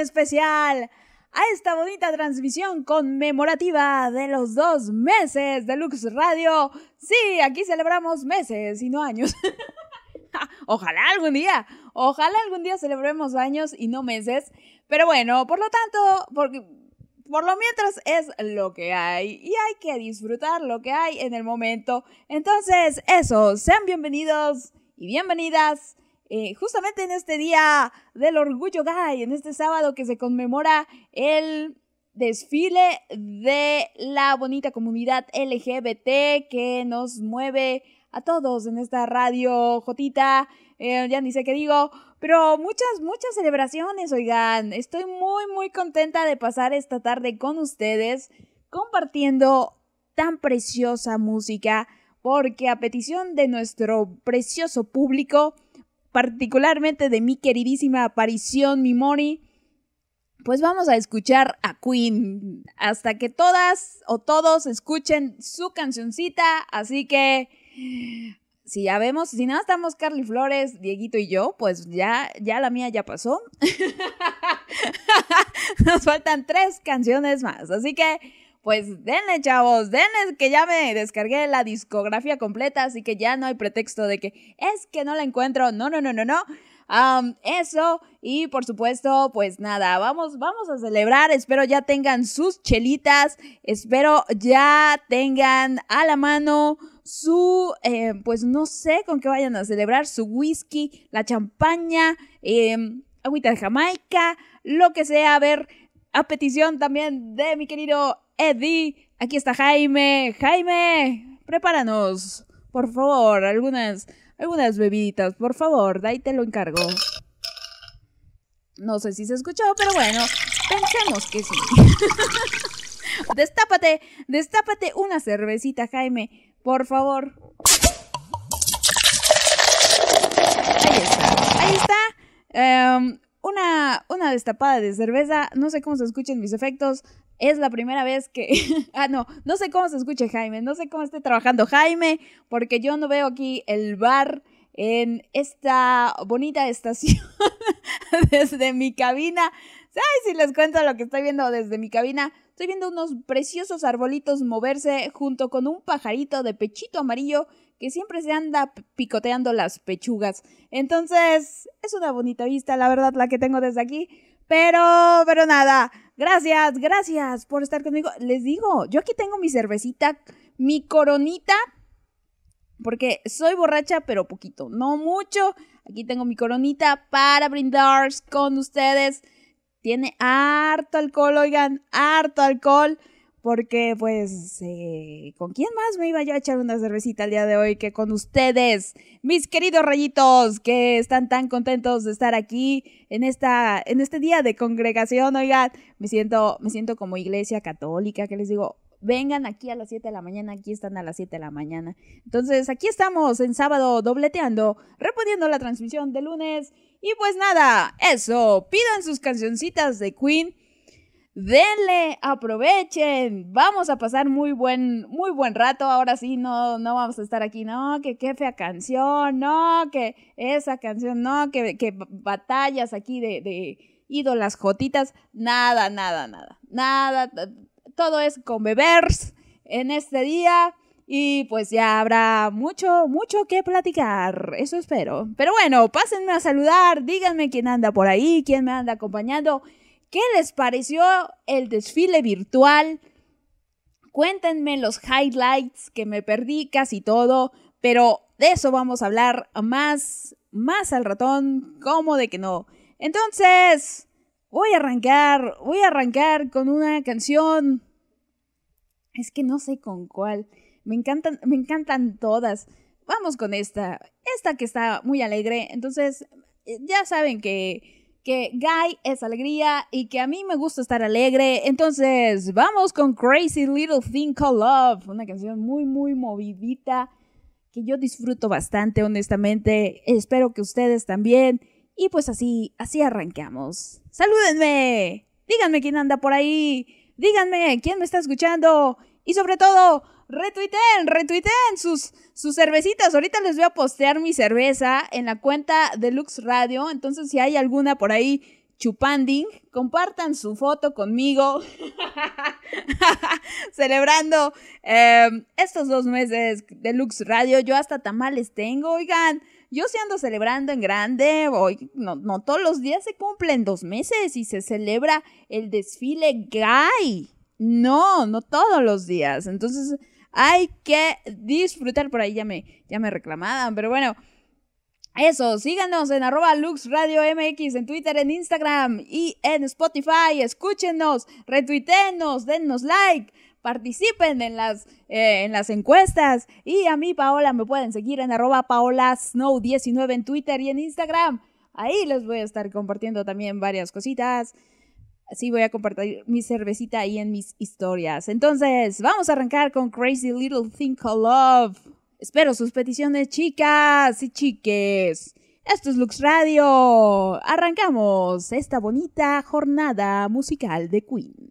especial, a esta bonita transmisión conmemorativa de los dos meses de Lux Radio. Sí, aquí celebramos meses y no años. ojalá algún día, ojalá algún día celebremos años y no meses. Pero bueno, por lo tanto, porque por lo mientras es lo que hay y hay que disfrutar lo que hay en el momento. Entonces, eso, sean bienvenidos y bienvenidas eh, justamente en este día del orgullo en este sábado que se conmemora el desfile de la bonita comunidad LGBT que nos mueve a todos en esta radio Jotita, eh, ya ni sé qué digo, pero muchas, muchas celebraciones, oigan, estoy muy, muy contenta de pasar esta tarde con ustedes compartiendo tan preciosa música, porque a petición de nuestro precioso público, particularmente de mi queridísima aparición Mimori, pues vamos a escuchar a Queen hasta que todas o todos escuchen su cancioncita. Así que si ya vemos, si nada estamos Carly Flores, Dieguito y yo, pues ya, ya la mía ya pasó. Nos faltan tres canciones más. Así que, pues denle, chavos, denle que ya me descargué la discografía completa, así que ya no hay pretexto de que es que no la encuentro. No, no, no, no, no eso y por supuesto, pues nada, vamos, vamos a celebrar. Espero ya tengan sus chelitas, espero ya tengan a la mano su, eh, pues no sé con qué vayan a celebrar, su whisky, la champaña, eh, agüita de Jamaica, lo que sea. A ver, a petición también de mi querido Eddie. Aquí está Jaime. Jaime, prepáranos, por favor, algunas algunas bebiditas, por favor, de ahí te lo encargo. No sé si se escuchó, pero bueno, pensemos que sí. destápate, destápate una cervecita, Jaime, por favor. Ahí está, ahí está. Em, una, una destapada de cerveza. No sé cómo se escuchan mis efectos. Es la primera vez que... ah, no, no sé cómo se escuche Jaime, no sé cómo esté trabajando Jaime, porque yo no veo aquí el bar en esta bonita estación desde mi cabina. ¿Sabes si les cuento lo que estoy viendo desde mi cabina? Estoy viendo unos preciosos arbolitos moverse junto con un pajarito de pechito amarillo que siempre se anda picoteando las pechugas. Entonces, es una bonita vista, la verdad, la que tengo desde aquí. Pero, pero nada, gracias, gracias por estar conmigo. Les digo, yo aquí tengo mi cervecita, mi coronita, porque soy borracha, pero poquito, no mucho. Aquí tengo mi coronita para brindar con ustedes. Tiene harto alcohol, oigan, harto alcohol. Porque, pues, eh, ¿con quién más me iba yo a echar una cervecita el día de hoy que con ustedes? Mis queridos rayitos, que están tan contentos de estar aquí en, esta, en este día de congregación, oigan. Me siento, me siento como iglesia católica, que les digo, vengan aquí a las 7 de la mañana, aquí están a las 7 de la mañana. Entonces, aquí estamos en sábado dobleteando, reponiendo la transmisión de lunes. Y pues nada, eso, pidan sus cancioncitas de Queen. Denle, aprovechen, vamos a pasar muy buen, muy buen rato. Ahora sí, no, no vamos a estar aquí, no, que qué fea canción, no, que esa canción, no, que, que batallas aquí de, de ídolas jotitas, nada, nada, nada, nada todo es con bebers en este día. Y pues ya habrá mucho, mucho que platicar. Eso espero. Pero bueno, pásenme a saludar. Díganme quién anda por ahí, quién me anda acompañando. ¿Qué les pareció el desfile virtual? Cuéntenme los highlights que me perdí casi todo. Pero de eso vamos a hablar más, más al ratón. ¿Cómo de que no? Entonces, voy a arrancar, voy a arrancar con una canción es que no sé con cuál. Me encantan, me encantan todas. Vamos con esta. Esta que está muy alegre. Entonces, ya saben que, que Guy es alegría y que a mí me gusta estar alegre. Entonces, vamos con Crazy Little Thing Called Love. Una canción muy, muy movidita que yo disfruto bastante, honestamente. Espero que ustedes también. Y pues así, así arrancamos. ¡Salúdenme! Díganme quién anda por ahí. Díganme quién me está escuchando. Y sobre todo, retuiteen, retuiteen sus, sus cervecitas. Ahorita les voy a postear mi cerveza en la cuenta de Lux Radio. Entonces, si hay alguna por ahí chupanding, compartan su foto conmigo. Celebrando em, estos dos meses de Lux Radio. Yo hasta tamales tengo, oigan. Yo sí ando celebrando en grande, hoy no, no todos los días se cumplen dos meses y se celebra el desfile gay. No, no todos los días. Entonces hay que disfrutar. Por ahí ya me, ya me reclamaban, pero bueno. Eso, síganos en arroba Lux Radio MX en Twitter, en Instagram y en Spotify. Escúchenos, retuiteenos, dennos like, participen en las, eh, en las encuestas. Y a mí, Paola, me pueden seguir en arroba Paola Snow 19 en Twitter y en Instagram. Ahí les voy a estar compartiendo también varias cositas sí voy a compartir mi cervecita ahí en mis historias. Entonces, vamos a arrancar con Crazy Little Thing Called Love. Espero sus peticiones, chicas y chiques. Esto es Lux Radio. Arrancamos esta bonita jornada musical de Queen.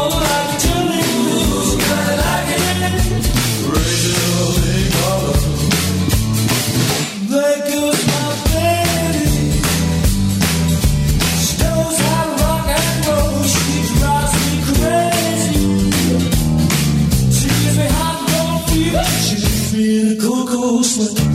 you.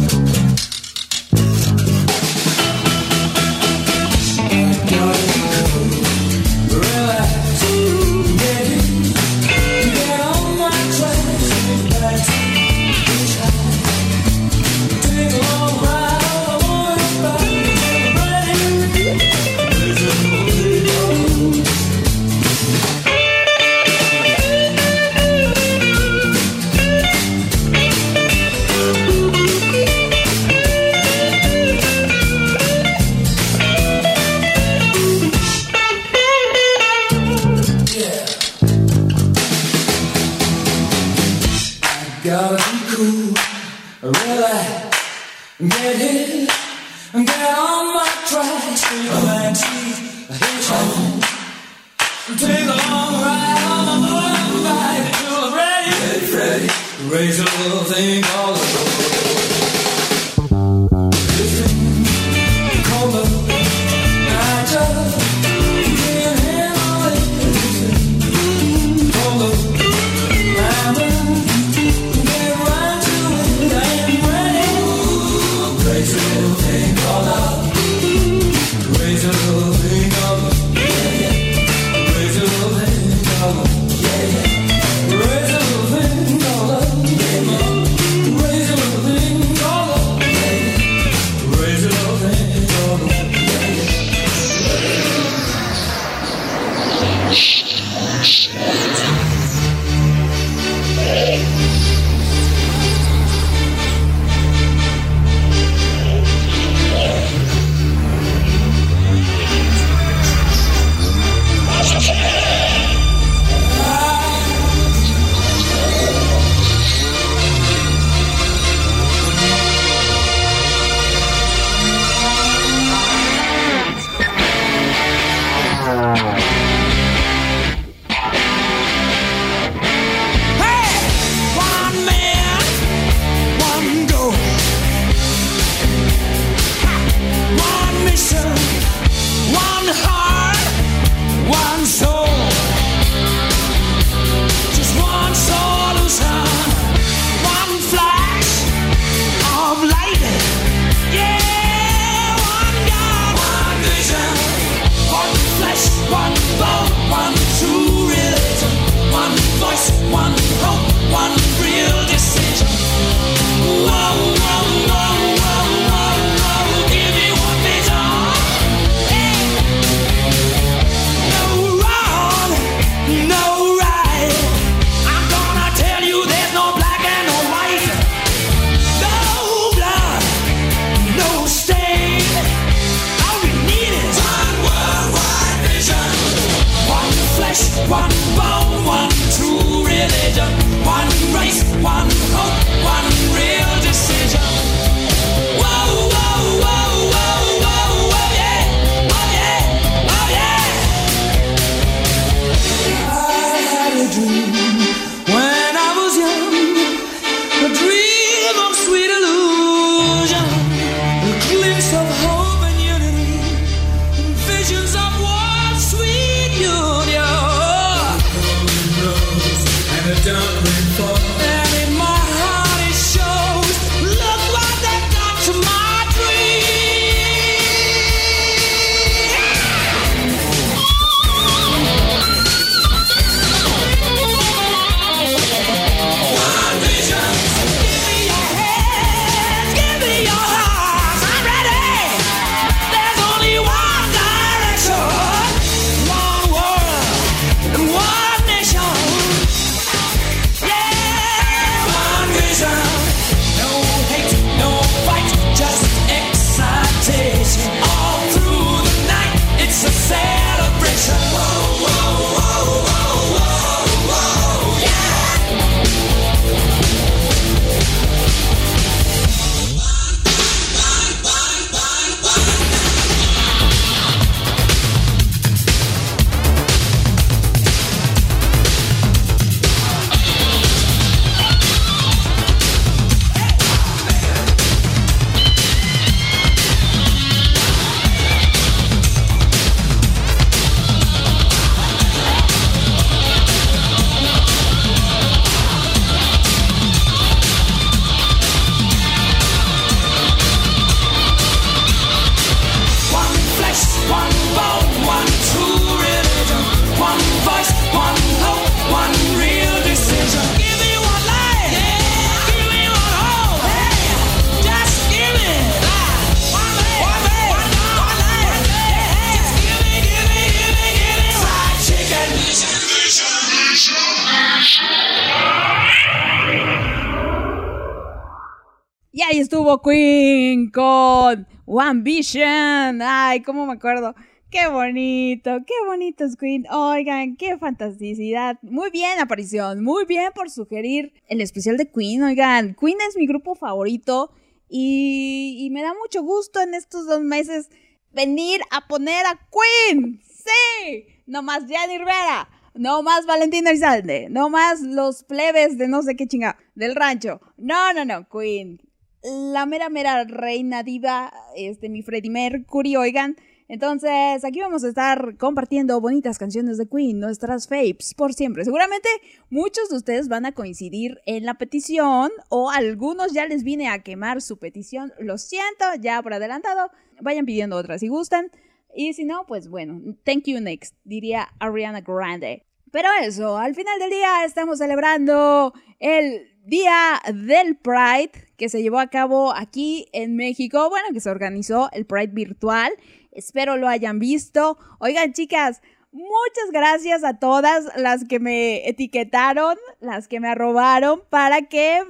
Ay, cómo me acuerdo. Qué bonito, qué bonito Queen. Oigan, qué fantasticidad. Muy bien, aparición. Muy bien por sugerir el especial de Queen. Oigan, Queen es mi grupo favorito y, y me da mucho gusto en estos dos meses venir a poner a Queen. Sí, no más Jenny Rivera. No más Valentina Elizalde. No más los plebes de no sé qué chinga. Del rancho. No, no, no. Queen. La mera, mera reina diva. Este, mi Freddie Mercury. Oigan. Entonces, aquí vamos a estar compartiendo bonitas canciones de Queen, nuestras faves, por siempre. Seguramente muchos de ustedes van a coincidir en la petición o algunos ya les vine a quemar su petición. Lo siento, ya por adelantado. Vayan pidiendo otras si gustan. Y si no, pues bueno, thank you next, diría Ariana Grande. Pero eso, al final del día estamos celebrando el Día del Pride que se llevó a cabo aquí en México. Bueno, que se organizó el Pride virtual. Espero lo hayan visto. Oigan, chicas, muchas gracias a todas las que me etiquetaron, las que me arrobaron para que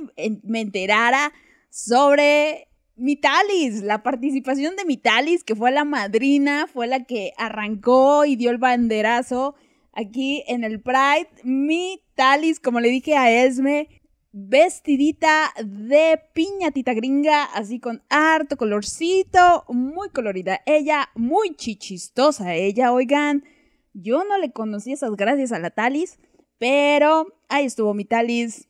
me enterara sobre Mitalis, la participación de Mitalis, que fue la madrina, fue la que arrancó y dio el banderazo aquí en el Pride. Mitalis, como le dije a Esme, vestidita de piñatita gringa, así con harto colorcito, muy colorida. Ella, muy chichistosa, ella, oigan. Yo no le conocí esas gracias a la Talis, pero ahí estuvo mi Talis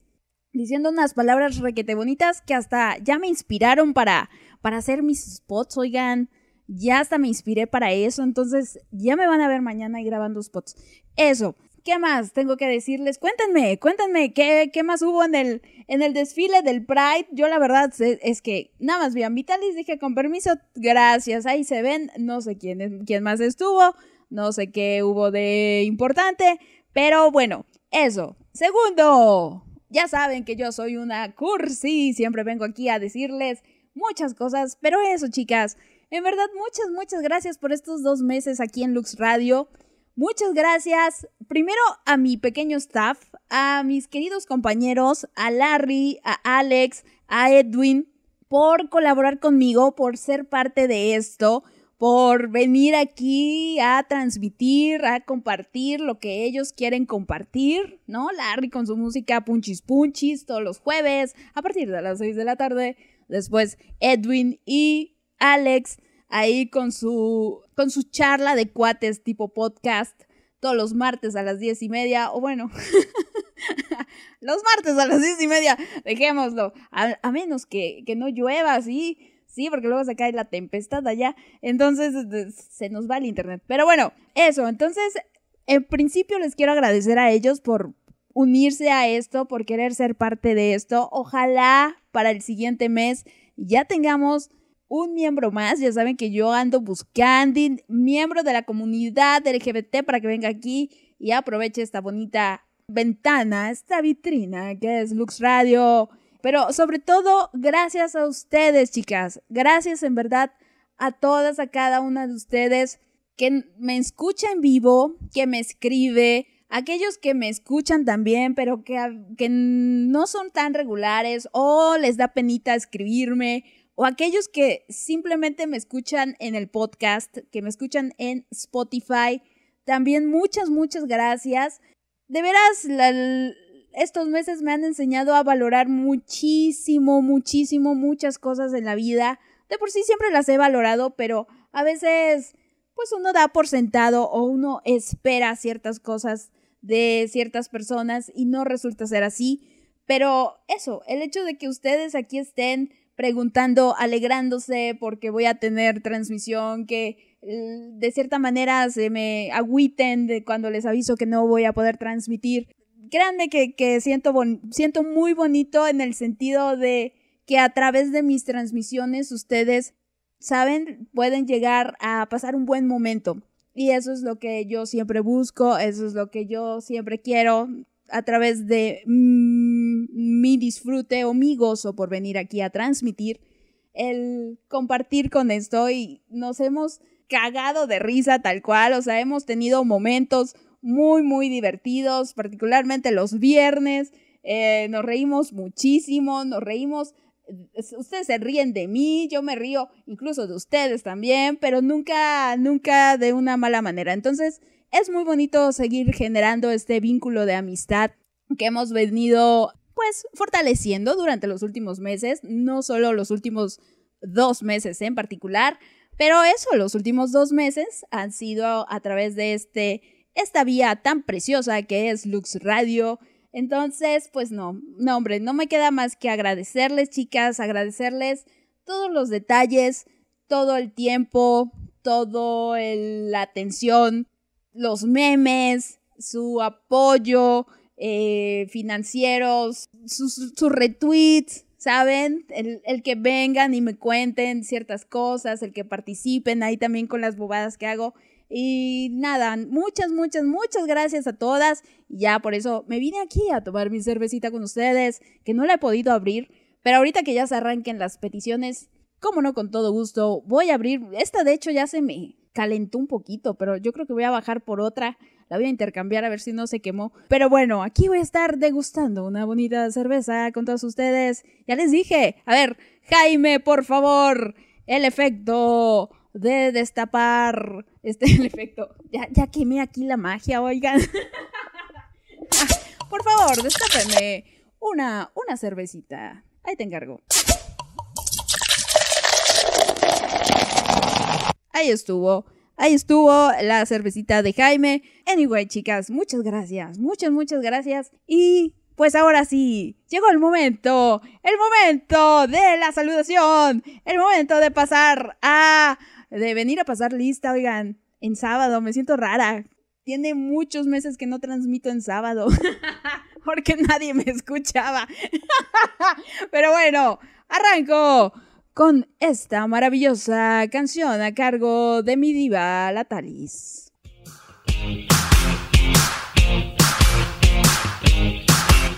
diciendo unas palabras requete bonitas que hasta ya me inspiraron para, para hacer mis spots, oigan. Ya hasta me inspiré para eso, entonces ya me van a ver mañana ahí grabando spots. Eso. ¿Qué más tengo que decirles? Cuéntenme, cuéntenme, ¿qué, qué más hubo en el, en el desfile del Pride? Yo la verdad es, que nada más vi a Vitalis, dije con permiso, gracias, ahí se ven, no sé quién, quién más estuvo, no sé qué hubo de importante, pero bueno, eso. Segundo, ya saben que yo soy una cursi, siempre vengo aquí a decirles muchas cosas, pero eso chicas, en verdad muchas, muchas gracias por estos dos meses aquí en Lux Radio. Muchas gracias primero a mi pequeño staff, a mis queridos compañeros, a Larry, a Alex, a Edwin, por colaborar conmigo, por ser parte de esto, por venir aquí a transmitir, a compartir lo que ellos quieren compartir, ¿no? Larry con su música Punchis Punchis todos los jueves a partir de las 6 de la tarde. Después Edwin y Alex ahí con su, con su charla de cuates tipo podcast todos los martes a las diez y media, o bueno, los martes a las diez y media, dejémoslo, a, menos que, que, no llueva, sí, sí, porque luego se cae la tempestad allá, entonces se nos va el internet. Pero bueno, eso, entonces, en principio les quiero agradecer a ellos por unirse a esto, por querer ser parte de esto. Ojalá para el siguiente mes ya tengamos un miembro más. Ya saben que yo ando buscando miembro de la comunidad LGBT para que venga aquí y aproveche esta bonita ventana, esta vitrina que es Lux Radio. Pero sobre todo, gracias a ustedes, chicas. Gracias en verdad a todas, a cada una de ustedes que me escucha en vivo, que me escribe, aquellos que me escuchan también, pero que, que no son tan regulares o les da penita escribirme o aquellos que simplemente me escuchan en el podcast, que me escuchan en Spotify. También muchas, muchas gracias. De veras, estos meses me han enseñado a valorar muchísimo, muchísimo, muchas cosas en la vida. De por sí siempre las he valorado, pero a veces, pues uno da por sentado o uno espera ciertas cosas de ciertas personas y no resulta ser así. Pero eso, el hecho de que ustedes aquí estén preguntando, alegrándose porque voy a tener transmisión, que eh, de cierta manera se me agüiten de cuando les aviso que no voy a poder transmitir. Créanme que, siento, siento muy bonito en el sentido de que a través de mis transmisiones ustedes, saben, pueden llegar a pasar un buen momento. Y eso es lo que yo siempre busco, eso es lo que yo siempre quiero a través de mm, mi disfrute o mi gozo por venir aquí a transmitir, el compartir con esto y nos hemos cagado de risa tal cual, o sea, hemos tenido momentos muy, muy divertidos, particularmente los viernes, eh, nos reímos muchísimo, nos reímos ustedes se ríen de mí, yo me río incluso de ustedes también, pero nunca, nunca de una mala manera. Entonces, es muy bonito seguir generando este vínculo de amistad que hemos venido pues fortaleciendo durante los últimos meses, no solo los últimos dos meses en particular, pero eso, los últimos dos meses han sido a través de este, esta vía tan preciosa que es Lux Radio. Entonces, pues no, no hombre, no me queda más que agradecerles chicas, agradecerles todos los detalles, todo el tiempo, toda la atención, los memes, su apoyo, eh, financieros, sus, retweets, ¿saben? El, el, que vengan y me cuenten ciertas cosas, el que participen ahí también con las bobadas que hago. Y nada, muchas, muchas, muchas gracias a todas. Ya por eso me vine aquí a tomar mi cervecita con ustedes, que no la he podido abrir. Pero ahorita que ya se arranquen las peticiones, como no, con todo gusto, voy a abrir. Esta de hecho ya se me calentó un poquito, pero yo creo que voy a bajar por otra la voy a intercambiar a ver si no se quemó. Pero bueno, aquí voy a estar degustando una bonita cerveza con todos ustedes. Ya les dije. A ver, Jaime, por favor. El efecto de destapar. Este, el efecto. Ya, ya quemé aquí la magia, oigan. por favor, destápeme una, una cervecita. Ahí te encargo. Ahí estuvo. Ahí estuvo la cervecita de Jaime. Anyway, chicas, muchas gracias, muchas, muchas gracias. Y pues ahora sí, llegó el momento, el momento de la saludación, el momento de pasar a... de venir a pasar lista, oigan, en sábado, me siento rara. Tiene muchos meses que no transmito en sábado, porque nadie me escuchaba. Pero bueno, arranco con esta maravillosa canción a cargo de mi diva Latalis.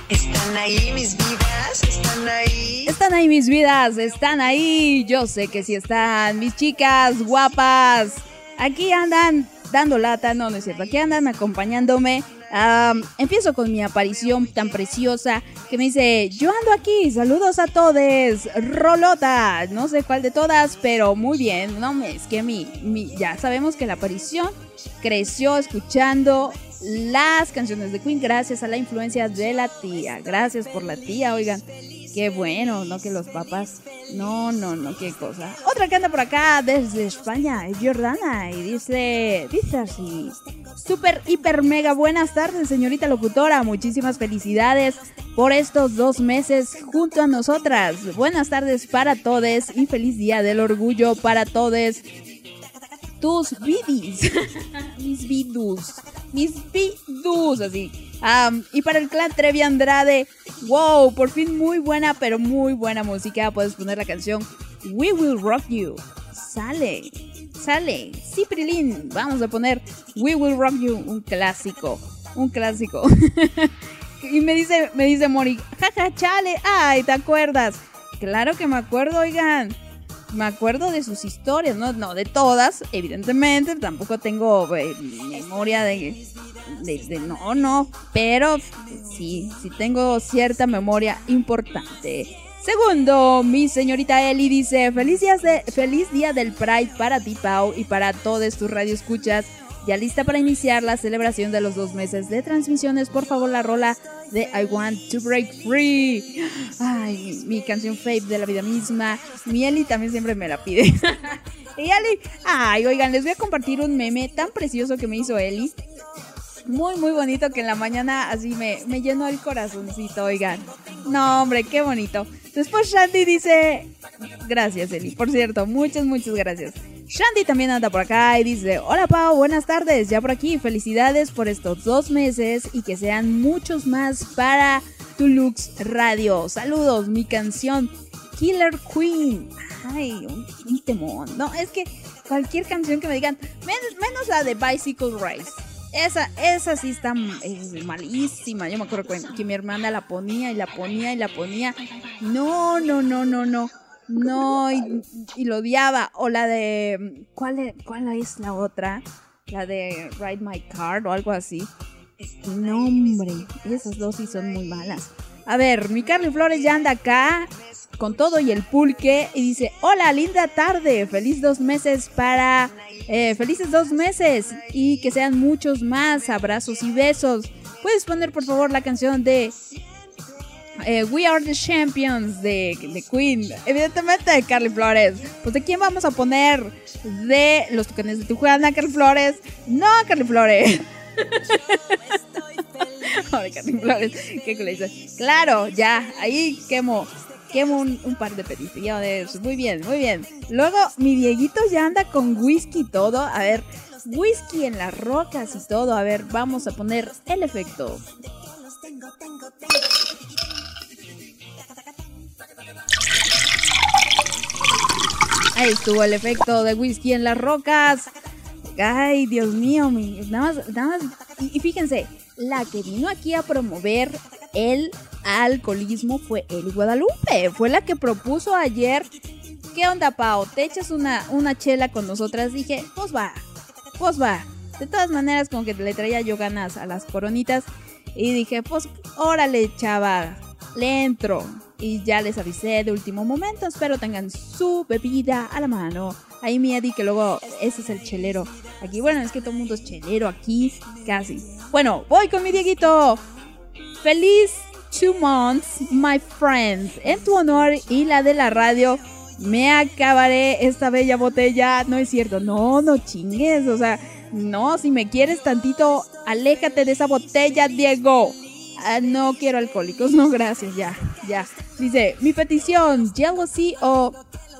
¿Están ahí mis vidas? ¿Están ahí? Están ahí mis vidas, están ahí. Yo sé que sí están, mis chicas guapas. Aquí andan dando lata, no, no es cierto. Aquí andan acompañándome empiezo con mi aparición tan preciosa que me dice, yo ando aquí, saludos a todos, Rolota, no sé cuál de todas, pero muy bien, no, es que mi, mi, ya sabemos que la aparición creció escuchando las canciones de Queen gracias a la influencia de la tía, gracias por la tía, oigan, Qué bueno, no que los papás. No, no, no, qué cosa. Otra que anda por acá desde España es Jordana y dice, dice así. Super, hiper, mega buenas tardes, señorita locutora. Muchísimas felicidades por estos dos meses junto a nosotras. Buenas tardes para todos y feliz día del orgullo para todos tus vidis. mis vidus. Mis vidus, así. y para el clan Trevi Andrade, wow, por fin muy buena, pero muy buena música. Puedes poner la canción We Will Rock You. Sale, sale. Sí, Prilín, vamos a poner We Will Rock You, un clásico, un clásico. y me dice, me dice Mori, jaja, chale, ay, ¿te acuerdas? Claro que me acuerdo, oigan me acuerdo de sus historias, no, no de todas, evidentemente, tampoco tengo eh, memoria de, de, no, no, pero sí, sí tengo cierta memoria importante. Segundo, mi señorita Eli dice, feliz día, de, feliz día del Pride para ti, Pau, y para todos tus radioescuchas. Ya lista para iniciar la celebración de los dos meses de transmisiones, por favor la rola de I Want to Break Free. Ay, mi, canción fave de la vida misma. Mi Eli también siempre me la pide. y Eli, ay, oigan, les voy a compartir un meme tan precioso que me hizo Eli. Muy, muy bonito que en la mañana así me, me llenó el corazoncito, oigan. No, hombre, qué bonito. Después Shandy dice, gracias Eli, por cierto, muchas, muchas gracias. Shandy también anda por acá y dice, hola Pau, buenas tardes, ya por aquí, felicidades por estos dos meses y que sean muchos más para tu Lux Radio. Saludos, mi canción Killer Queen. Ay, un, temón. No, es que cualquier canción que me digan, menos, la de Bicycle Race. Esa, esa sí está malísima. Yo me acuerdo que mi hermana la ponía y la ponía y la ponía. No, no, no, no, no. No, y, lo odiaba. O la de. ¿cuál es, ¿Cuál es la otra? La de Ride My Car o algo así. No, hombre. Esas dos sí son muy malas. A ver, mi Carly Flores ya anda acá. con todo y el pulque. Y dice, hola, linda tarde. Feliz dos meses para... Eh, felices dos meses. Y que sean muchos más. Abrazos y besos. ¿Puedes poner por favor la canción de eh, We Are the Champions de, de, Queen. Evidentemente de Carly Flores. Pues de quién vamos a poner de los tucanes de Tijuana, Carly Flores. No, Carly Flores. Carly Flores. ¿Qué Claro, ya, ahí quemo. Quemo un, par de peticiones. Muy bien, muy bien. Luego, mi Dieguito ya anda con whisky y todo. A ver, whisky en las rocas y todo. A ver, vamos a poner el efecto. Ahí estuvo el efecto de whisky en las rocas. Ay, Dios mío, nada más, nada más. Y, fíjense, la que vino aquí a promover el alcoholismo fue el Guadalupe. Fue la que propuso ayer. ¿Qué onda, Pau? ¿Te echas una, una chela con nosotras? Dije, pues va, pues va. De todas maneras, como que le traía yo ganas a las coronitas. Y dije, pues órale, chava, le entro. Y ya les avisé de último momento, espero tengan su bebida a la mano. Ahí mi Eddie, que luego ese es el chelero. Aquí, bueno, es que todo el mundo es chelero aquí, casi. Bueno, voy con mi Dieguito. Feliz two months, my friends. En tu honor y la de la radio, me acabaré esta bella botella. No es cierto, no, no chingues. O sea, no, si me quieres tantito, aléjate de esa botella, Diego. Ah, no quiero alcohólicos, no, gracias, ya, ya. Dice, mi petición, Jealousy o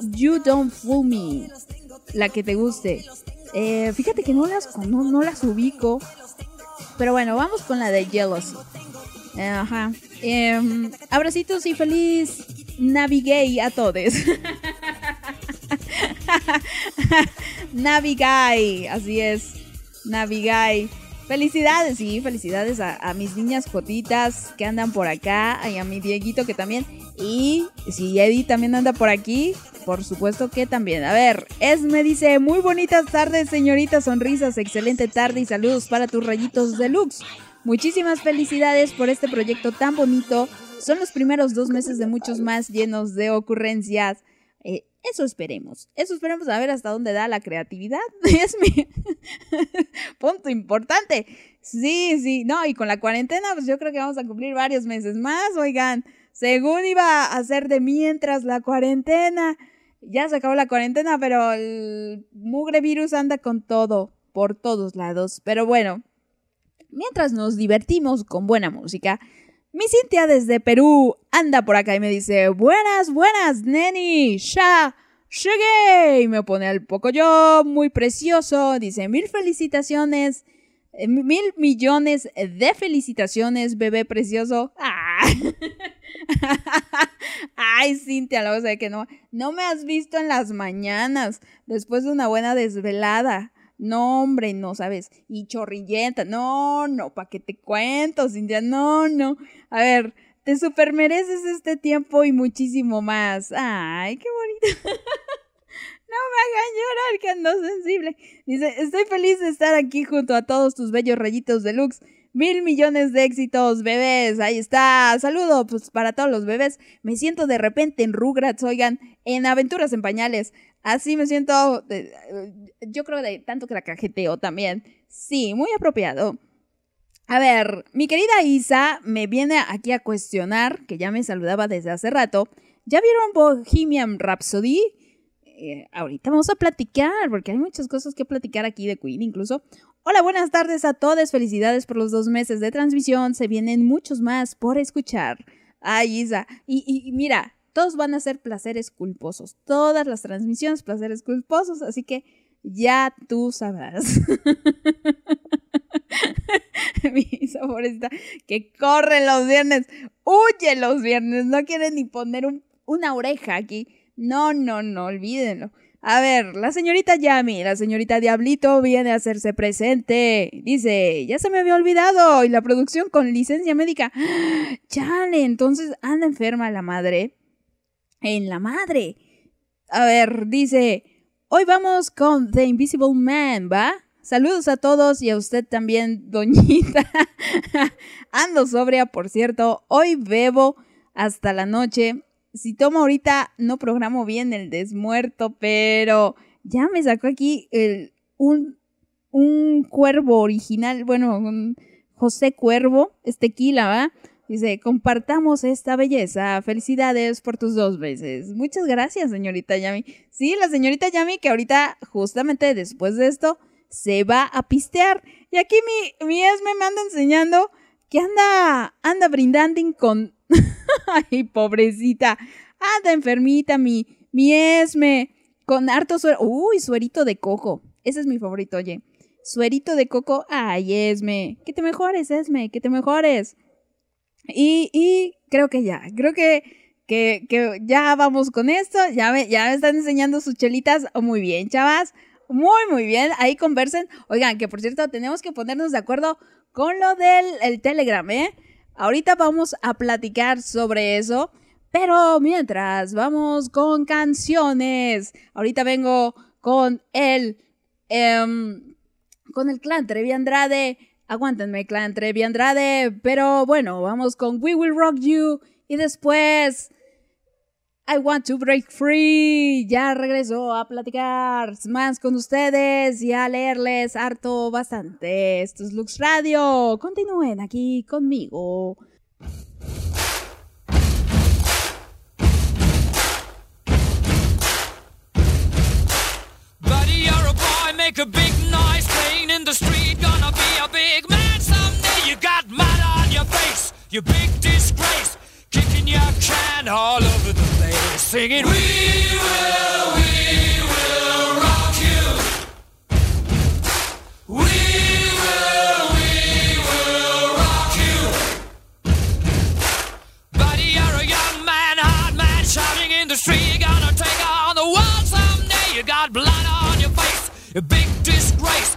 You Don't Fool Me, la que te guste. Eh, fíjate que no las, no, las ubico, pero bueno, vamos con la de Jealousy. Ajá. Em, abracitos y feliz Navigay a todos. Navigay, así es. Navigay. Felicidades, sí, felicidades a, mis niñas jotitas que andan por acá, y a mi Dieguito que también. Y si Eddie también anda por aquí, por supuesto que también. A ver, me dice, muy bonitas tardes, señoritas sonrisas, excelente tarde y saludos para tus rayitos deluxe. Muchísimas felicidades por este proyecto tan bonito. Son los primeros dos meses de muchos más llenos de ocurrencias. Eso esperemos. Eso esperemos a ver hasta dónde da la creatividad. Es mi punto importante. Sí, sí. No, y con la cuarentena, pues yo creo que vamos a cumplir varios meses más, oigan. Según iba a ser de mientras la cuarentena. Ya se acabó la cuarentena, pero el mugre virus anda con todo, por todos lados. Pero bueno, mientras nos divertimos con buena música, mi Cintia desde Perú anda por acá y me dice, buenas, buenas, neni, ya, llegué. Y me pone al poco yo, muy precioso. Dice, mil felicitaciones, eh, mil millones de felicitaciones, bebé precioso. ¡Ah! Ay, Cintia, lo sé que no, no me has visto en las mañanas, después de una buena desvelada. No, hombre, no sabes. Y chorrillenta. No, no, ¿para qué te cuento, Cintia? No, no. A ver, te super mereces este tiempo y muchísimo más. Ay, qué bonito. no me hagan llorar, que ando sensible. Dice, estoy feliz de estar aquí junto a todos tus bellos rayitos deluxe. Mil millones de éxitos, bebés. Ahí está. Saludo pues, para todos los bebés. Me siento de repente en Rugrats, oigan, en Aventuras en Pañales. Así me siento, yo creo de tanto que la cajeteo también. Sí, muy apropiado. A ver, mi querida Isa me viene aquí a cuestionar, que ya me saludaba desde hace rato. ¿Ya vieron Bohemian Rhapsody? Eh, ahorita vamos a platicar, porque hay muchas cosas que platicar aquí de Queen incluso. Hola, buenas tardes a todos. Felicidades por los dos meses de transmisión. Se vienen muchos más por escuchar. Ay, Isa. y mira, todos van a ser placeres culposos. Todas las transmisiones, placeres culposos. Así que ya tú sabrás. Mi saborista que corre los viernes, huye los viernes, no quiere ni poner una oreja aquí. No, no, no, olvídenlo. A ver, la señorita Yami, la señorita Diablito viene a hacerse presente. Dice, ya se me había olvidado. Y la producción con licencia médica. Chale, entonces anda enferma la madre en la madre. A ver, dice, hoy vamos con The Invisible Man, ¿va? Saludos a todos y a usted también, doñita. Ando sobria, por cierto. Hoy bebo hasta la noche. si tomo ahorita, no programo bien el desmuerto, pero ya me sacó aquí el, un, un cuervo original, bueno, un José Cuervo, es tequila, ¿va? Dice, compartamos esta belleza. Felicidades por tus dos veces. Muchas gracias, señorita Yami. Sí, la señorita Yami que ahorita, justamente después de esto, se va a pistear. Y aquí mi, mi Esme me anda enseñando que anda, anda brindando con... Ay, pobrecita. Anda enfermita mi, mi Esme. Con harto suero. Uy, suerito de coco. Ese es mi favorito, oye. Suerito de coco. Ay, Esme. Que te mejores, Esme. Que te mejores. Y, creo que ya, creo que, que, ya vamos con esto. Ya me, ya están enseñando sus chelitas. Muy bien, chavas. Muy, muy bien. Ahí conversen. Oigan, que por cierto, tenemos que ponernos de acuerdo con lo del el Telegram, ¿eh? Ahorita vamos a platicar sobre eso. Pero mientras, vamos con canciones. Ahorita vengo con el. Em, con el clan Trevi Andrade Aguántenme, clan Trevi Andrade. Pero bueno, vamos con We Will Rock You. Y después. I Want to Break Free. Ya regresó a platicar más con ustedes y a leerles harto bastante. Esto es Lux Radio. Continúen aquí conmigo. Big man someday. You got mud on your face, you big disgrace. Kicking your can all over the place, singing, We will, we will rock you. We will, we will rock you. Buddy, you're a young man, hard man, shouting in the street. You're gonna take on the world someday. You got blood on your face, a big disgrace,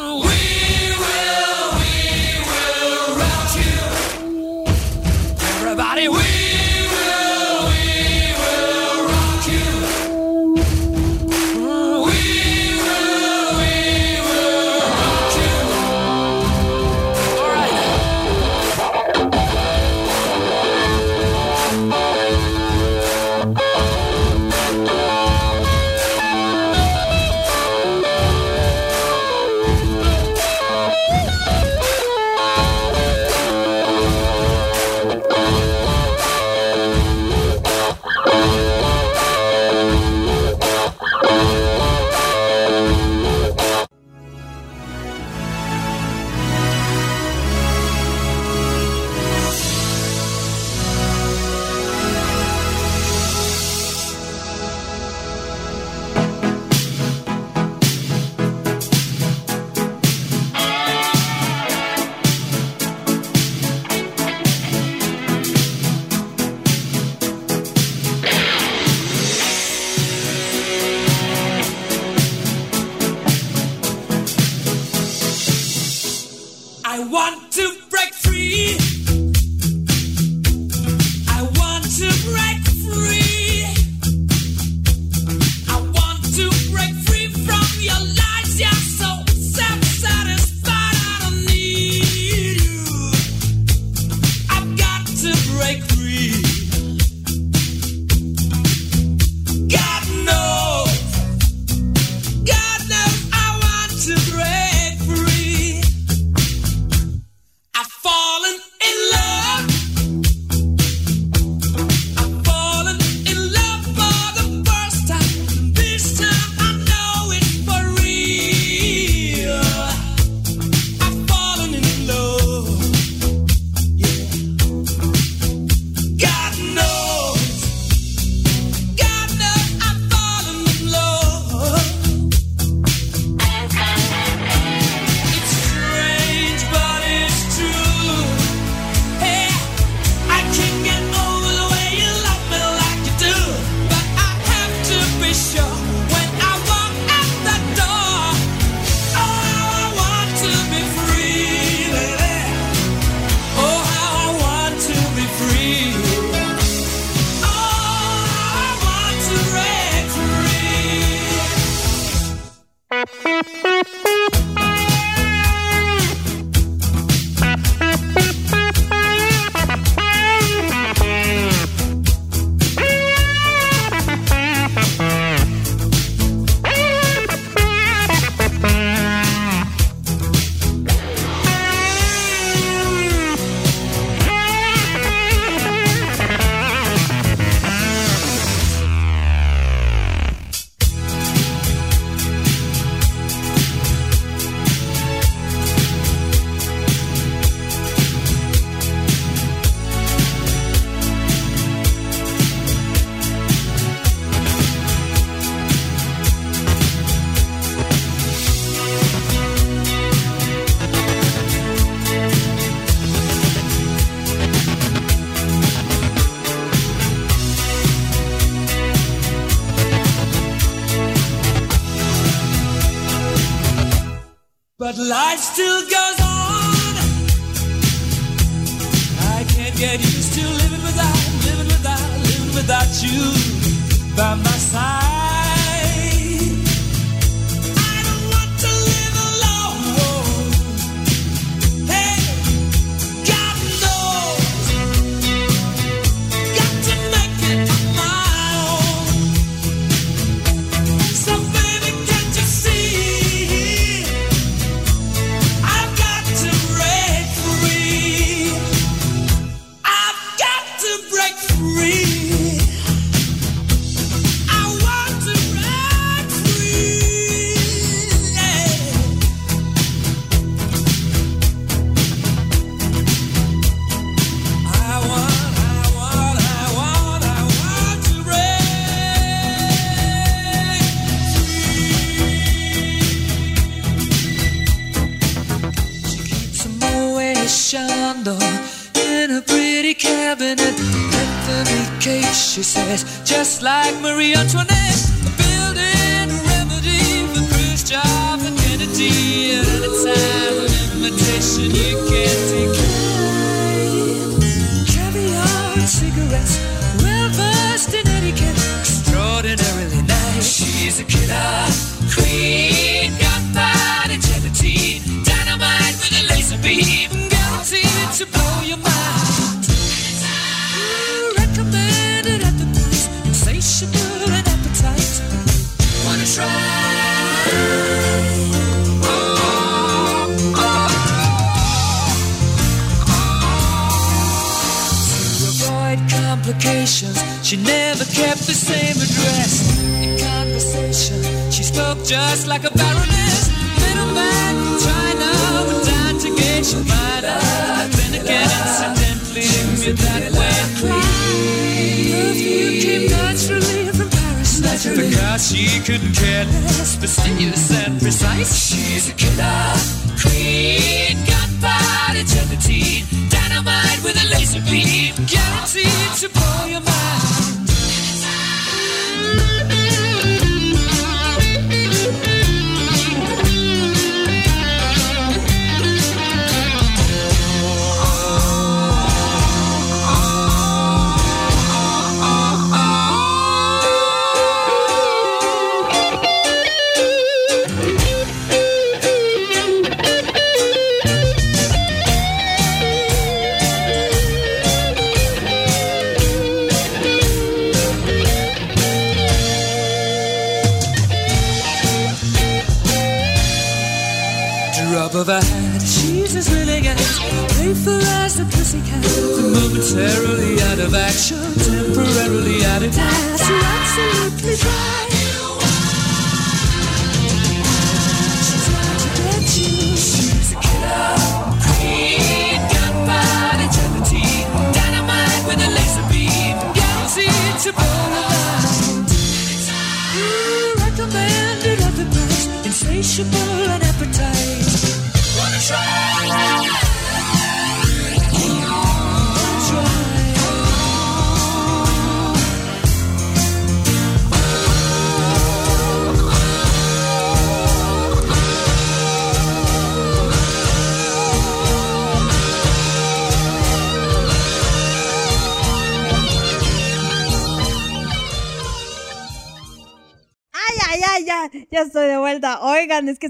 We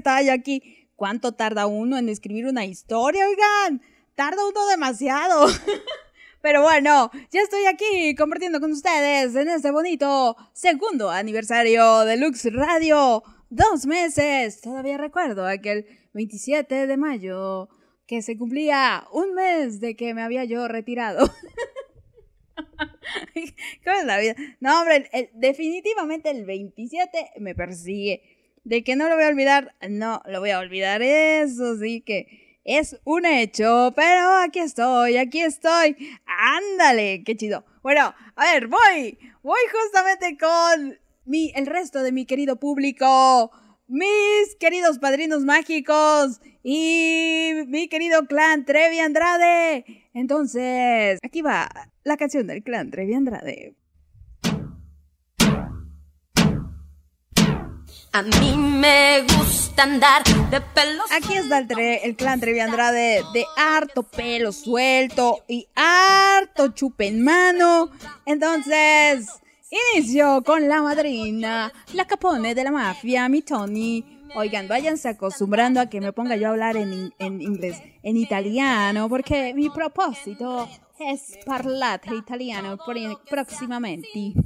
estaba yo aquí. ¿Cuánto tarda uno en escribir una historia? Oigan, tarda uno demasiado. Pero bueno, ya estoy aquí compartiendo con ustedes en este bonito segundo aniversario de Lux Radio. Dos meses. Todavía recuerdo aquel 27 de mayo que se cumplía un mes de que me había yo retirado. ¿Cómo es la vida? No, hombre, el, definitivamente el 27 me persigue. De que no lo voy a olvidar, no lo voy a olvidar, eso sí que es un hecho, pero aquí estoy, aquí estoy. Ándale, qué chido. Bueno, a ver, voy, voy justamente con mi, el resto de mi querido público, mis queridos padrinos mágicos y mi querido clan Trevi Andrade. Entonces, aquí va la canción del clan Trevi Andrade. A mí me gusta andar de pelos. Aquí está el, tre- el clan Trevi Andrade de harto pelo suelto y harto chupe en mano. Entonces, inicio con la madrina, la capone de la mafia, mi Tony. Oigan, váyanse acostumbrando a que me ponga yo a hablar en, en inglés, en italiano, porque mi propósito es parlare italiano próximamente.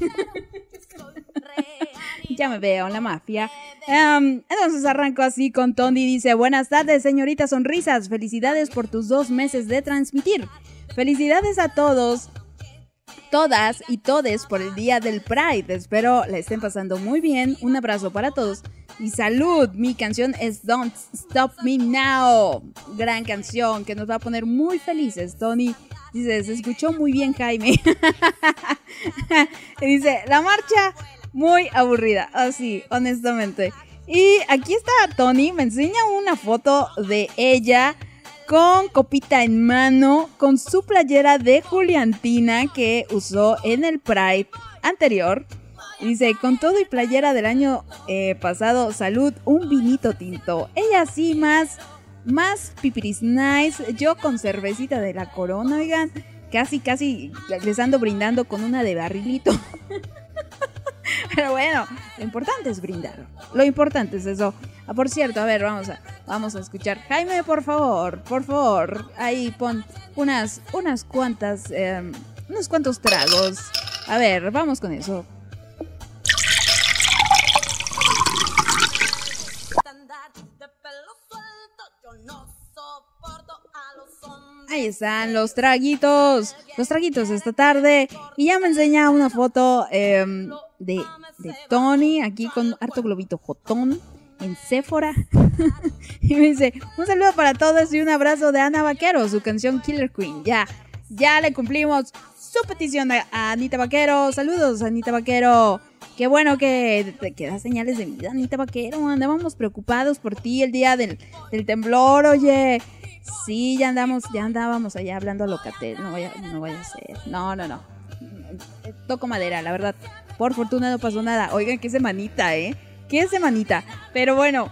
Ya me veo en la mafia. Em, entonces arranco así con Tony. Dice, buenas tardes, señorita Sonrisas. Felicidades por tus dos meses de transmitir. Felicidades a todos, todas y todes por el día del Pride. Espero la estén pasando muy bien. Un abrazo para todos. Y salud. Mi canción es Don't Stop Me Now. Gran canción que nos va a poner muy felices, Tony. Dice, se escuchó muy bien, Jaime. Dice, la marcha muy aburrida, así, honestamente. Y aquí está Tony, me enseña una foto de ella con copita en mano, con su playera de Juliantina que usó en el Pride anterior. Dice, con todo y playera del año eh, pasado, salud, un vinito tinto. Ella sí, más, más pipiris nice. Yo con cervecita de la corona, oigan. Casi, casi les ando brindando con una de barrilito. Pero bueno, lo importante es brindar. Lo importante es eso. Ah, por cierto, a ver, vamos a, vamos a escuchar. Jaime, por favor, por favor, ahí pon unas, unas cuantas, eh, unos cuantos tragos. A ver, vamos con eso. Ahí están los traguitos, los traguitos esta tarde. Y ya me enseña una foto eh, de, de Tony aquí con harto globito jotón en Sephora. y me dice, un saludo para todos y un abrazo de Ana Vaquero, su canción Killer Queen. Ya, ya le cumplimos su petición a a Anita Vaquero. Saludos, Anita Vaquero. Qué bueno que, que das señales de vida, Anita Vaquero. Andábamos preocupados por ti el día del, del temblor, oye. Sí, ya andamos, ya andábamos allá hablando a Locatel. No vaya, no vaya a ser. No, no, no. Eh, Toco madera, la verdad. Por fortuna no pasó nada. Oigan, qué semanita, ¿eh? Qué semanita. Pero bueno,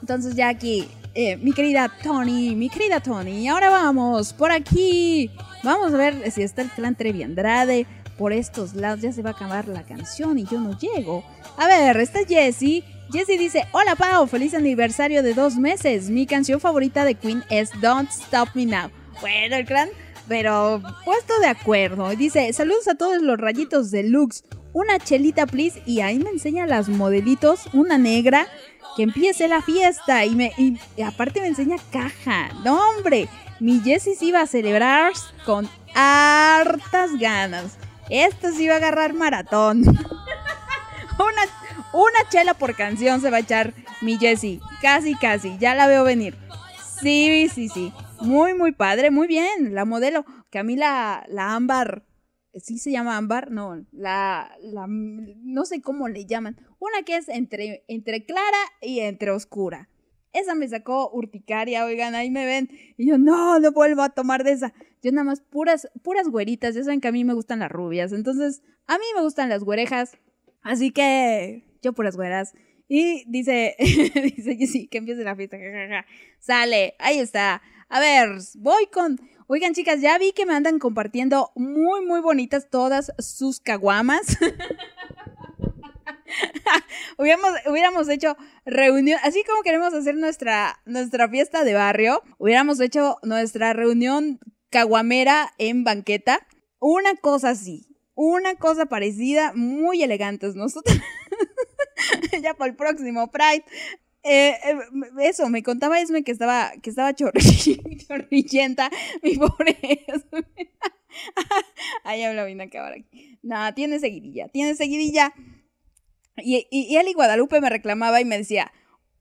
entonces ya aquí, eh, mi querida Tony, mi querida Tony, ahora vamos por aquí. Vamos a ver si está el clan Trevi Andrade por estos lados. Ya se va a acabar la canción y yo no llego. A ver, está Jessie. Jessie dice, hola Pau, feliz aniversario de dos meses. Mi canción favorita de Queen es Don't Stop Me Now. Bueno, el clan, pero puesto de acuerdo. Dice, saludos a todos los rayitos de Lux. Una chelita, please. Y ahí me enseña las modelitos, una negra que empiece la fiesta y me y, aparte me enseña caja. No, hombre, mi Jessie se iba a celebrar con hartas ganas. Esto se iba a agarrar maratón. una, una chela por canción se va a echar mi Jessie. Casi, casi. Ya la veo venir. Sí, sí, sí. Muy, muy padre. Muy bien. La modelo. Que a mí la, la ámbar. ¿Sí se llama ámbar? No. La, la. No sé cómo le llaman. Una que es entre, entre clara y entre oscura. Esa me sacó urticaria, oigan, ahí me ven. Y yo, no, no vuelvo a tomar de esa. Yo nada más puras, puras güeritas. Ya saben que a mí me gustan las rubias. Entonces, a mí me gustan las güerejas. Así que, yo puras güeras. Y dice, dice Jessy, que empiece la fiesta. Sale, ahí está. A ver, voy con... Oigan, chicas, ya vi que me andan compartiendo muy, muy bonitas todas sus caguamas. hubiéramos, hubiéramos hecho reunión, así como queremos hacer nuestra, nuestra fiesta de barrio, hubiéramos hecho nuestra reunión caguamera en banqueta. Una cosa así, una cosa parecida, muy elegantes nosotros. ya para el próximo Pride. Eh, eh, eso, me contaba Esme que estaba, que estaba chorri- chorrillenta, mi pobre Esme. Ahí habla bien acabar aquí. No, tiene seguidilla, tiene seguidilla. Y, y, y Eli Guadalupe me reclamaba y me decía,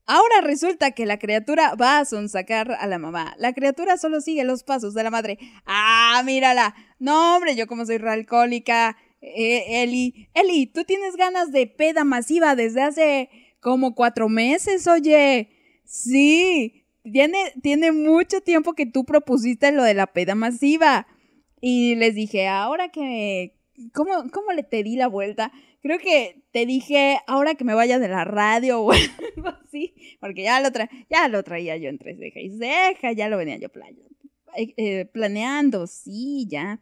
ahora resulta que la criatura va a sonsacar a la mamá. La criatura solo sigue los pasos de la madre. Ah, mírala. No, hombre, yo como soy alcohólica. Eh, Eli, Eli, tú tienes ganas de peda masiva desde hace como cuatro meses, oye. Sí, tiene, tiene mucho tiempo que tú propusiste lo de la peda masiva. Y les dije, ahora que... ¿Cómo, cómo le te di la vuelta? creo que te dije ahora que me vaya de la radio o algo así, porque ya lo, tra ya lo traía yo entre ceja y ceja, ya lo venía yo eh, eh, planeando, sí, ya,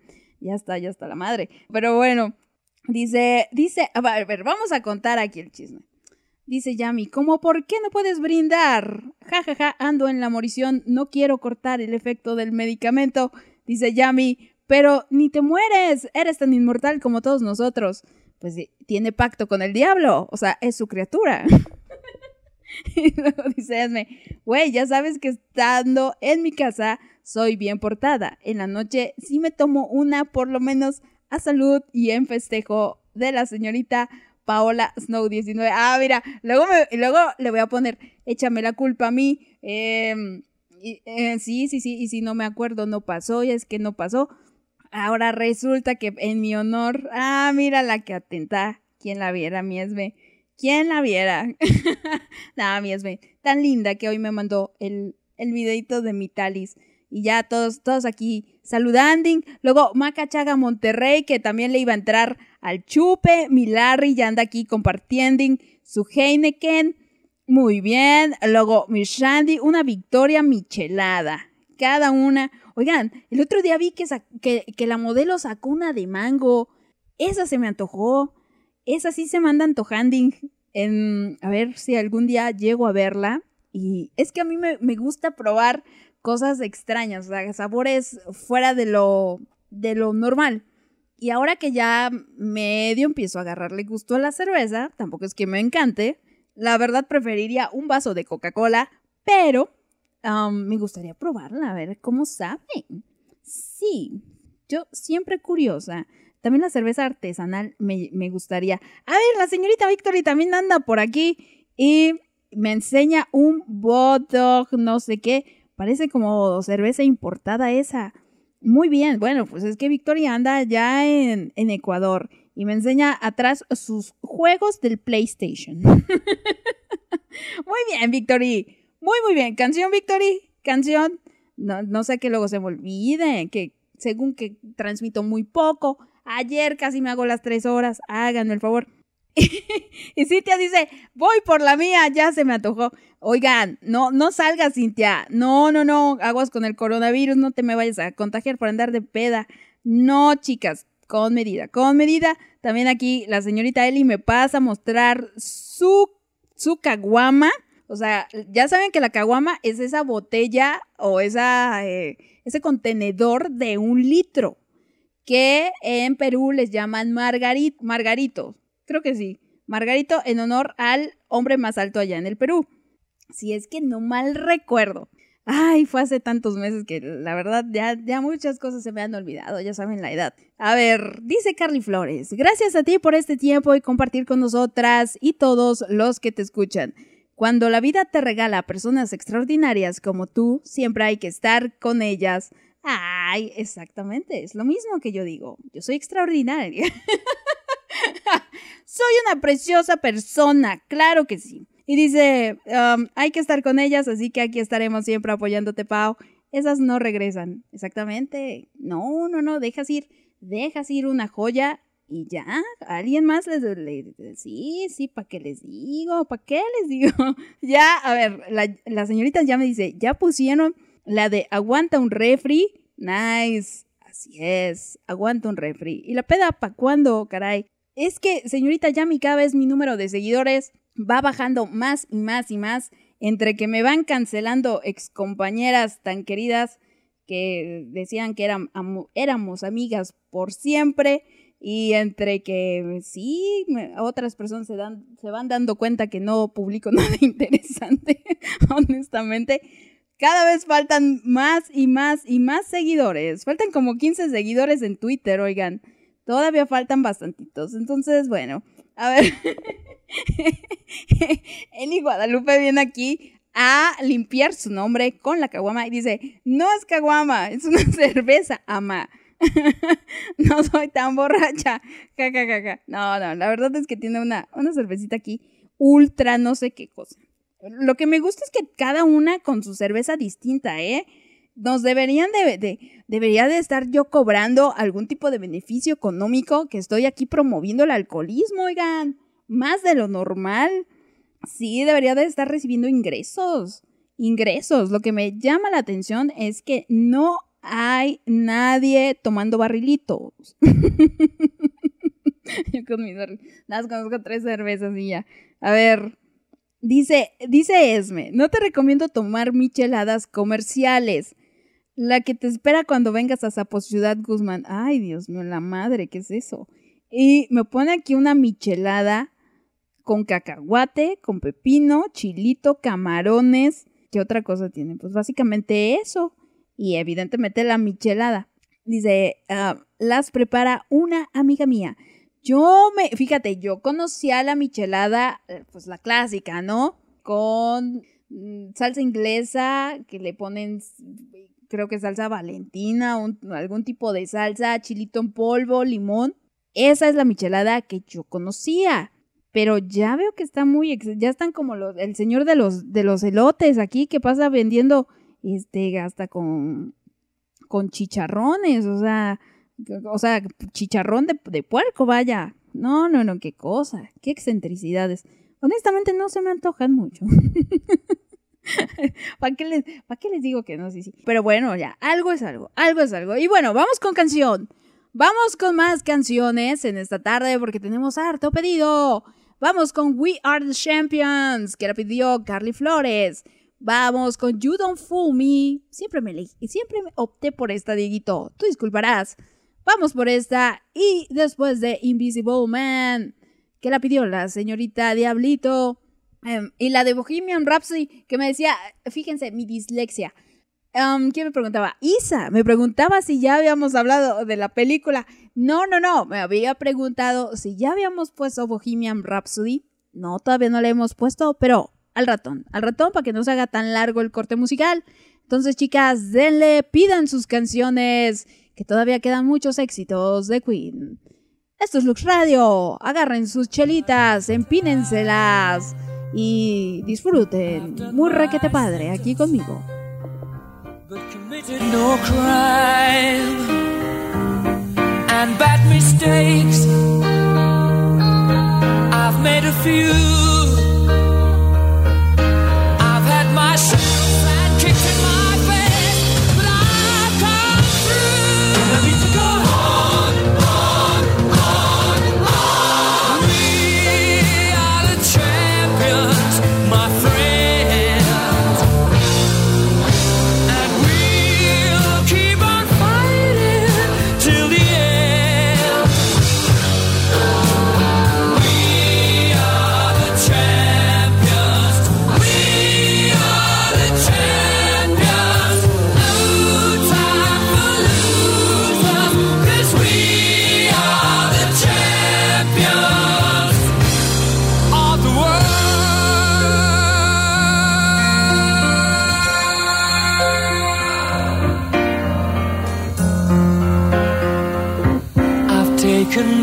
ya está, ya está la madre. Pero bueno, dice, dice, a ver, a ver, vamos a contar aquí el chisme. Dice Yami, ¿cómo por qué no puedes brindar? Ja, ja, ja, ando en la morición, no quiero cortar el efecto del medicamento. Dice Yami, pero ni te mueres, eres tan inmortal como todos nosotros. Pues tiene pacto con el diablo, o sea, es su criatura. y luego dice Esme, güey, ya sabes que estando en mi casa soy bien portada. En la noche sí me tomo una por lo menos a salud y en festejo de la señorita Paola Snow 19. Ah, mira, luego, luego le voy a poner, échame la culpa a mí. Em, eh, sí, sí, sí, y si no me acuerdo, no pasó, y es que no pasó. Ahora resulta que en mi honor, ah, mira la que atenta. ¿Quién la viera, mi Esme? ¿Quién la viera? Nada, mi Esme, tan linda que hoy me mandó el, el videito de mi talis. Y ya todos, todos aquí saludando. Luego Maca Chaga Monterrey, que también le iba a entrar al chupe. Mi Larry ya anda aquí compartiendo su Heineken. Muy bien. Luego mi Shandy, una victoria michelada. Cada una. Oigan, el otro día vi que, que, que, la modelo sacó una de mango. Esa se me antojó. Esa sí se manda antojando. En, a ver si algún día llego a verla. Y es que a mí me, me gusta probar cosas extrañas, o sabores fuera de lo, de lo normal. Y ahora que ya medio empiezo a agarrarle gusto a la cerveza, tampoco es que me encante, la verdad preferiría un vaso de Coca-Cola, pero me gustaría probarla, a ver cómo sabe. Sí, yo siempre curiosa. También la cerveza artesanal me, me gustaría. A ver, la señorita Victory también anda por aquí y me enseña un Bodog, no sé qué. Parece como cerveza importada esa. Muy bien, bueno, pues es que Victoria anda ya en, en Ecuador y me enseña atrás sus juegos del PlayStation. muy bien, Victory. Muy, muy bien. Canción, Victory. Canción. No, no sé que luego se me olvide, que según que transmito muy poco. Ayer casi me hago las tres horas. Háganme el favor. y Cintia dice, voy por la mía, ya se me antojó. Oigan, no, no salgas, Cintia. No, no, no, aguas con el coronavirus, no te me vayas a contagiar por andar de peda. No, chicas, con medida, con medida. También aquí la señorita Eli me pasa a mostrar su, su caguama. O sea, ya saben que la caguama es esa botella o esa, eh, ese contenedor de un litro que en Perú les llaman margarit, margarito. Creo que sí. Margarito en honor al hombre más alto allá en el Perú. Si es que no mal recuerdo. Ay, fue hace tantos meses que la verdad ya, ya muchas cosas se me han olvidado, ya saben la edad. A ver, dice Carly Flores, gracias a ti por este tiempo y compartir con nosotras y todos los que te escuchan. Cuando la vida te regala personas extraordinarias como tú, siempre hay que estar con ellas. Ay, exactamente, es lo mismo que yo digo. Yo soy extraordinaria. Soy una preciosa persona, claro que sí. Y dice, um, hay que estar con ellas, así que aquí estaremos siempre apoyándote, Pau. Esas no regresan. Exactamente. No, no, no, dejas ir, dejas ir una joya y ya, alguien más les, sí, sí, ¿para qué les digo? ¿Para qué les digo? ya, a ver, la, señorita ya me dice, ya pusieron la de aguanta un refri. Nice. Así es, aguanta un refri. ¿Y la peda para cuándo, caray? Es que, señorita Yami, cada vez mi número de seguidores va bajando más y más y más. Entre que me van cancelando excompañeras tan queridas que decían que eran, éramos amigas por siempre. Y entre que sí, otras personas se, dan, se van dando cuenta que no publico nada interesante, honestamente. Cada vez faltan más y más y más seguidores. Faltan como 15 seguidores en Twitter, oigan. Todavía faltan bastantitos. Entonces, bueno, a ver. Eli Guadalupe viene aquí a limpiar su nombre con la caguama y dice, no es caguama, es una cerveza, ama. no soy tan borracha. No, no, la verdad es que tiene una, una cervecita aquí ultra no sé qué cosa. Lo que me gusta es que cada una con su cerveza distinta, ¿eh? Nos deberían de, de- debería de estar yo cobrando algún tipo de beneficio económico que estoy aquí promoviendo el alcoholismo, oigan, más de lo normal. Sí, debería de estar recibiendo ingresos. Ingresos. Lo que me llama la atención es que no hay nadie tomando barrilitos. Yo con mis más conozco tres cervezas y ya. A ver. Dice, dice Esme, no te recomiendo tomar micheladas comerciales. La que te espera cuando vengas a Zapo Ciudad Guzmán. Ay, Dios mío, la madre, ¿qué es eso? Y me pone aquí una michelada con cacahuate, con pepino, chilito, camarones. ¿Qué otra cosa tiene? Pues básicamente eso. Y evidentemente la michelada. Dice, ah, las prepara una amiga mía. Yo me, fíjate, yo conocía la michelada, eh, pues la clásica, ¿no? Con mm, salsa inglesa, que le ponen, creo que salsa valentina, algún tipo de salsa, chilito en polvo, limón. Esa es la michelada que yo conocía. Pero ya veo que está muy, ya están como el señor de los, de los elotes aquí que pasa vendiendo, este, hasta con, con chicharrones, o sea, o sea, chicharrón de, de puerco, vaya. No, no, no, qué cosa, qué excentricidades. Honestamente no se me antojan mucho. ¿Para qué, les, ¿Para qué les digo que no? Sí, sí. Pero bueno, ya, algo es algo, algo es algo. Y bueno, vamos con canción. Vamos con más canciones en esta tarde porque tenemos harto pedido. Vamos con We Are the Champions, que la pidió Carly Flores. Vamos con You Don't Fool Me. Siempre me elegí, siempre me opté por esta, Dieguito. Tú disculparás. Vamos por esta. Y después de Invisible Man, que la pidió la señorita Diablito. Em, y la de Bohemian Rhapsody, que me decía, fíjense, mi dislexia. Em, ¿Quién me preguntaba? Isa, me preguntaba si ya habíamos hablado de la película. No, no, no, me había preguntado si ya habíamos puesto Bohemian Rhapsody. No, todavía no le hemos puesto, pero al ratón, al ratón para que no se haga tan largo el corte musical. Entonces, chicas, denle, pidan sus canciones, que todavía quedan muchos éxitos de Queen. Esto es Lux Radio. Agarren sus chelitas, empínenselas y disfruten. Muy requete padre aquí conmigo. I've made a few.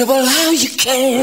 Incredible how you can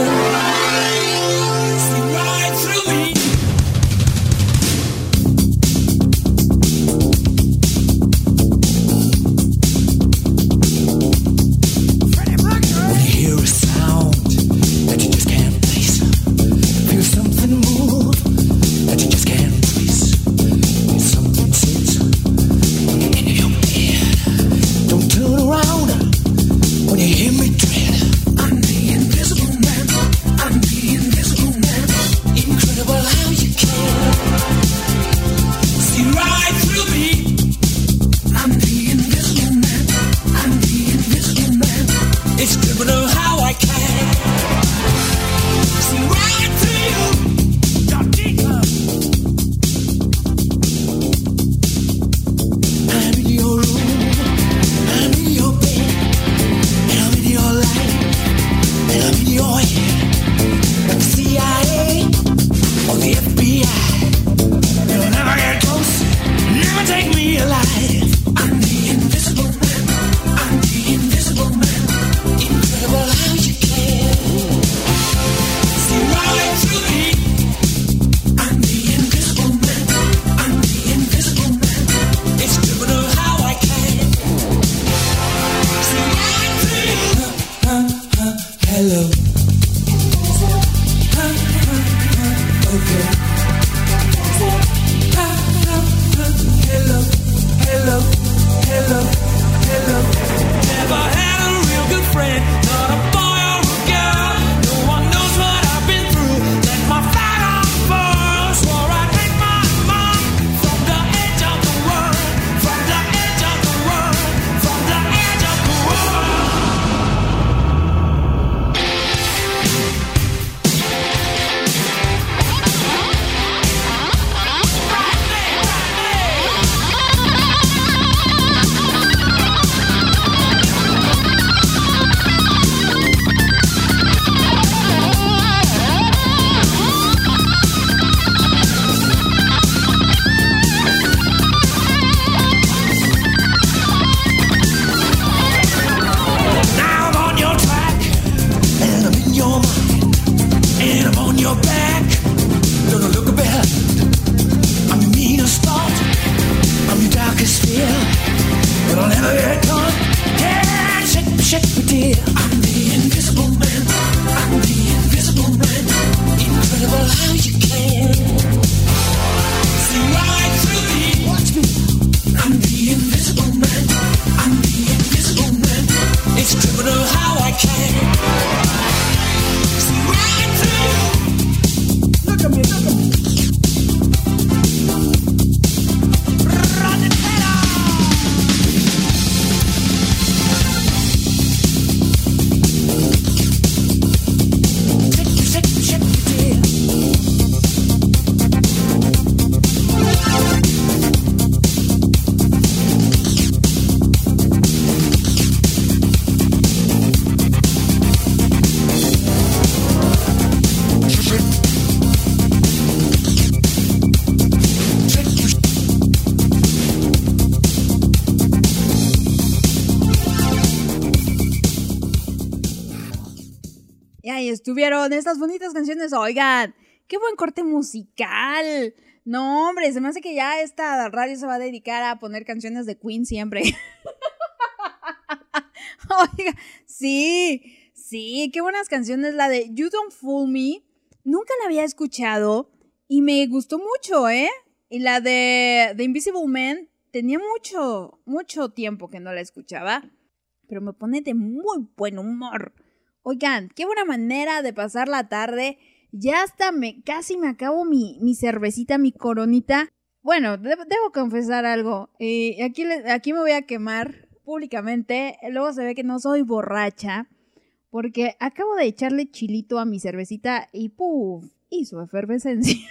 estuvieron estas bonitas canciones. Oigan, qué buen corte musical. No, hombre, se me hace que ya esta radio se va a dedicar a poner canciones de Queen siempre. Oiga, sí, sí, qué buenas canciones. La de You Don't Fool Me, nunca la había escuchado y me gustó mucho, ¿eh? Y la de The Invisible Man, tenía mucho, mucho tiempo que no la escuchaba, pero me pone de muy buen humor. Oigan, qué buena manera de pasar la tarde. Ya hasta me casi me acabo mi, mi cervecita, mi coronita. Bueno, de- debo confesar algo. Eh, aquí, aquí me voy a quemar públicamente. Luego se ve que no soy borracha. Porque acabo de echarle chilito a mi cervecita y ¡puf! Hizo efervescencia.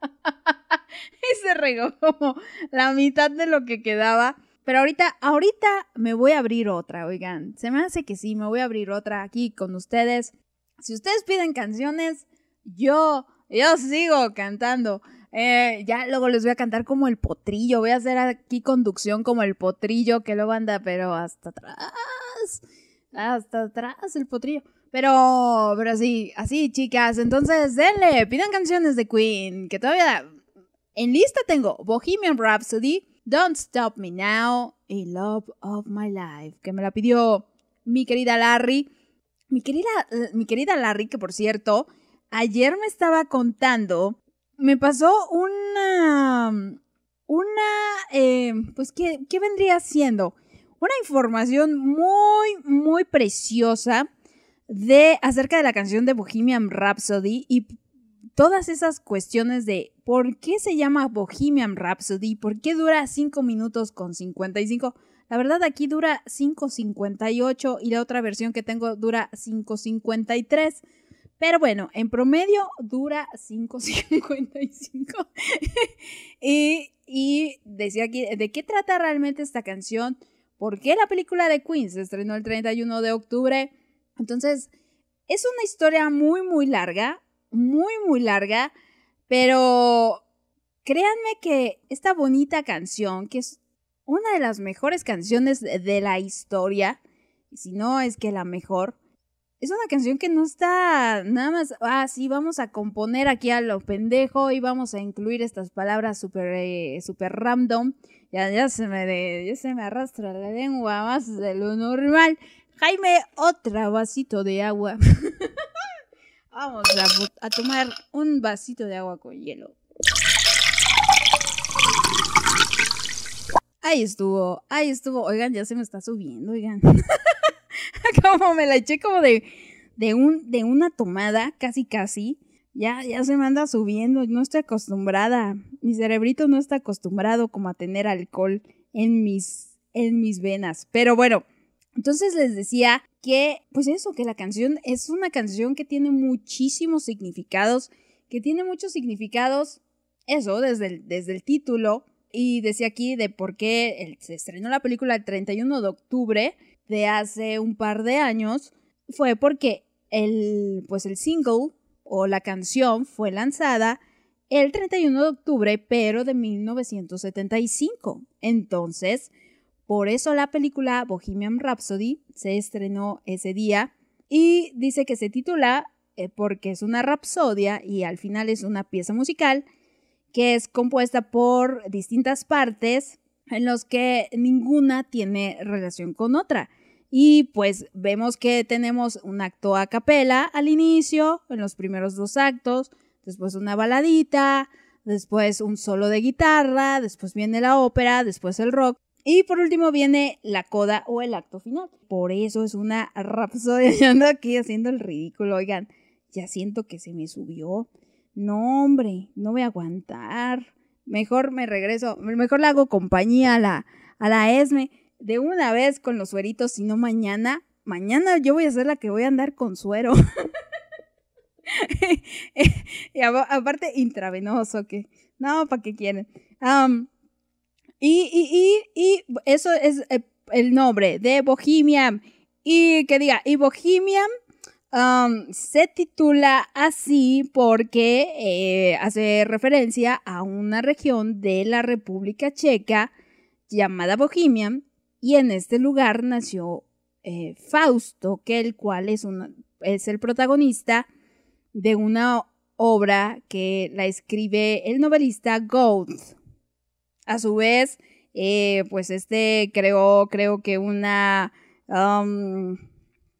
y se regó como la mitad de lo que quedaba. Pero ahorita, ahorita me voy a abrir otra, oigan. Se me hace que sí, me voy a abrir otra aquí con ustedes. Si ustedes piden canciones, yo, yo sigo cantando. Eh, ya luego les voy a cantar como el potrillo. Voy a hacer aquí conducción como el potrillo que luego anda, pero hasta atrás. Hasta atrás el potrillo. Pero, pero sí, así, chicas. Entonces, denle, pidan canciones de Queen. Que todavía en lista tengo Bohemian Rhapsody, Don't Stop Me Now y Love of My Life, que me la pidió mi querida Larry. Mi querida, mi querida Larry, que por cierto, ayer me estaba contando, me pasó una, una, eh, pues, ¿qué, ¿qué vendría siendo? Una información muy, muy preciosa de acerca de la canción de Bohemian Rhapsody y todas esas cuestiones de por qué se llama Bohemian Rhapsody, por qué dura 5 minutos con 55. La verdad aquí dura 5.58 y la otra versión que tengo dura 5.53. Pero bueno, en promedio dura 5.55. y, y decía aquí, ¿de qué trata realmente esta canción? ¿Por qué la película de Queen se estrenó el 31 de octubre? Entonces, es una historia muy, muy larga, muy, muy larga, pero créanme que esta bonita canción, que es una de las mejores canciones de, la historia, si no es que la mejor, es una canción que no está nada más, ah, sí, vamos a componer aquí a lo pendejo y vamos a incluir estas palabras súper eh, super random. Ya, ya, se me ya se me arrastra la lengua más de lo normal. Jaime, otro vasito de agua. Vamos a, tomar un vasito de agua con hielo. Ahí estuvo, ahí estuvo. Oigan, ya se me está subiendo, oigan. como me la eché como de, de, un, de una tomada, casi casi. Ya, ya se me anda subiendo, no estoy acostumbrada. Mi cerebrito no está acostumbrado como a tener alcohol en mis, en mis venas. Pero bueno, entonces les decía que, pues eso, que la canción es una canción que tiene muchísimos significados, que tiene muchos significados, eso, desde el, desde el título. Y decía aquí de por qué se estrenó la película el 31 de octubre de hace un par de años. Fue porque el, pues el single o la canción fue lanzada el 31 de octubre, pero de 1975. Entonces, por eso la película Bohemian Rhapsody se estrenó ese día y dice que se titula eh, porque es una rapsodia y al final es una pieza musical que es compuesta por distintas partes en los que ninguna tiene relación con otra. Y pues vemos que tenemos un acto a capela al inicio, en los primeros dos actos, después una baladita, después un solo de guitarra, después viene la ópera, después el rock. Y por último viene la coda o el acto final. Por eso es una rapsodia. Yo ando aquí haciendo el ridículo. Oigan, ya siento que se me subió. No, hombre, no voy a aguantar. Mejor me regreso, mejor le hago compañía a la, a la Esme de una vez con los sueritos, si no mañana. Mañana yo voy a ser la que voy a andar con suero. y aparte, intravenoso, que no, ¿para qué quieren? Y, y, y, y eso es eh, el nombre de Bohemian. Y que diga, y Bohemian um, se titula así porque eh, hace referencia a una región de la República Checa llamada Bohemian. Y en este lugar nació eh, Fausto, que el cual es, es el protagonista de una obra que la escribe el novelista Goethe. A su vez, eh, pues este creó, creo que una, um,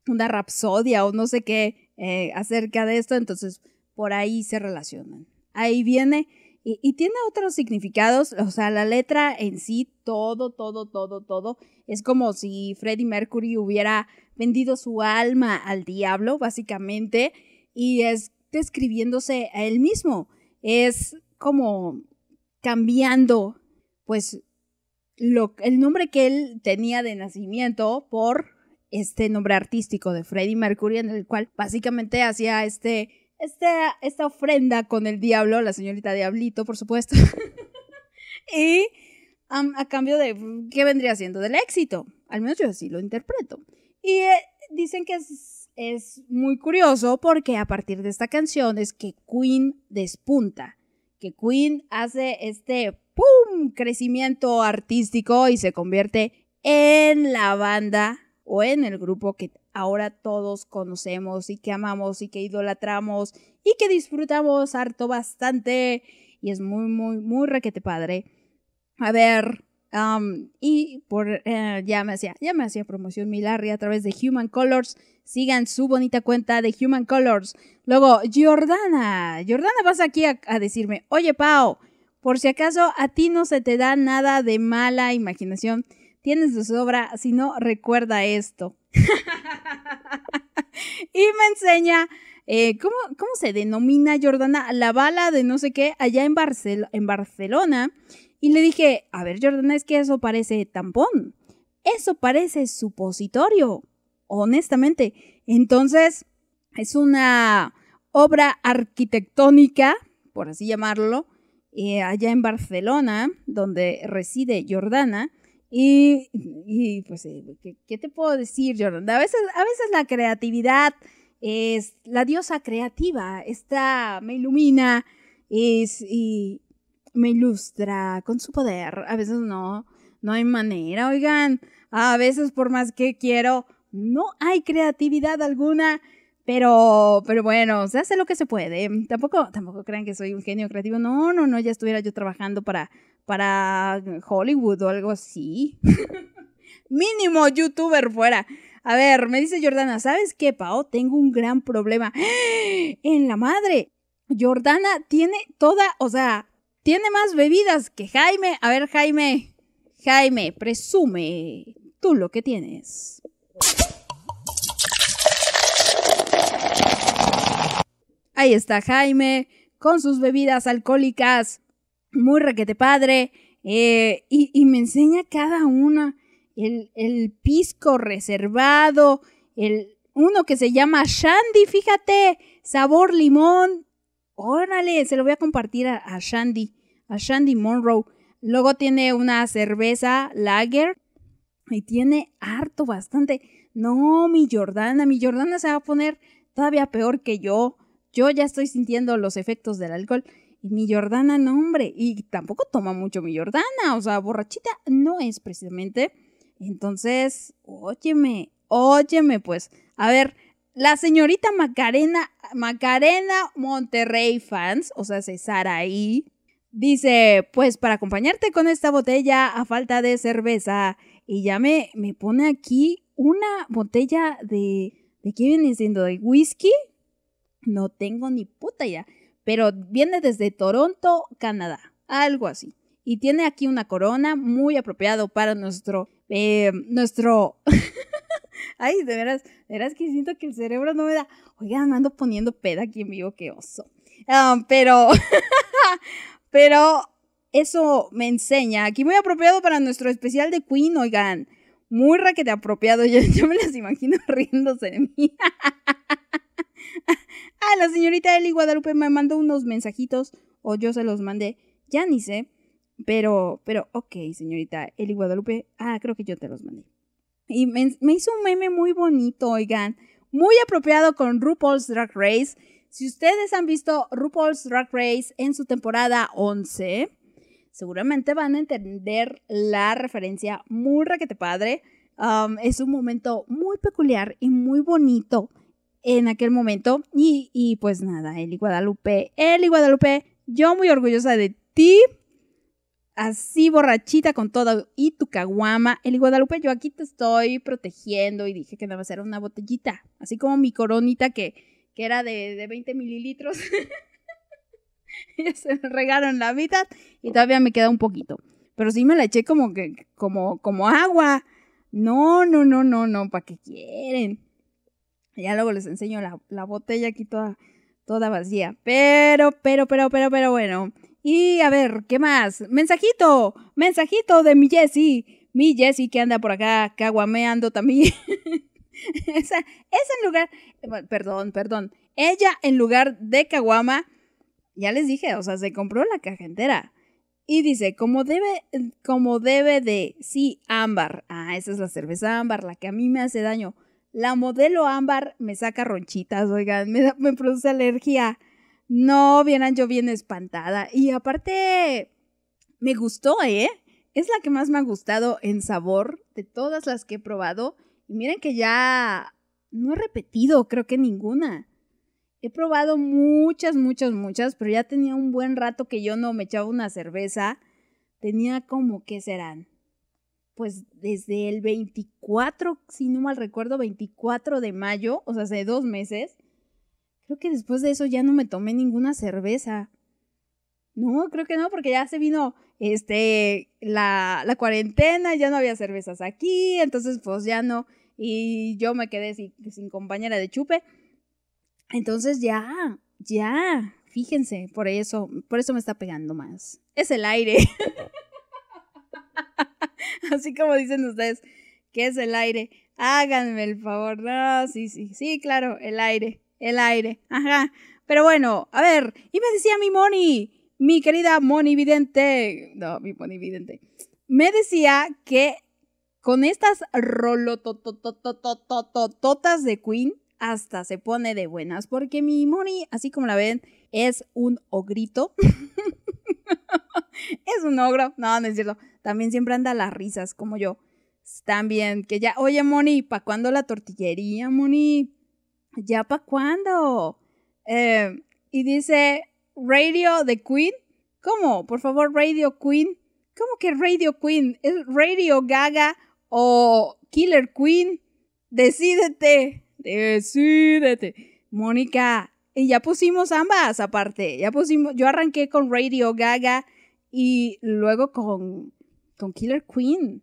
una rapsodia o no sé qué eh, acerca de esto, entonces por ahí se relacionan. Ahí viene y, y tiene otros significados, o sea, la letra en sí, todo, todo, todo, todo, es como si Freddie Mercury hubiera vendido su alma al diablo, básicamente, y es describiéndose a él mismo, es como cambiando, pues, el nombre que él tenía de nacimiento por este nombre artístico de Freddie Mercury, en el cual básicamente hacía este, este, esta ofrenda con el diablo, la señorita Diablito, por supuesto. y a cambio de, ¿qué vendría siendo? Del éxito. Al menos yo así lo interpreto. Y eh, dicen que es muy curioso porque a partir de esta canción es que Queen despunta, que Queen hace este ¡pum! crecimiento artístico y se convierte en la banda o en el grupo que ahora todos conocemos y que amamos y que idolatramos y que disfrutamos harto bastante y es muy, muy, muy requete padre. A ver, y por, eh, ya me hacía, ya me hacía promoción Milarri a través de Human Colors. Sigan su bonita cuenta de Human Colors. Luego, Jordana. Jordana vas aquí a, a decirme, oye Pau, por si acaso a ti no se te da nada de mala imaginación, tienes de sobra, si no, recuerda esto. y me enseña eh, ¿cómo, ¿cómo, se denomina Jordana la bala de no sé qué allá en, Barcel en Barcelona. Y le dije, a ver Jordana, es que eso parece tampón. Eso parece supositorio, honestamente. Entonces, es una obra arquitectónica, por así llamarlo, eh, allá en Barcelona, donde reside Jordana. Y, pues, eh, ¿qué, ¿qué, te puedo decir, Jordana? A veces, a veces la creatividad es la diosa creativa, está, me ilumina es, y me ilustra con su poder. A veces no, no hay manera, oigan. A veces por más que quiero, no hay creatividad alguna. Pero, pero bueno, se hace lo que se puede. Tampoco, tampoco crean que soy un genio creativo. No, no, no, ya estuviera yo trabajando para, para Hollywood o algo así. Mínimo youtuber fuera. A ver, me dice Jordana, ¿sabes qué, Pao? Tengo un gran problema. En la madre. Jordana tiene toda, o sea, tiene más bebidas que Jaime. A ver, Jaime. Jaime, presume tú lo que tienes. Ahí está Jaime con sus bebidas alcohólicas. Muy requete padre. Eh, y, me enseña cada una. El, el, pisco reservado. El, uno que se llama Shandy, fíjate. Sabor limón. Órale, se lo voy a compartir a, a Shandy. A Shandy Monroe. Luego tiene una cerveza lager. Y tiene harto, bastante. No, mi Jordana, mi Jordana se va a poner todavía peor que yo. Yo ya estoy sintiendo los efectos del alcohol. Y mi Jordana, no, hombre. Y tampoco toma mucho mi Jordana. O sea, borrachita no es precisamente. Entonces, óyeme, óyeme, pues. A ver, la señorita Macarena, Macarena Monterrey fans, o sea, Saraí, Dice, pues para acompañarte con esta botella a falta de cerveza. Y ya me, me pone aquí una botella de... ¿De qué viene siendo? ¿De whisky? No tengo ni puta idea. Pero viene desde Toronto, Canadá. Algo así. Y tiene aquí una corona muy apropiado para nuestro... eh, nuestro... Ay, de veras, de veras que siento que el cerebro no me da... Oigan, ando poniendo peda aquí en vivo, qué oso. Ah, pero... pero eso me enseña. Aquí muy apropiado para nuestro especial de Queen, oigan. Muy raquete apropiado. Yo, me las imagino riéndose de mí. ah, la señorita Eli Guadalupe me mandó unos mensajitos. O yo se los mandé. Ya ni sé. Pero, pero, ok, señorita Eli Guadalupe. Ah, creo que yo te los mandé. Y me hizo un meme muy bonito, oigan. Muy apropiado con RuPaul's Drag Race. Si ustedes han visto RuPaul's Drag Race en su temporada 11, seguramente van a entender la referencia muy raquete padre. Um, es un momento muy peculiar y muy bonito en aquel momento. Y, y pues nada, Eli Guadalupe, Eli Guadalupe, yo muy orgullosa de ti. Así borrachita con todo y tu caguama. Eli Guadalupe, yo aquí te estoy protegiendo y dije que nada más era una botellita. Así como mi coronita que, que era de, de 20 mililitros. se regaron la mitad y todavía me queda un poquito. Pero sí me la eché como que, como, como agua. No, no, no, no, no, ¿para qué quieren? Ya luego les enseño la, la botella aquí toda, toda vacía. Pero, pero, pero, pero, pero bueno. Y a ver, ¿qué más? Mensajito, mensajito de mi Jessie. Mi Jessie que anda por acá caguameando también. esa, esa en lugar, bueno, perdón, perdón. Ella en lugar de caguama, ya les dije, o sea, se compró la caja entera. Y dice, como debe, como debe de, sí, ámbar. Ah, esa es la cerveza ámbar, la que a mí me hace daño. La modelo ámbar me saca ronchitas, oigan, me, me produce alergia. No, vieran yo bien espantada. Y aparte, me gustó, ¿eh? Es la que más me ha gustado en sabor de todas las que he probado. Y miren que ya no he repetido, creo que ninguna. He probado muchas, muchas, muchas, pero ya tenía un buen rato que yo no me echaba una cerveza. Tenía como, ¿qué serán? Pues desde el 24, si no mal recuerdo, 24 de mayo, o sea, hace dos meses. Creo que después de eso ya no me tomé ninguna cerveza. No, creo que no, porque ya se vino este la, la cuarentena, ya no había cervezas aquí, entonces pues ya no. Y yo me quedé sin, compañera de chupe. Entonces ya, ya, fíjense, por eso, por eso me está pegando más. Es el aire. Así como dicen ustedes, que es el aire. Háganme el favor. No, sí, sí, sí, claro, el aire, el aire. Ajá. Pero bueno, a ver, y me decía mi Moni, mi querida Moni Vidente, no, mi Moni Vidente, me decía que con estas rolototototototototas de Queen hasta se pone de buenas, porque mi Moni, así como la ven, es un ogrito. es un ogro. No, no es cierto. También siempre anda las risas, como yo. También, que ya, oye, Moni, ¿pa' cuándo la tortillería, Moni? ¿Ya pa' cuándo? Eh, y dice, Radio de Queen. ¿Cómo? Por favor, Radio Queen. ¿Cómo que Radio Queen? ¿Es Radio Gaga o Killer Queen? Decídete. Decídete. Mónica, y ya pusimos ambas aparte. Ya pusimos, yo arranqué con Radio Gaga y luego con, con Killer Queen.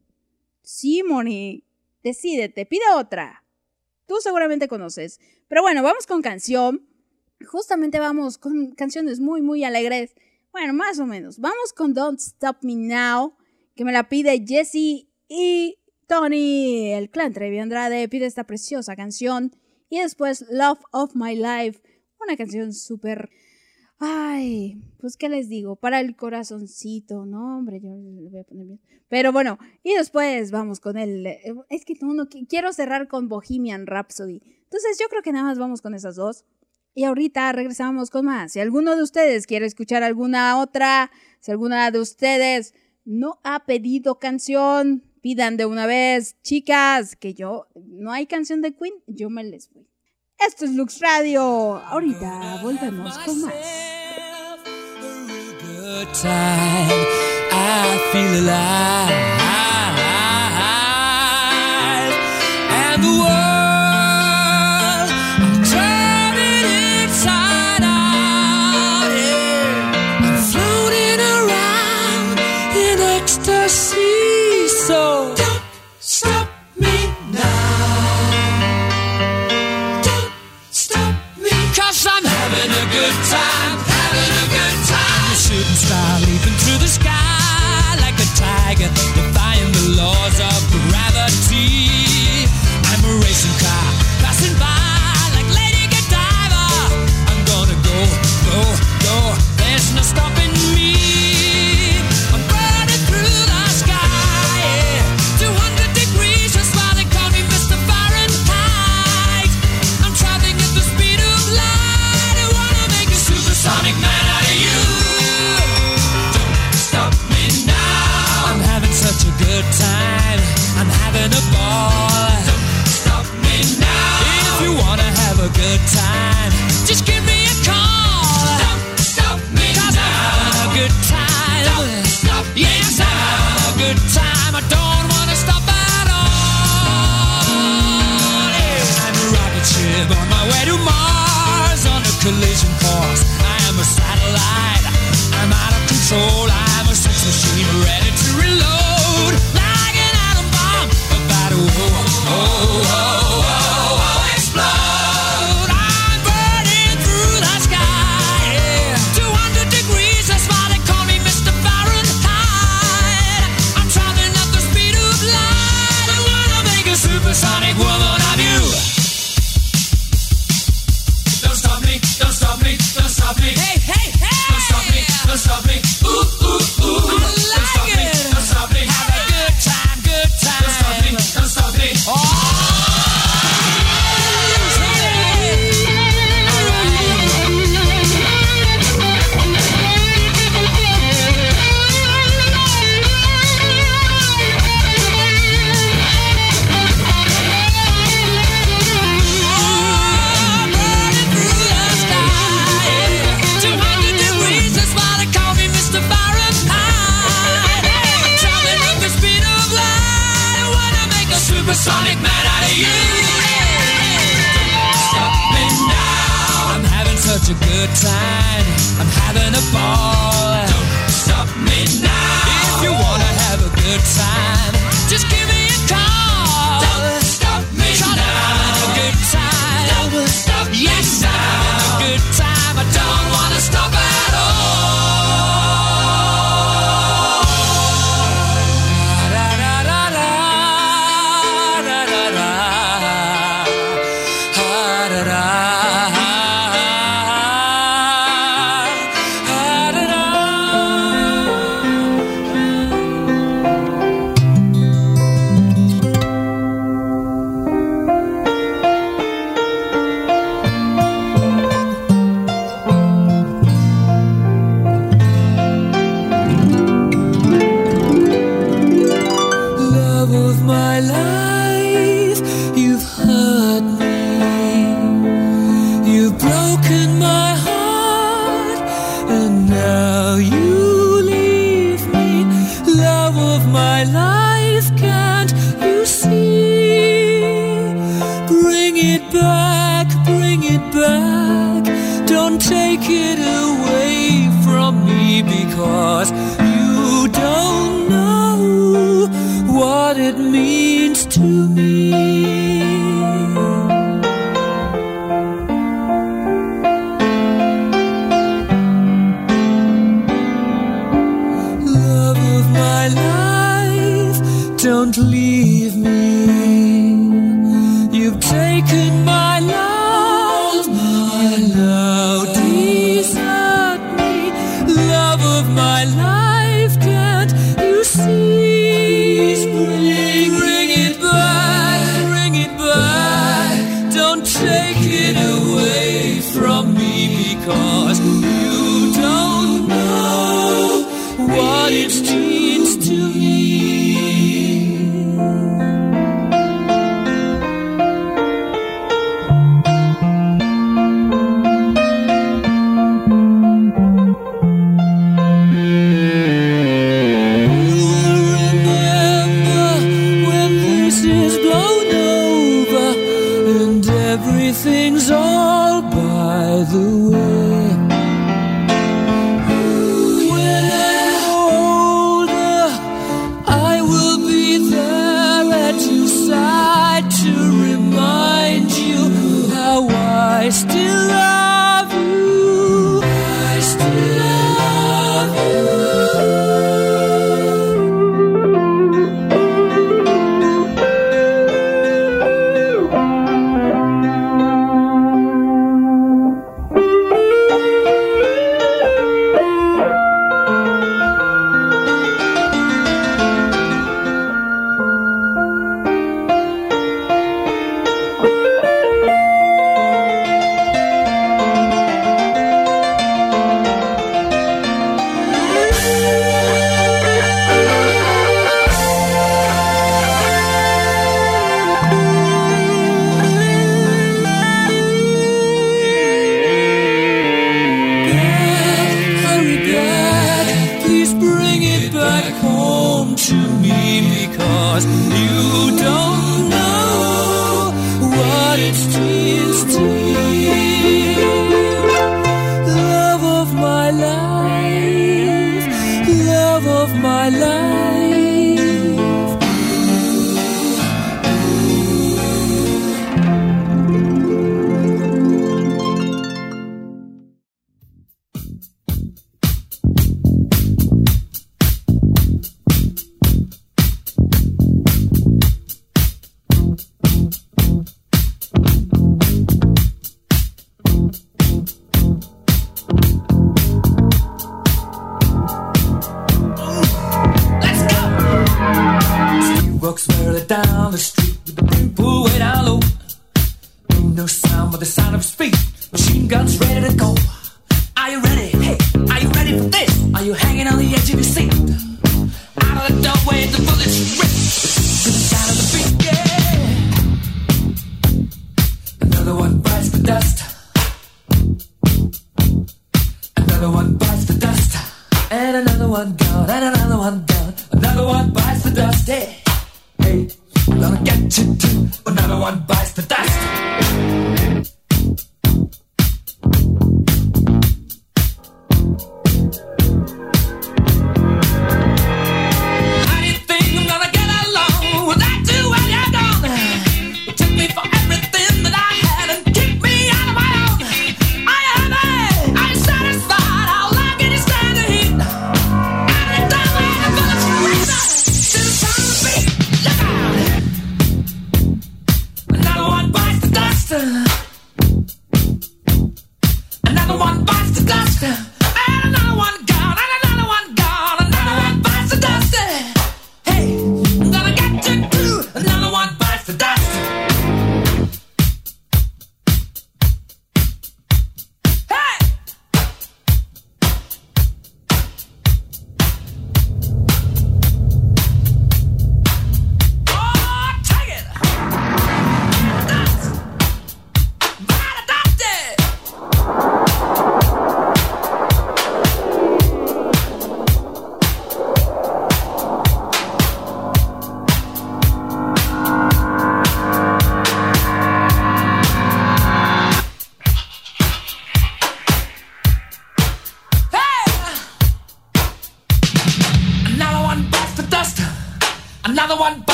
Sí, Moni, decídete, pide otra. Tú seguramente conoces. Pero bueno, vamos con canción. Justamente vamos con canciones muy, muy alegres. Bueno, más o menos. Vamos con Don't Stop Me Now, que me la pide Jesse y Tony. El clan Trevi Andrade pide esta preciosa canción. Y después Love of My Life, una canción súper... Ay, pues qué les digo, para el corazoncito, no, hombre, yo le voy a poner bien. Pero bueno, y después vamos con el... Es que no, no, qui- quiero cerrar con Bohemian Rhapsody. Entonces yo creo que nada más vamos con esas dos. Y ahorita regresamos con más. Si alguno de ustedes quiere escuchar alguna otra, si alguna de ustedes no ha pedido canción, de una vez, chicas, que yo, no hay canción de Queen, yo me les voy. Esto es Lux Radio. Ahorita volvemos con más. There's no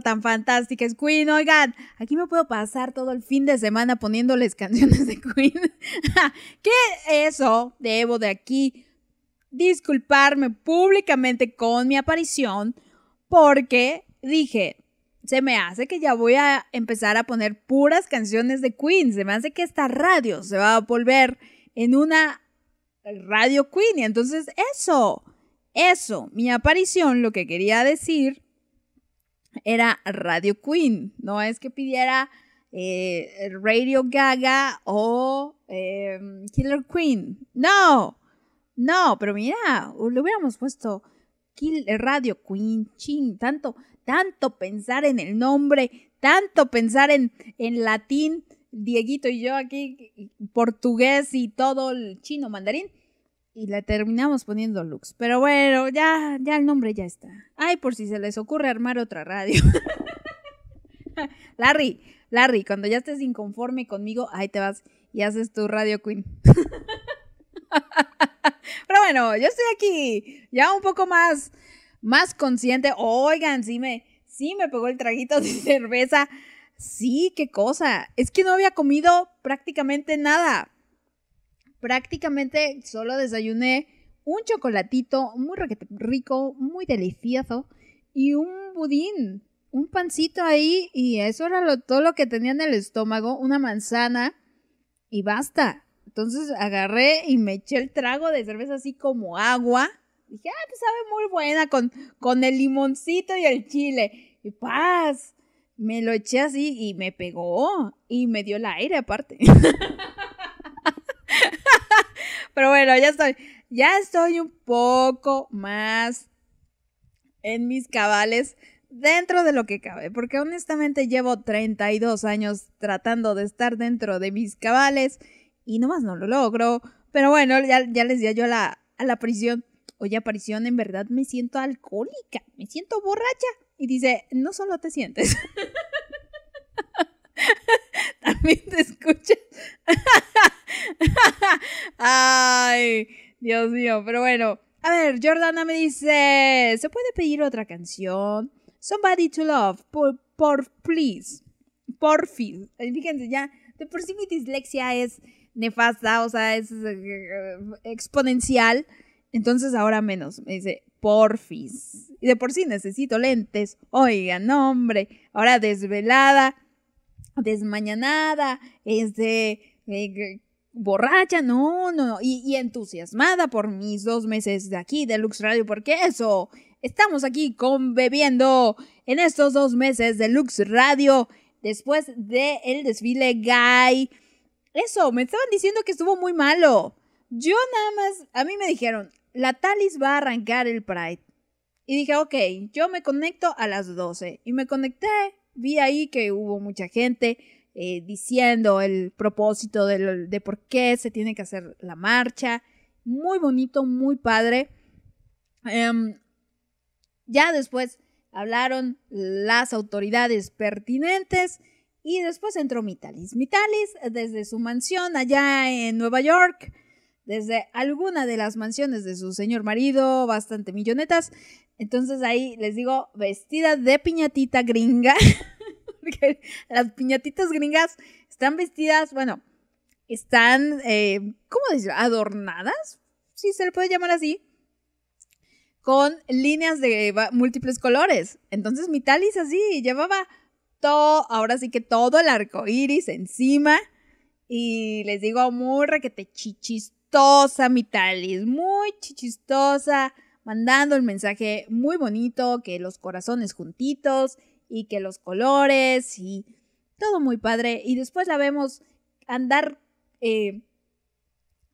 tan fantástica es Queen. Oigan, aquí me puedo pasar todo el fin de semana poniéndoles canciones de Queen. ¿Qué eso debo de aquí disculparme públicamente con mi aparición porque dije, se me hace que ya voy a empezar a poner puras canciones de Queen, se me hace que esta radio se va a volver en una radio Queen y entonces eso, eso, mi aparición lo que quería decir era Radio Queen, no es que pidiera eh, Radio Gaga o eh, Killer Queen, no, no, pero mira, le hubiéramos puesto Kill, Radio Queen, ching, tanto, tanto pensar en el nombre, tanto pensar en, en latín, Dieguito y yo aquí, portugués y todo el chino mandarín. Y le terminamos poniendo Lux. Pero bueno, ya, ya el nombre ya está. Ay, por si se les ocurre armar otra radio. Larry, Larry, cuando ya estés inconforme conmigo, ahí te vas y haces tu Radio Queen. Pero bueno, yo estoy aquí ya un poco más, más consciente. Oigan, sí me, sí me pegó el traguito de cerveza. Sí, qué cosa. Es que no había comido prácticamente nada. Prácticamente solo desayuné un chocolatito muy rico, muy delicioso y un budín, un pancito ahí y eso era todo lo que tenía en el estómago, una manzana y basta. Entonces agarré y me eché el trago de cerveza así como agua. Dije, ah, pues sabe muy buena con, con el limoncito y el chile. Y paz, me lo eché así y me pegó y me dio el aire aparte. Pero bueno, ya estoy, ya estoy un poco más en mis cabales dentro de lo que cabe, porque honestamente llevo 32 años tratando de estar dentro de mis cabales y nomás no lo logro. Pero bueno, ya, ya les di yo a la, a la prisión. Oye, aparición, en verdad me siento alcohólica, me siento borracha. Y dice, no solo te sientes. También te escuchas. Ay, Dios mío, pero bueno. A ver, Jordana me dice, ¿se puede pedir otra canción? Somebody to Love, por, por please. Porfis. Fíjense, ya, de por sí mi dislexia es nefasta, o sea, es eh, exponencial. Entonces ahora menos. Me dice, porfis. Y de por sí necesito lentes. Oigan, hombre. Ahora desvelada, desmañanada, este, eh, borracha, no, no. Y, y, entusiasmada por mis dos meses de aquí de Lux Radio, porque eso, estamos aquí con bebiendo en estos dos meses de Lux Radio después del el desfile gay eso, me estaban diciendo que estuvo muy malo. Yo nada más, a mí me dijeron, la Talis va a arrancar el Pride. Y dije, ok, yo me conecto a las 12. Y me conecté, vi ahí que hubo mucha gente eh, diciendo el propósito de, de por qué se tiene que hacer la marcha. Muy bonito, muy padre. Em, ya después hablaron las autoridades pertinentes y después entró Mitalis. Mitalis, desde su mansión allá en Nueva York, desde alguna de las mansiones de su señor marido, bastante millonetas. Entonces ahí les digo, vestida de piñatita gringa. Porque las piñatitas gringas están vestidas, bueno, están, eh, ¿cómo decir? Adornadas, si se le puede llamar así, con líneas de múltiples colores. Entonces Mitalis así llevaba ahora sí que todo el arco iris encima. Y les digo, muy requete chichistosa, mi talis, muy chichistosa, mandando el mensaje muy bonito, que los corazones juntitos y que los colores y todo muy padre. Y después la vemos andar eh,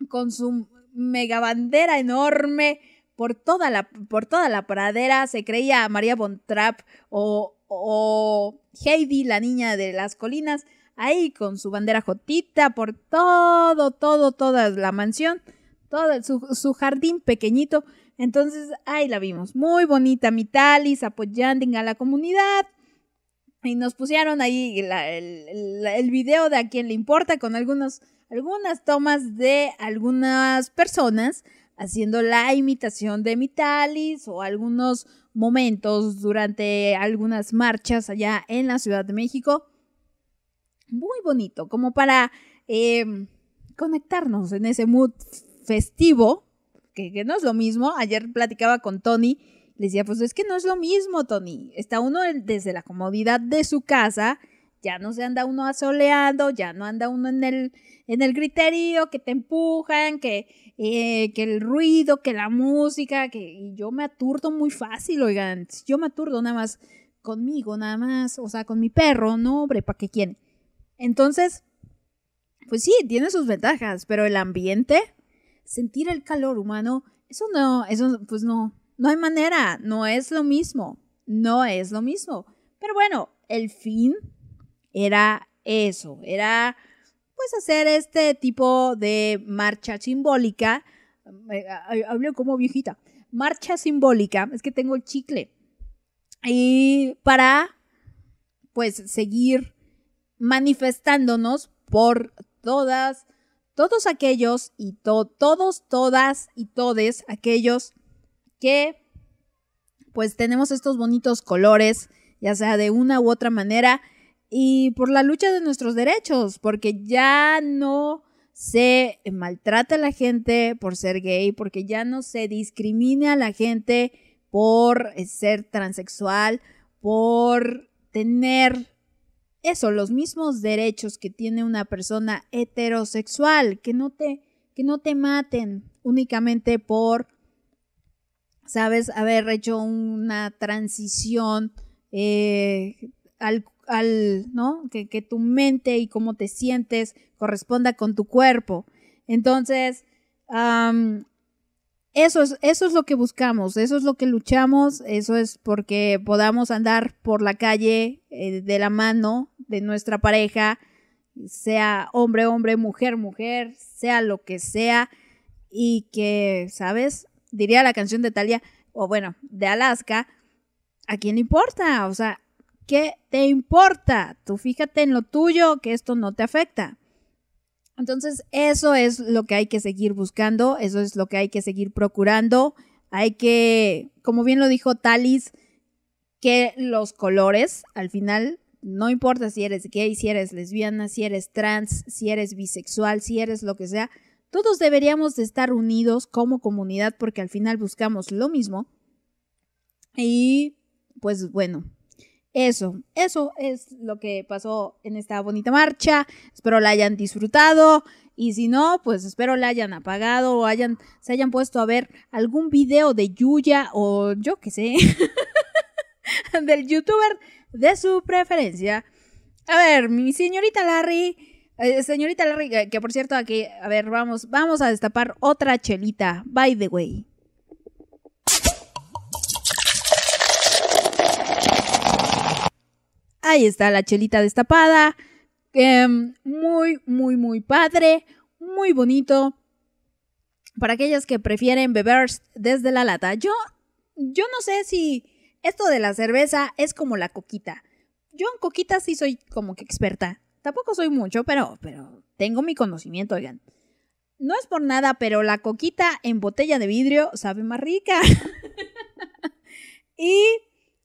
con su mega bandera enorme por toda la, por toda la pradera. Se creía María Bontrap o, o Heidi, la niña de las colinas, ahí con su bandera jotita por todo, todo, toda la mansión, todo su, jardín pequeñito. Entonces ahí la vimos, muy bonita, Mitalis apoyando a la comunidad. Y nos pusieron ahí el, el, video de a quien le importa con algunos, algunas tomas de algunas personas haciendo la imitación de Mitalis o algunos momentos durante algunas marchas allá en la Ciudad de México. Muy bonito, como para em, conectarnos en ese mood festivo, que, que no es lo mismo. Ayer platicaba con Tony, decía, pues es que no es lo mismo, Tony. Está uno desde la comodidad de su casa, ya no se anda uno asoleando, ya no anda uno en el, en el griterío, que te empujan, que, eh, que el ruido, que la música, que y yo me aturdo muy fácil, oigan. Yo me aturdo nada más conmigo, nada más, o sea, con mi perro, no, hombre, ¿para qué quieren? Entonces, pues sí, tiene sus ventajas, pero el ambiente, sentir el calor humano, eso no, eso pues no, no hay manera, no es lo mismo, no es lo mismo. Pero bueno, el fin era eso, era pues hacer este tipo de marcha simbólica, eh, hablé como viejita, marcha simbólica, es que tengo el chicle, y para pues seguir manifestándonos por todas, todos aquellos y to- todos, todas y todes aquellos que pues tenemos estos bonitos colores, ya sea de una u otra manera, y por la lucha de nuestros derechos, porque ya no se maltrata a la gente por ser gay, porque ya no se discrimina a la gente por eh, ser transexual, por tener eso, los mismos derechos que tiene una persona heterosexual, que no te, que no te maten únicamente por, sabes, haber hecho una transición eh, al, ¿no? Que, tu mente y cómo te sientes corresponda con tu cuerpo. Entonces, eso es, eso es lo que buscamos, eso es lo que luchamos, eso es porque podamos andar por la calle eh, de la mano de nuestra pareja, sea hombre, hombre, mujer, mujer, sea lo que sea, y que, ¿sabes? Diría la canción de Talia, o bueno, de Alaska, ¿a quién le importa? O sea, ¿qué te importa? Tú fíjate en lo tuyo, que esto no te afecta. Entonces, eso es lo que hay que seguir buscando, eso es lo que hay que seguir procurando. Hay que, como bien lo dijo Talis, que los colores, al final, no importa si eres gay, si eres lesbiana, si eres trans, si eres bisexual, si eres lo que sea, todos deberíamos de estar unidos como comunidad porque al final buscamos lo mismo. Y pues bueno, eso, eso es lo que pasó en esta bonita marcha. Espero la hayan disfrutado. Y si no, pues espero la hayan apagado o hayan, se hayan puesto a ver algún video de Yuya o yo qué sé, del youtuber de su preferencia. A ver, mi señorita Larry, eh, señorita Larry, que, por cierto aquí, a ver, vamos, vamos a destapar otra chelita, by the way. Ahí está la chelita destapada. Em, muy, muy, muy padre. Muy bonito. Para aquellas que prefieren beber desde la lata. Yo, yo no sé si esto de la cerveza es como la coquita. Yo en coquita sí soy como que experta. Tampoco soy mucho, pero, pero tengo mi conocimiento, oigan. No es por nada, pero la coquita en botella de vidrio sabe más rica. y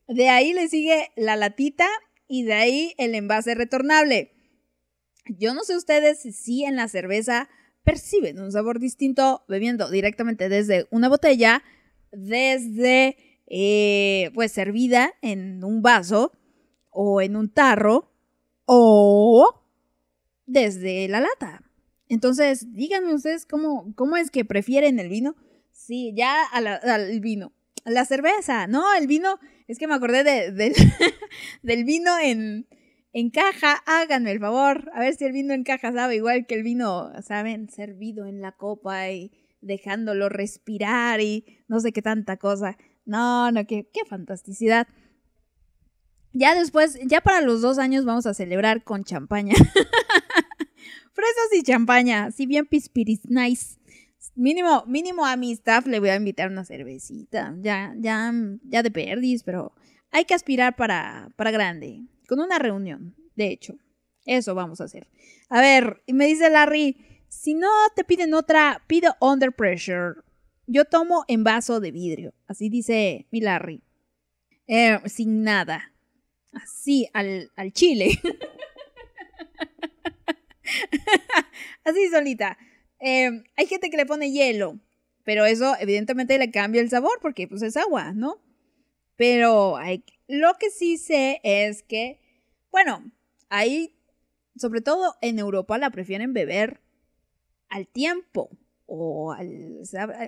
de ahí le sigue la latita y de ahí el envase retornable. Yo no sé ustedes si en la cerveza perciben un sabor distinto bebiendo directamente desde una botella, desde eh, pues servida en un vaso o en un tarro o desde la lata. Entonces, díganme ustedes cómo, cómo es que prefieren el vino. Sí, ya al vino. La cerveza, ¿no? El vino, es que me acordé de, del- del vino en, en caja. Háganme el favor. A ver si el vino en caja sabe igual que el vino, ¿saben? Servido en la copa y dejándolo respirar y no sé qué tanta cosa. No, no, qué, qué fantasticidad. Ya después, ya para los dos años vamos a celebrar con champaña. Fresas y champaña, si bien pispiris nice. Mínimo, mínimo a mi staff le voy a invitar una cervecita. Ya, ya, ya de perdis, pero hay que aspirar para, para grande. Con una reunión, de hecho. Eso vamos a hacer. A ver, y me dice Larry, si no te piden otra, pido under pressure. Yo tomo en vaso de vidrio. Así dice mi Larry. Eh, sin nada. Así, al, al chile. Así solita. Eh, hay gente que le pone hielo. Pero eso evidentemente le cambia el sabor porque pues es agua, ¿no? Pero lo que sí sé es que, bueno, ahí, sobre todo en Europa, la prefieren beber al tiempo o al,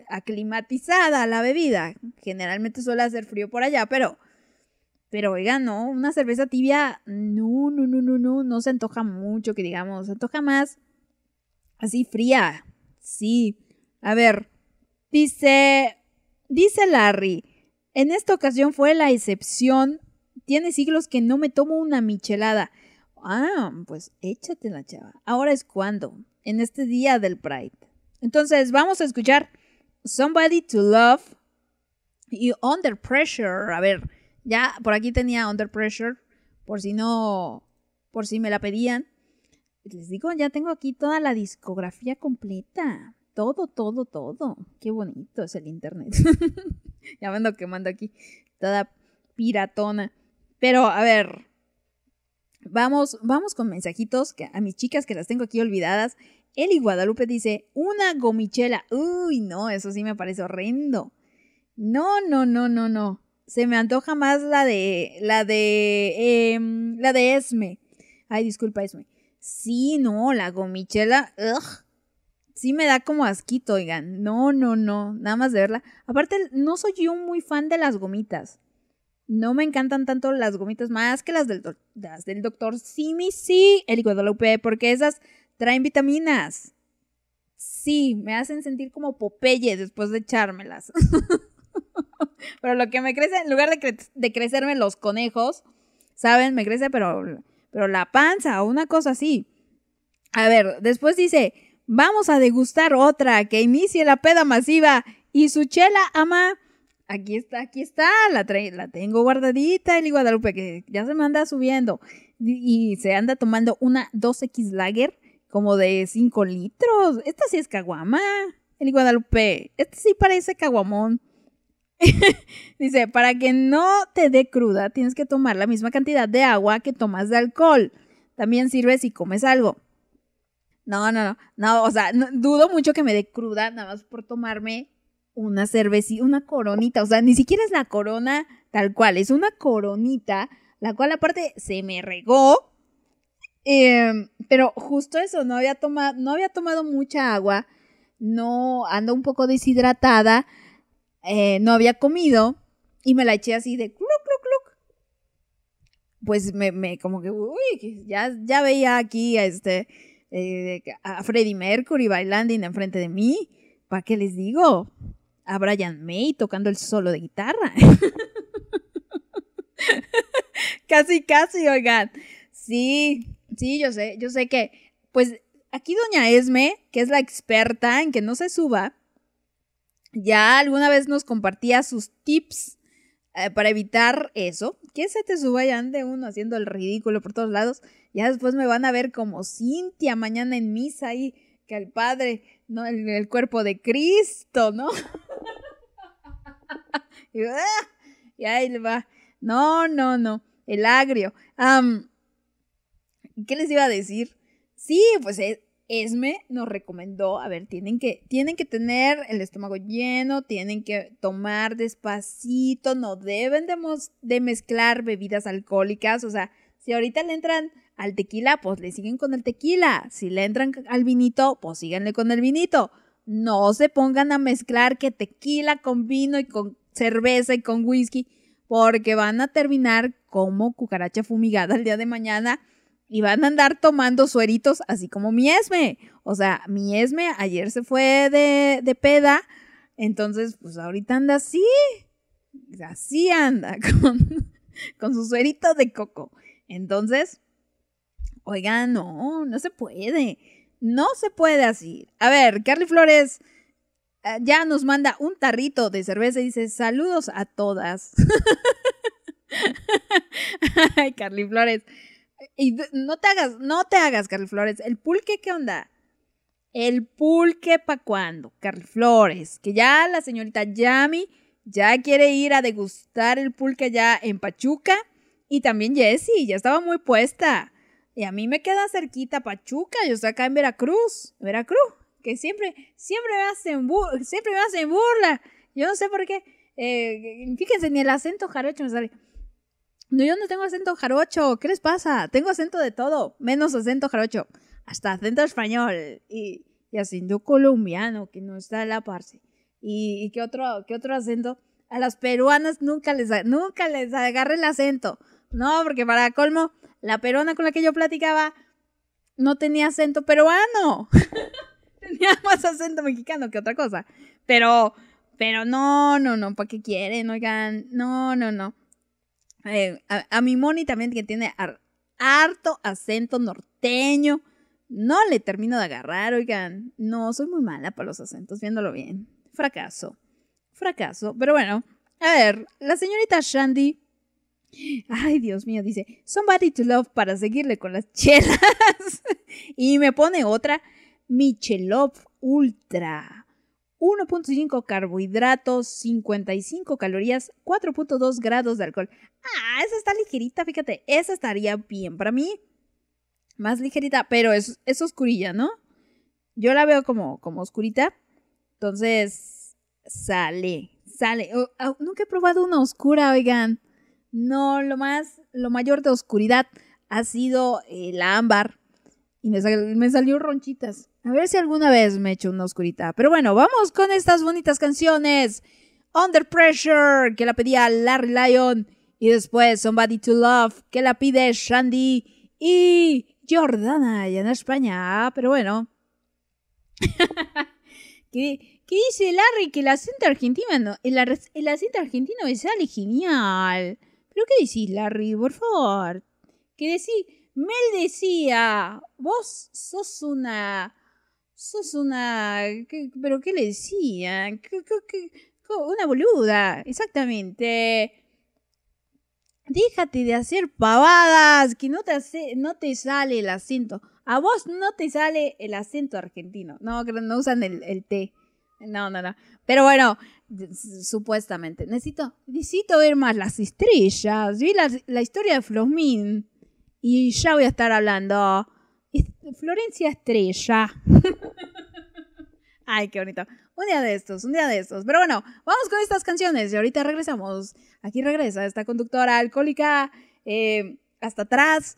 aclimatizada la bebida. Generalmente suele hacer frío por allá, pero, pero oiga, no, una cerveza tibia, no, no, no, no, no, no se antoja mucho, que digamos, se antoja más así fría. Sí. A ver, dice, dice Larry, en esta ocasión fue la excepción. Tiene siglos que no me tomo una michelada. Ah, pues échatela, chava. Ahora es cuando, en este día del Pride. Entonces, vamos a escuchar Somebody to Love y Under Pressure. A ver, ya por aquí tenía Under Pressure, por si no, por si me la pedían. Les digo, ya tengo aquí toda la discografía completa. Todo, todo, todo. Qué bonito es el internet. ya me ando quemando aquí. Toda piratona. Pero, a ver. Vamos, vamos con mensajitos que a mis chicas que las tengo aquí olvidadas. Eli Guadalupe dice, una gomichela. Uy, no, eso sí me parece horrendo. No, no, no, no, no. Se me antoja más la de, la de, em, la de Esme. Ay, disculpa, Esme. Sí, no, la gomichela, ugh. Sí me da como asquito, oigan. No, no, no, nada más de verla. Aparte, no soy yo muy fan de las gomitas. No me encantan tanto las gomitas más que las del, del doctor Simi, sí, el Guadalupe, porque esas traen vitaminas. Sí, me hacen sentir como Popeye después de echármelas. pero lo que me crece, en lugar de, de crecerme los conejos, ¿saben? Me crece, pero, pero la panza o una cosa así. A ver, después dice, vamos a degustar otra que inicie la peda masiva y su chela ama. Aquí está, aquí está, la, la tengo guardadita, el Guadalupe, que ya se me anda subiendo. Y, se anda tomando una 2X Lager como de 5 litros. Esta sí es caguama, el Guadalupe. Este sí parece caguamón. Dice, para que no te dé cruda, tienes que tomar la misma cantidad de agua que tomas de alcohol. También sirve si comes algo. No, no, no, no, o sea, no- dudo mucho que me dé cruda nada más por tomarme una cervecita, una coronita, o sea, ni siquiera es la corona tal cual, es una coronita, la cual aparte se me regó, eh, pero justo eso, no había, tomado, no había tomado mucha agua, no ando un poco deshidratada, eh, no había comido y me la eché así de cluc, cluc, cluc. Pues me, como que, uy, ya, ya veía aquí este, eh, a Freddie Mercury bailando enfrente de mí. ¿Para qué les digo? A Brian May tocando el solo de guitarra. casi, casi, oigan. Sí, sí, yo sé, yo sé que, pues aquí doña Esme, que es la experta en que no se suba, ya alguna vez nos compartía sus tips eh, para evitar eso. Que se te suba y ande uno haciendo el ridículo por todos lados. Ya después me van a ver como Cintia mañana en misa ahí, que al Padre, ¿no? El, cuerpo de Cristo, ¿no? y, ¡ah! y ahí le va. No, no, no. El agrio. ¿Qué les iba a decir? Sí, pues eh, Esme nos recomendó, a ver, tienen que, tienen que tener el estómago lleno, tienen que tomar despacito, no deben de, de mezclar bebidas alcohólicas, o sea, si ahorita le entran al tequila, pues le siguen con el tequila, si le entran al vinito, pues síganle con el vinito. No se pongan a mezclar que tequila con vino y con cerveza y con whisky, porque van a terminar como cucaracha fumigada el día de mañana y van a andar tomando sueritos así como mi Esme. O sea, mi Esme ayer se fue de, de peda, entonces pues ahorita anda así, así anda con, con su suerito de coco. Entonces, oigan, no, no se puede, no se puede así. A ver, Carly Flores eh, ya nos manda un tarrito de cerveza y dice saludos a todas. Ay, Carly Flores. Y no te hagas, no te hagas, Carly Flores. ¿El pulque qué onda? El pulque pa' cuándo, Carly Flores. Que ya la señorita Yami ya quiere ir a degustar el pulque allá en Pachuca. Y también Jessie, ya estaba muy puesta. Y a mí me queda cerquita Pachuca, yo estoy acá en Veracruz. Veracruz. que siempre, siempre me hacen burla, siempre me hacen burla. Yo no sé por qué. Eh, fíjense, ni el acento jarocho me sale. No, yo no tengo acento jarocho. ¿Qué les pasa? Tengo acento de todo, menos acento jarocho. Hasta acento español. Y, y acento colombiano, que no está la parce. Y, y qué otro, qué otro acento. A las peruanas nunca les, nunca les agarré el acento. No, porque para colmo, la peruana con la que yo platicaba no tenía acento peruano. tenía más acento mexicano que otra cosa. Pero, pero no, no, no, ¿para qué quieren? Oigan, no, no, no. Eh, a, mi Moni también que tiene har, harto acento norteño. No le termino de agarrar, oigan. No, soy muy mala para los acentos, viéndolo bien. Fracaso. Fracaso. Pero bueno, a ver, la señorita Shandy. Ay, Dios mío, dice, somebody to love para seguirle con las chelas. y me pone otra, Michelov Ultra. 1.5 carbohidratos, 55 calorías, 4.2 grados de alcohol. Ah, esa está ligerita, fíjate, esa estaría bien para mí. Más ligerita, pero es, es oscurilla, ¿no? Yo la veo como, como oscurita. Entonces, sale, sale. Oh, oh, nunca he probado una oscura, oigan. No, lo más, lo mayor de oscuridad ha sido el ámbar. Y me salió ronchitas. A ver si alguna vez me echo una oscurita. Pero bueno, vamos con estas bonitas canciones. Under Pressure, que la pedía Larry Lyon. Y después Somebody to Love, que la pide Shandy. Y Jordana, allá en España. Pero bueno. ¿Qué, ¿Qué, dice Larry? Que el acento argentino, el, el acento argentino me sale genial. ¿Pero qué decís, Larry? Por favor. ¿Qué decís? Mel decía, vos sos una... Sos una... ¿qué, ¿Pero qué le decían? ¿Qué, qué, una boluda, exactamente. Déjate de hacer pavadas, que no te, no te sale el acento. A vos no te sale el acento argentino. No, no usan el, el T. No, no, no. Pero bueno, supuestamente. Necesito, necesito ver más las estrellas. Vi la, la historia de Flosmin. Y ya voy a estar hablando. Florencia Estrella. Ay, qué bonito. Un día de estos, un día de estos. Pero bueno, vamos con estas canciones y ahorita regresamos. Aquí regresa esta conductora alcohólica eh, hasta atrás,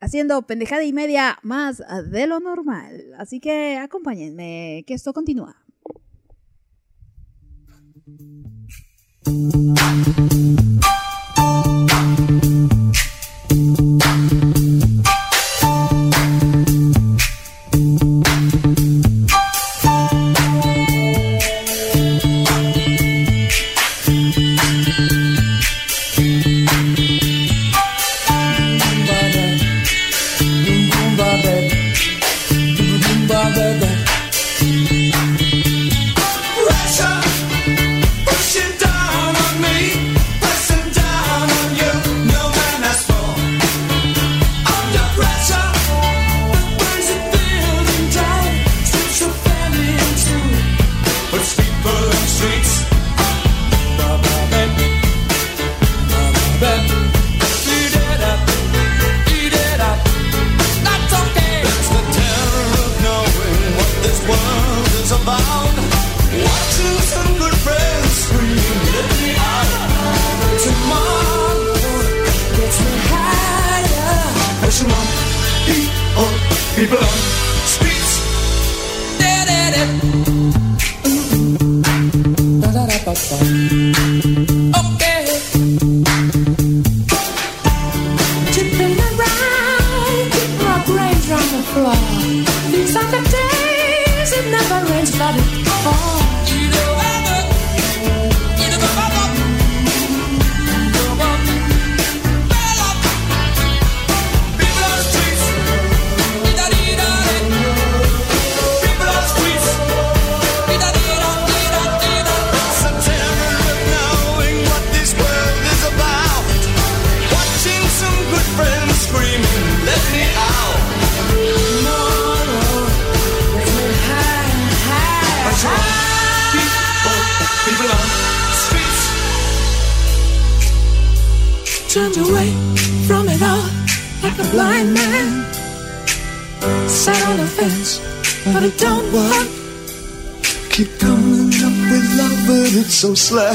haciendo pendejada y media más de lo normal. Así que acompáñenme, que esto continúa.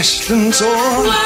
questions or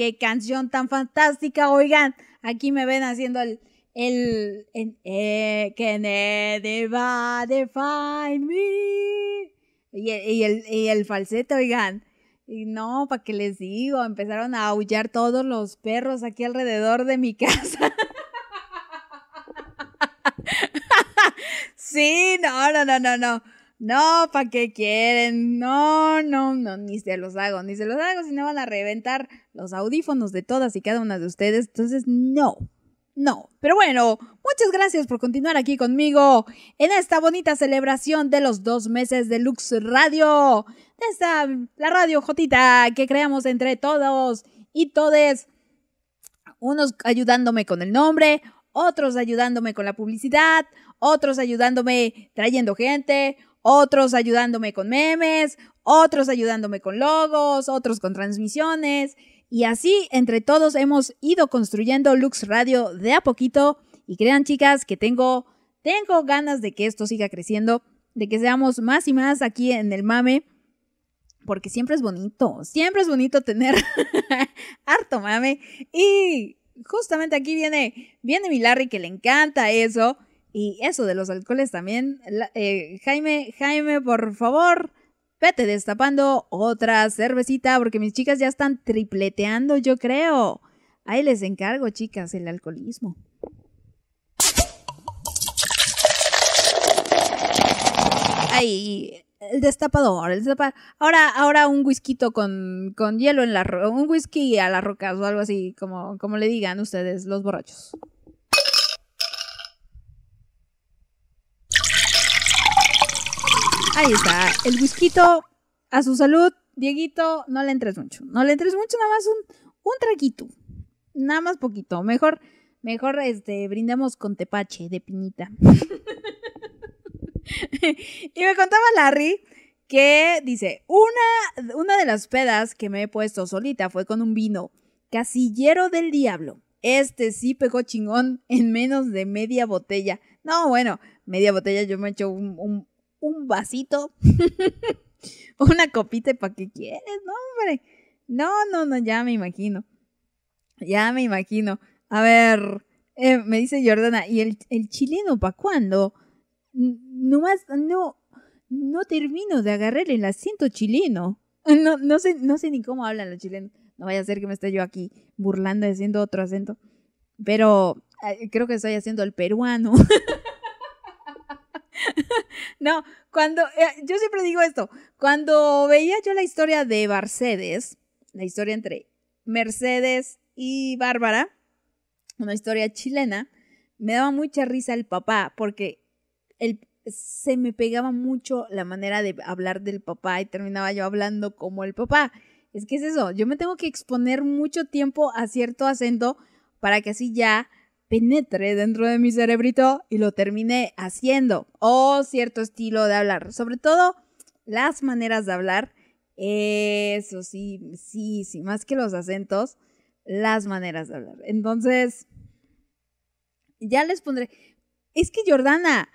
qué canción tan fantástica. Oigan, aquí me ven haciendo el. El. el eh, va de find me. Y y el, y el falsete, oigan. Y no, ¿para qué les digo? Empezaron a aullar todos los perros aquí alrededor de mi casa. sí, no, no, no, no, no. No, ¿para qué quieren? No, no, no, ni se los hago, ni se los hago, si no van a reventar los audífonos de todas y cada una de ustedes. Entonces, no, no. Pero bueno, muchas gracias por continuar aquí conmigo en esta bonita celebración de los dos meses de Lux Radio. De esta, la radio Jotita que creamos entre todos y todes. Unos ayudándome con el nombre, otros ayudándome con la publicidad, otros ayudándome trayendo gente, otros ayudándome con memes, otros ayudándome con logos, otros con transmisiones. Y así, entre todos, hemos ido construyendo Lux Radio de a poquito. Y crean, chicas, que tengo, tengo ganas de que esto siga creciendo, de que seamos más y más aquí en el mame. Porque siempre es bonito, siempre es bonito tener harto mame. Y justamente aquí viene, viene mi Larry que le encanta eso. Y eso de los alcoholes también. Eh, Jaime, Jaime, por favor, vete destapando otra cervecita porque mis chicas ya están tripleteando, yo creo. Ahí les encargo, chicas, el alcoholismo. Ahí, el destapador, el destapador. Ahora, ahora un whisky con, con hielo en la un whisky a las rocas o algo así, como, como le digan ustedes, los borrachos. Ahí está, el whisky a su salud. Dieguito, no le entres mucho. No le entres mucho, nada más un, un traguito. Nada más poquito. Mejor, mejor este, brindemos con tepache de piñita. y me contaba Larry que dice, una, una de las pedas que me he puesto solita fue con un vino casillero del diablo. Este sí pegó chingón en menos de media botella. No, bueno, media botella yo me echo un, un, un vasito, una copita, ¿para qué quieres? No, hombre. No, no, no, ya me imagino. Ya me imagino. A ver, eh, me dice Jordana, ¿y el, el chileno para cuándo? Nomás, no, no termino de agarrar el acento chileno. No, no, sé, no sé ni cómo hablan los chilenos. No vaya a ser que me esté yo aquí burlando haciendo otro acento. Pero eh, creo que estoy haciendo el peruano. no, cuando, eh, yo siempre digo esto, cuando veía yo la historia de Mercedes, la historia entre Mercedes y Bárbara, una historia chilena, me daba mucha risa el papá, porque el, se me pegaba mucho la manera de hablar del papá y terminaba yo hablando como el papá. Es que es eso, yo me tengo que exponer mucho tiempo a cierto acento para que así ya penetre dentro de mi cerebrito y lo termine haciendo. O cierto estilo de hablar. Sobre todo las maneras de hablar. Eso sí, sí, sí, más que los acentos, las maneras de hablar. Entonces, ya les pondré. Es que Jordana,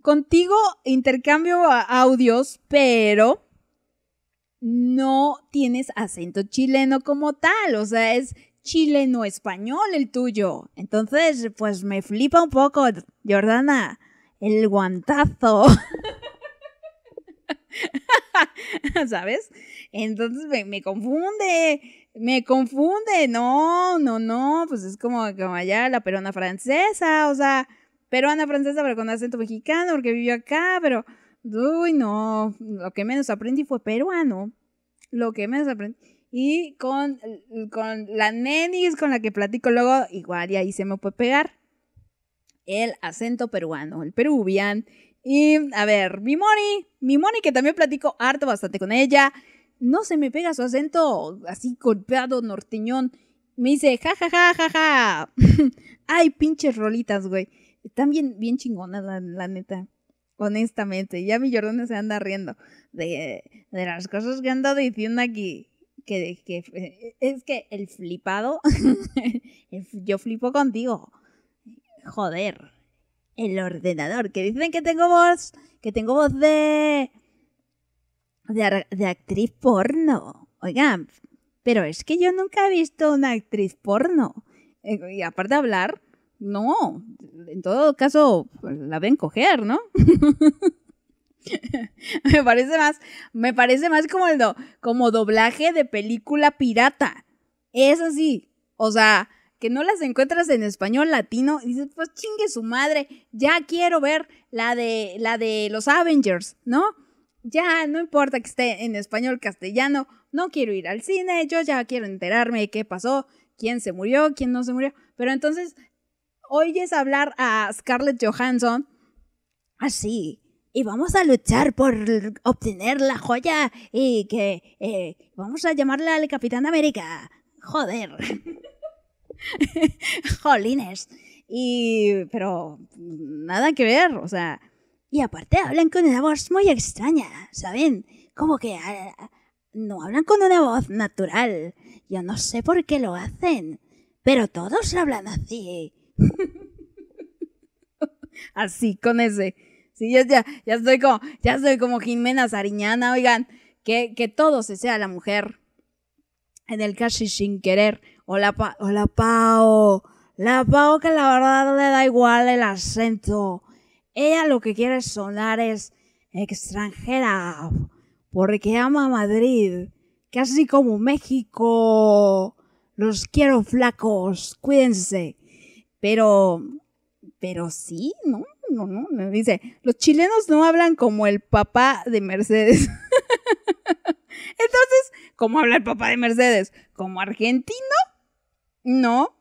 contigo intercambio audios, pero no tienes acento chileno como tal. O sea, es chileno español el tuyo. Entonces, pues me flipa un poco, Jordana. El guantazo. ¿Sabes? Entonces me, me confunde. Me confunde. No, no, no. Pues es como, como allá la peruana francesa. O sea, peruana francesa, pero con acento mexicano, porque vivió acá, pero. Uy, no. Lo que menos aprendí fue peruano. Lo que menos aprendí. Y con, con la nenis con la que platico luego, igual, y ahí se me puede pegar el acento peruano, el peruvian. Y a ver, mi Moni, mi Moni que también platico harto bastante con ella, no se me pega su acento así golpeado norteñón. Me dice, ja, ja, ja, ja, ja. Ay, pinches rolitas, güey. Están bien, bien chingonas, la, neta. Honestamente, ya mi Jordana se anda riendo de, de las cosas que ando diciendo aquí. Que, eh, es que el flipado, yo flipo contigo. Joder, el ordenador, que dicen que tengo voz, que tengo voz de, de actriz porno. Oigan, Pero es que yo nunca he visto una actriz porno. Eh, Y aparte de hablar, no. En todo caso, pues, la ven coger, ¿no? me parece más, me parece más como el do- como doblaje de película pirata. Es así. O sea, que no las encuentras en español latino y dices, pues chingue su madre, ya quiero ver la de la de los Avengers, ¿no? Ya no importa que esté en español castellano, no quiero ir al cine, yo ya quiero enterarme de qué pasó, quién se murió, quién no se murió. Pero entonces oyes hablar a Scarlett Johansson así. Y vamos a luchar por obtener la joya y que eh, vamos a llamarla al Capitán América. Joder. Jolines. Y, pero nada que ver, o sea. Y aparte hablan con una voz muy extraña, ¿saben? Como que ah, no hablan con una voz natural. Yo no sé por qué lo hacen, pero todos hablan así. así, con ese. Sí, ya, ya, ya estoy como, ya estoy como Jimena Sariñana, oigan, que, que todo se sea la mujer. En el casi sin querer. Hola, hola, Pao. La Pao que la verdad le da igual el acento. Ella lo que quiere sonar es extranjera. Porque ama Madrid. Casi como México. Los quiero flacos. Cuídense. Pero, pero sí, ¿no? No, no, no. Dice, los chilenos no hablan como el papá de Mercedes. Entonces, ¿cómo habla el papá de Mercedes? ¿Como argentino? No.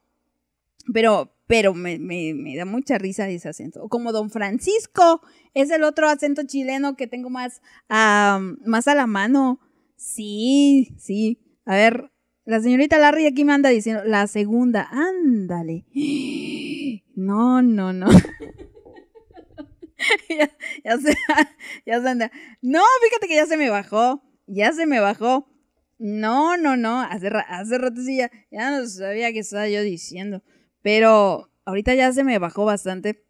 Pero, pero me, me, da mucha risa ese acento. Como Don Francisco. Es el otro acento chileno que tengo más, más a la mano. Sí, sí. A ver, la señorita Larry aquí me anda diciendo, la segunda, ándale. No, no, no. ya, ya se, ya se anda. No, fíjate que ya se me bajó. Ya se me bajó. No, no, no. Hace, hace rato sí ya, ya no sabía qué estaba yo diciendo. Pero ahorita ya se me bajó bastante.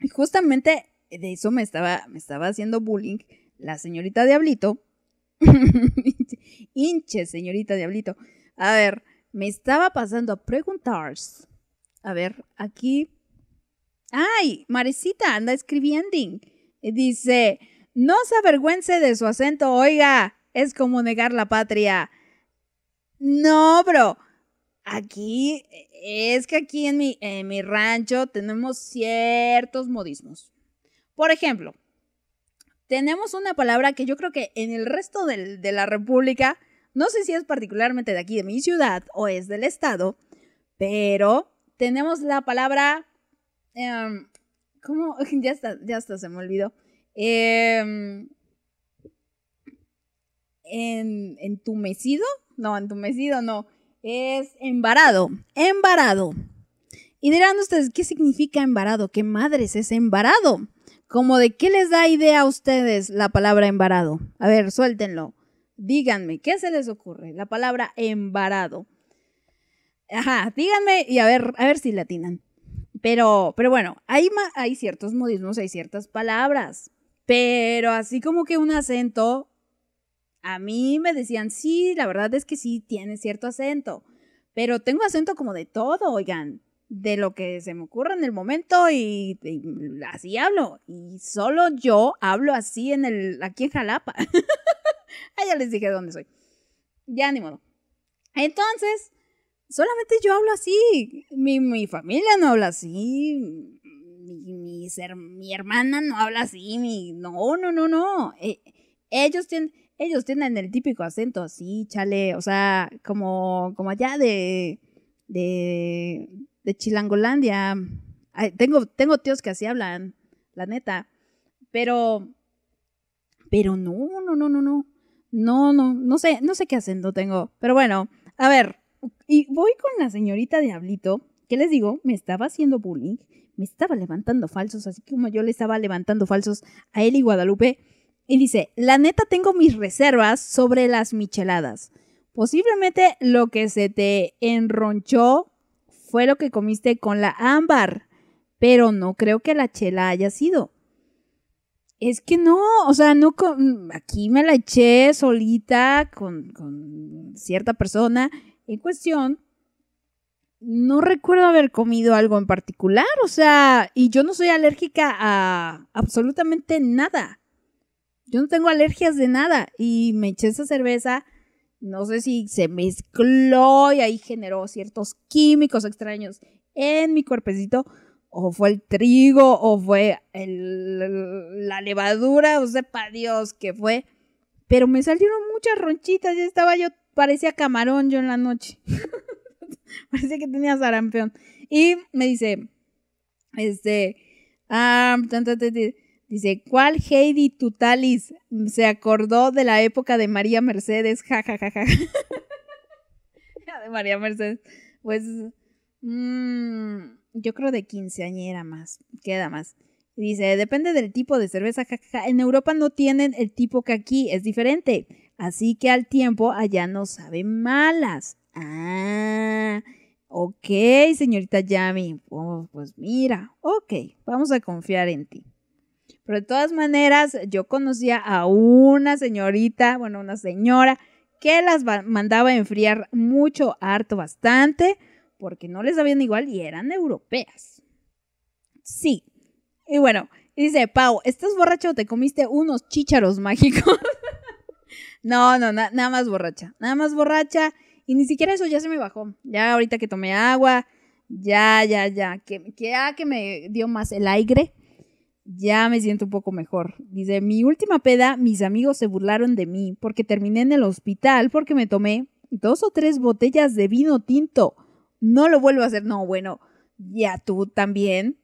Y justamente de eso me estaba, me estaba haciendo bullying la señorita Diablito. Hinche, señorita Diablito. A ver, me estaba pasando a preguntar. A ver, aquí. ¡Ay! Marecita anda escribiendo. Dice: No se avergüence de su acento, oiga. Es como negar la patria. No, bro. Aquí, es que aquí en mi, en mi rancho tenemos ciertos modismos. Por ejemplo, tenemos una palabra que yo creo que en el resto del- de la República, no sé si es particularmente de aquí, de mi ciudad, o es del estado, pero tenemos la palabra... em, ¿Cómo? Ya está, ya está, se me olvidó. Em, en, entumecido, no, entumecido no, es embarado, embarado. Y dirán ustedes, ¿qué significa embarado? ¿Qué madres es embarado? Como de qué les da idea a ustedes la palabra embarado. A ver, suéltenlo. Díganme, ¿qué se les ocurre? La palabra embarado. Ajá, díganme y a ver, a ver si latinan. Pero, pero bueno, hay, hay ciertos modismos, hay ciertas palabras. Pero así como que un acento, a mí me decían, sí, la verdad es que sí, tiene cierto acento. Pero tengo acento como de todo, oigan, de lo que se me ocurre en el momento y, y así hablo. Y solo yo hablo así en el, aquí en Jalapa. ah, ya les dije dónde soy. Ya ni modo. Entonces, solamente yo hablo así. Mi, mi familia no habla así. Mi, mi, ser- mi hermana no habla así. Mi, no, no, no, no. Eh, ellos tienen, ellos tienen el típico acento así, chale. O sea, como, como allá de, de, de Chilangolandia. Tengo, tengo tíos que así hablan, la neta. Pero, pero no, no, no, no, no. No, no, no sé, no sé qué acento tengo. Pero bueno, a ver, y voy con la señorita Diablito, que les digo, me estaba haciendo bullying, me estaba levantando falsos, así como yo le estaba levantando falsos a él y Guadalupe. Y dice, la neta tengo mis reservas sobre las micheladas. Posiblemente lo que se te enronchó fue lo que comiste con la ámbar, pero no creo que la chela haya sido. Es que no, o sea, no con, aquí me la eché solita con, con cierta persona en cuestión. No recuerdo haber comido algo en particular, o sea, y yo no soy alérgica a absolutamente nada. Yo no tengo alergias de nada y me eché esa cerveza, no sé si se mezcló y ahí generó ciertos químicos extraños en mi cuerpecito, o fue el trigo, o fue el- la levadura, o sepa Dios qué fue. Pero me salieron muchas ronchitas, ya estaba yo, parecía camarón yo en la noche. parecía que tenía sarampión. Y me dice, este, ah, dice, ¿cuál Heidi Tutalis se acordó de la época de María Mercedes? Ja, ja, ja, ja. de María Mercedes. Pues, mm, yo creo de quinceañera más, queda más. Dice, depende del tipo de cerveza. ja, ja, ja. En Europa no tienen el tipo que aquí, es diferente. Así que al tiempo allá no saben malas. Ah, ok, señorita Yami. Oh, pues mira, ok, vamos a confiar en ti. Pero de todas maneras, yo conocía a una señorita, bueno, una señora, que las mandaba enfriar mucho, harto, bastante, porque no les sabían igual y eran europeas. Sí. Y bueno, dice, Pau, ¿estás borracho o te comiste unos chícharos mágicos? no, no, na- nada más borracha. Nada más borracha. Y ni siquiera eso ya se me bajó. Ya ahorita que tomé agua, ya, ya, ya. Que, que ya que me dio más el aire, ya me siento un poco mejor. Dice, mi última peda, mis amigos se burlaron de mí porque terminé en el hospital porque me tomé dos o tres botellas de vino tinto. No lo vuelvo a hacer. No, bueno, ya tú también.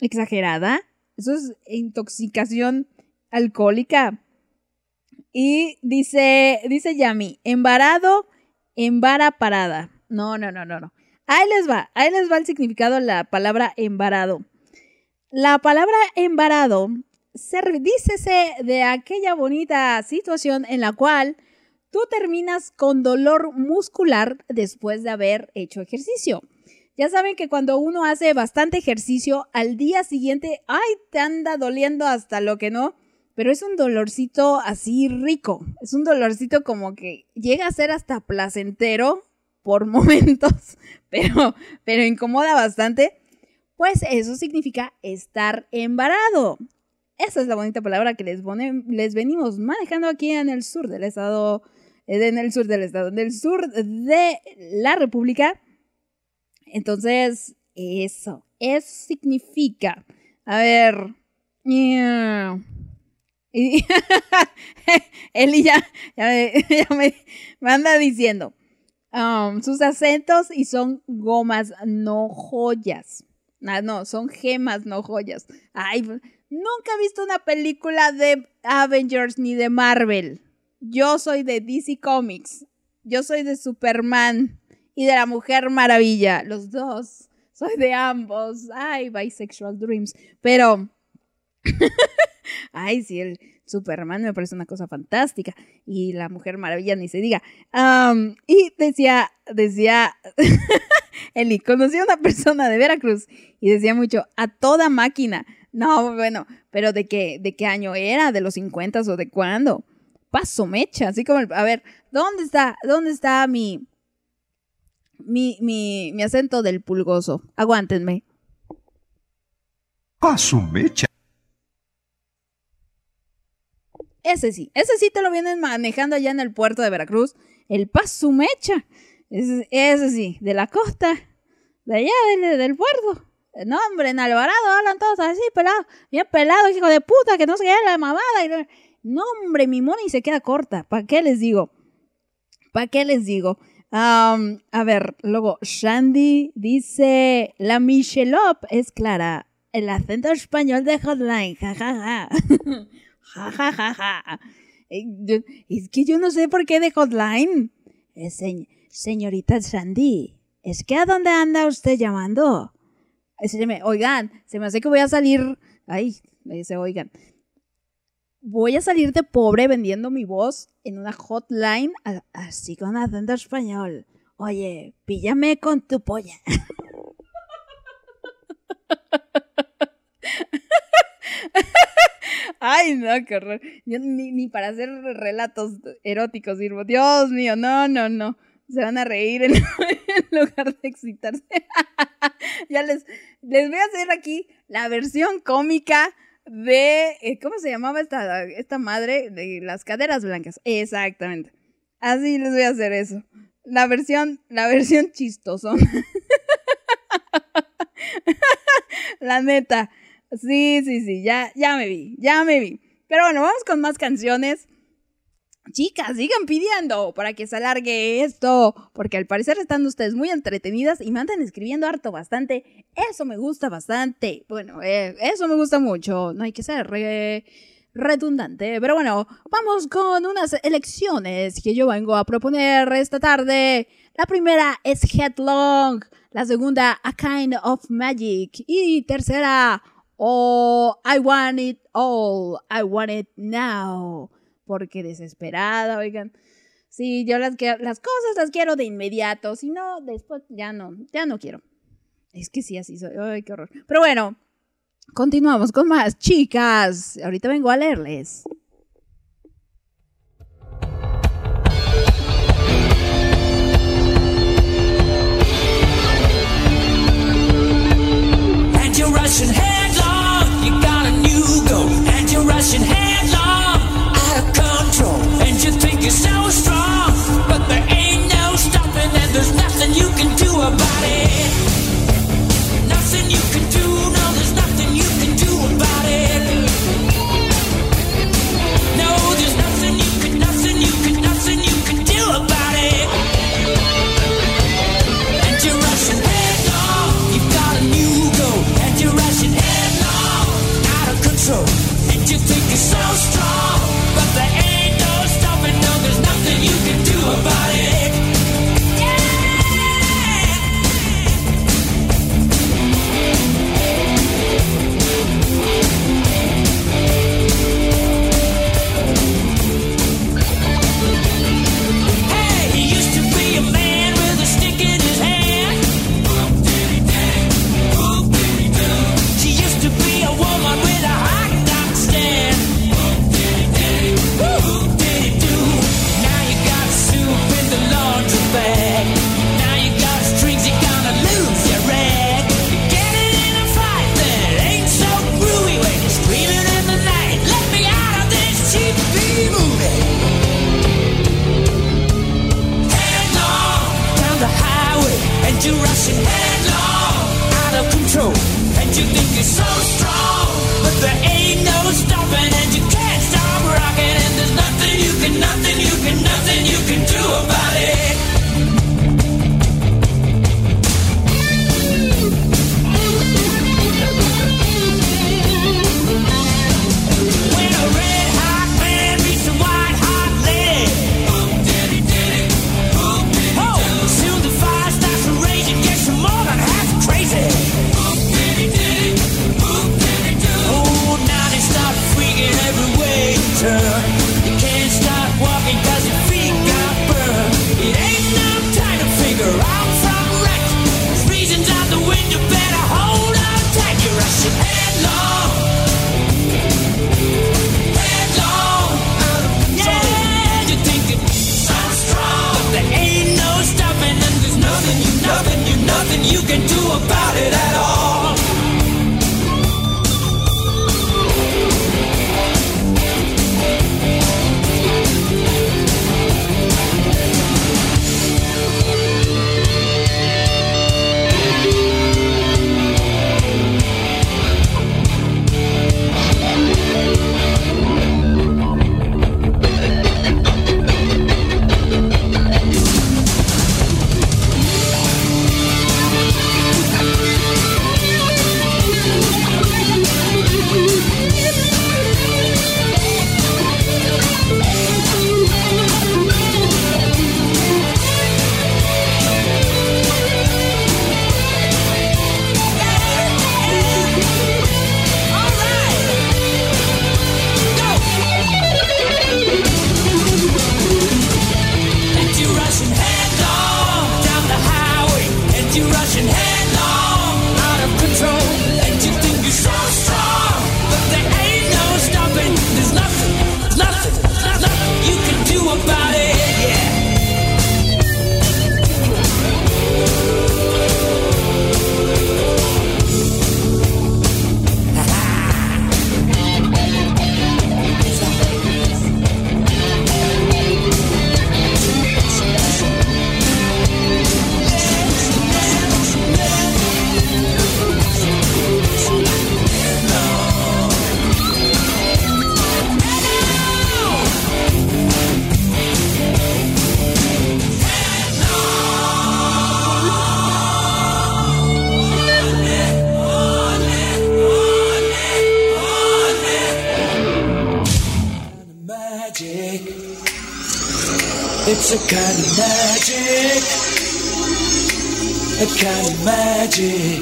Exagerada. Eso es intoxicación alcohólica. Y dice, dice Yami, embarado, embara parada. No, no, no, no, no. Ahí les va, ahí les va el significado de la palabra embarado. La palabra embarado se dícese de aquella bonita situación en la cual tú terminas con dolor muscular después de haber hecho ejercicio. Ya saben que cuando uno hace bastante ejercicio, al día siguiente, ay, te anda doliendo hasta lo que no, pero es un dolorcito así rico, es un dolorcito como que llega a ser hasta placentero por momentos, pero, pero incomoda bastante. Pues eso significa estar embarado. Esa es la bonita palabra que les, venimos manejando aquí en el sur del estado, en el sur del estado, en el sur de la República. Entonces, eso, eso significa, a ver. Y Eli ya, me, ya anda diciendo, um, sus acentos y son gomas, no joyas. Ah, no, son gemas, no joyas. Ay, nunca he visto una película de Avengers ni de Marvel. Yo soy de DC Comics. Yo soy de Superman y de la Mujer Maravilla. Los dos. Soy de ambos. Ay, bisexual dreams. Pero. Ay, sí, el Superman me parece una cosa fantástica. Y la Mujer Maravilla ni se diga. Y decía, decía. Eli, conocí a una persona de Veracruz y decía mucho, a toda máquina. No, bueno, pero ¿de qué, de qué año era? ¿De los 50 o de cuándo? Paso mecha, así como, el- a ver, ¿dónde está, dónde está mi, mi, mi, mi acento del pulgoso? Aguántenme. Paso mecha. Ese sí, ese sí te lo vienen manejando allá en el puerto de Veracruz. El paso mecha. Ese, ese sí, de la costa, de allá del, del puerto. No, hombre, en Alvarado hablan todos así, pelados, bien pelados, hijo de puta, que no se queda la mamada. no- hombre, mi money se queda corta. ¿Para qué les digo? ¿Para qué les digo? Am, a ver, luego, Shandy dice, la Michelop es clara. El acento español de Hotline, jajaja. Ja, ja, ja, ja. Eh, yo- Es que yo no sé por qué de Hotline. Eh, se- señorita Sandy, ¿es que a dónde anda usted llamando? Eh, se me- oigan, se me hace que voy a salir. Ay, me dice, oigan. Voy a salir de pobre vendiendo mi voz en una hotline así con acento español. Oye, píllame con tu polla. Ay, no, qué horror. Ni, ni para hacer relatos eróticos sirvo. Dios mío, no, no, no. Se van a reír en, lugar de excitarse. ya les, les voy a hacer aquí la versión cómica de. eh, ¿Cómo se llamaba esta, esta madre? De las caderas blancas. Exactamente. Así les voy a hacer eso. La versión, la versión chistosón. la neta. Sí, sí, sí, ya, ya me vi, ya me vi. Pero bueno, vamos con más canciones. Chicas, sigan pidiendo para que se alargue esto, porque al parecer están ustedes muy entretenidas y me andan escribiendo harto bastante. Eso me gusta bastante. Bueno, eh, eso me gusta mucho. No hay que ser re- redundante. Pero bueno, vamos con unas elecciones que yo vengo a proponer esta tarde. La primera es Headlong, la segunda A Kind of Magic y tercera Oh, I Want It All, I Want It Now. Porque desesperada, oigan. Sí, yo las, las cosas las quiero de inmediato, si no, después ya no, ya no quiero. Es que sí, así soy. Ay, qué horror. Pero bueno, continuamos con más, chicas. Ahorita vengo a leerles. And you're rushing headlong, you think you're so It's a kind of magic. A kind of magic.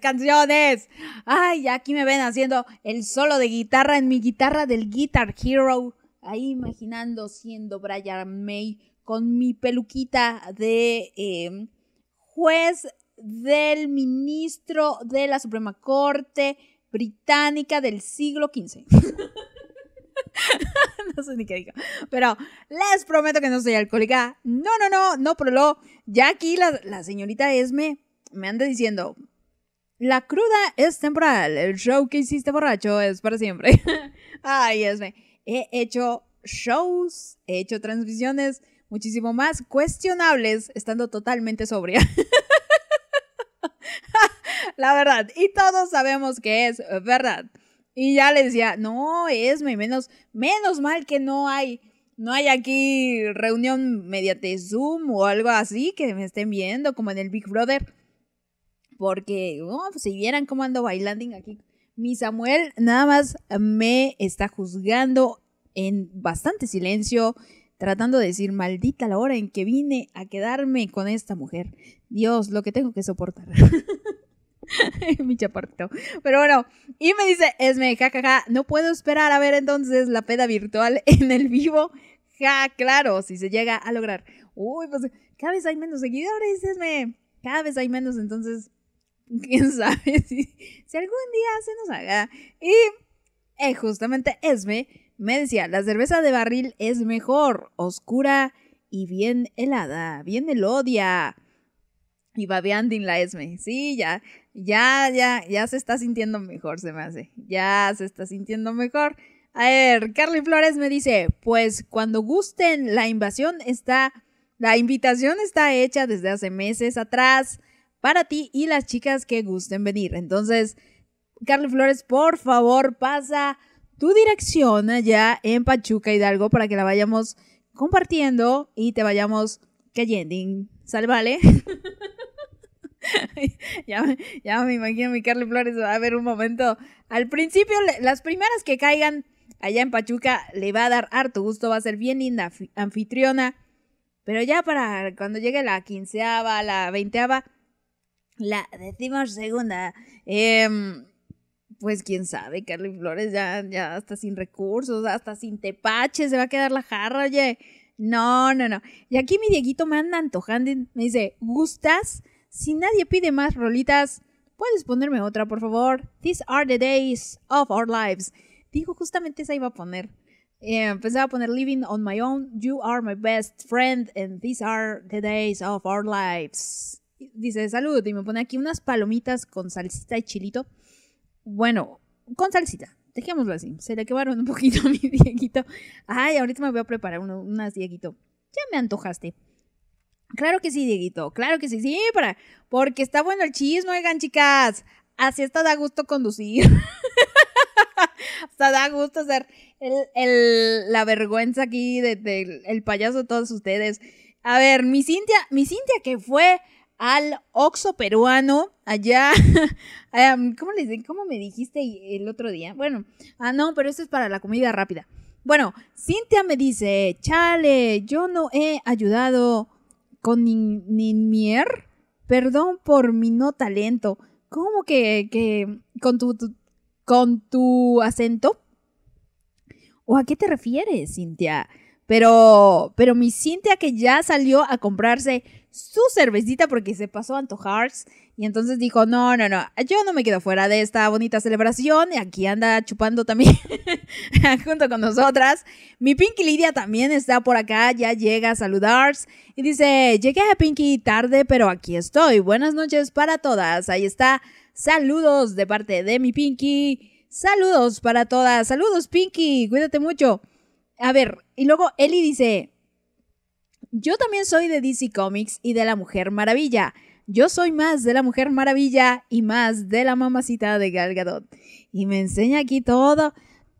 Grandes canciones. Ay, aquí me ven haciendo el solo de guitarra en mi guitarra del Guitar Hero. Ahí imaginando siendo Brian May con mi peluquita de eh, juez del ministro de la Suprema Corte británica del siglo XV. no sé ni qué digo. Pero les prometo que no soy alcohólica. No, no, no, no, pero lo. Ya aquí la señorita Esme me anda diciendo. La cruda es temporal. El show que hiciste borracho es para siempre. Ay, Esme. He hecho shows, he hecho transmisiones muchísimo más cuestionables estando totalmente sobria. la verdad. Y todos sabemos que es verdad. Y ya le decía, no, Esme, menos, menos mal que no hay, no hay aquí reunión mediante Zoom o algo así que me estén viendo, como en el Big Brother. Porque, oh, pues, si vieran cómo ando bailando aquí, mi Samuel nada más me está juzgando en bastante silencio, tratando de decir, maldita la hora en que vine a quedarme con esta mujer. Dios, lo que tengo que soportar. mi chaparrito. Pero bueno, y me dice, Esme, jajaja, no puedo esperar a ver entonces la peda virtual en el vivo. Ja, claro, si se llega a lograr. Uy, pues cada vez hay menos seguidores, Esme. Cada vez hay menos, entonces, quién sabe si, algún día se nos haga. Y eh, justamente Esme me decía, la cerveza de barril es mejor, oscura y bien helada, bien elodia. Y babeando en la Esme. Sí, ya, ya, ya, ya se está sintiendo mejor, se me hace. Ya se está sintiendo mejor. A ver, Carly Flores me dice, pues cuando gusten, la invasión está, la invitación está hecha desde hace meses atrás para ti y las chicas que gusten venir. Entonces, Carly Flores, por favor, pasa tu dirección allá en Pachuca Hidalgo para que la vayamos compartiendo y te vayamos cayendo. ¿Sale, vale? ya, ya me imagino mi Carly Flores va a ver un momento. Al principio, las primeras que caigan allá en Pachuca le va a dar harto gusto, va a ser bien linda anfi- anfitriona. Pero ya para cuando llegue la quinceava, la veinteava, la decimos segunda, em, pues quién sabe, Carly Flores ya, ya hasta sin recursos, hasta sin tepache, se va a quedar la jarra, oye. No, no, no. Y aquí mi Dieguito me anda antojando me dice, ¿gustas? Si nadie pide más rolitas, ¿puedes ponerme otra, por favor? These are the days of our lives. Dijo, justamente esa iba a poner. Eh, pensaba poner Living on My Own, You Are My Best Friend, and These Are the Days of Our Lives. Dice, salud, y me pone aquí unas palomitas con salsita y chilito. Bueno, con salsita. Dejémoslo así. Se le quemaron un poquito a mi Dieguito. Ay, ahorita me voy a preparar uno- unas, Dieguito. Ya me antojaste. Claro que sí, Dieguito. Claro que sí, sí, para, porque está bueno el chisme, oigan, chicas. Así hasta da gusto conducir. hasta da gusto ser el, el- la vergüenza aquí del de, el payaso de todos ustedes. A ver, mi Cintia, mi Cintia que fue al Oxo peruano allá. ¿Cómo les ¿Cómo me dijiste el otro día? Bueno, ah, no, pero esto es para la comida rápida. Bueno, Cintia me dice, chale, yo no he ayudado con nin- Ninmier. Perdón por mi no talento. ¿Cómo que, que con tu, tu- con tu acento? ¿O a qué te refieres, Cintia? Pero, pero mi Cintia que ya salió a comprarse su cervecita porque se pasó a antojarse y entonces dijo, no, no, no, yo no me quedo fuera de esta bonita celebración y aquí anda chupando también junto con nosotras. Mi Pinky Lidia también está por acá, ya llega a saludar y dice, llegué a Pinky tarde, pero aquí estoy. Buenas noches para todas. Ahí está. Saludos de parte de mi Pinky. Saludos para todas. Saludos, Pinky. Cuídate mucho. A ver, y luego Eli dice, yo también soy de DC Comics y de la Mujer Maravilla. Yo soy más de la Mujer Maravilla y más de la mamacita de Gal Gadot. Y me enseña aquí todo,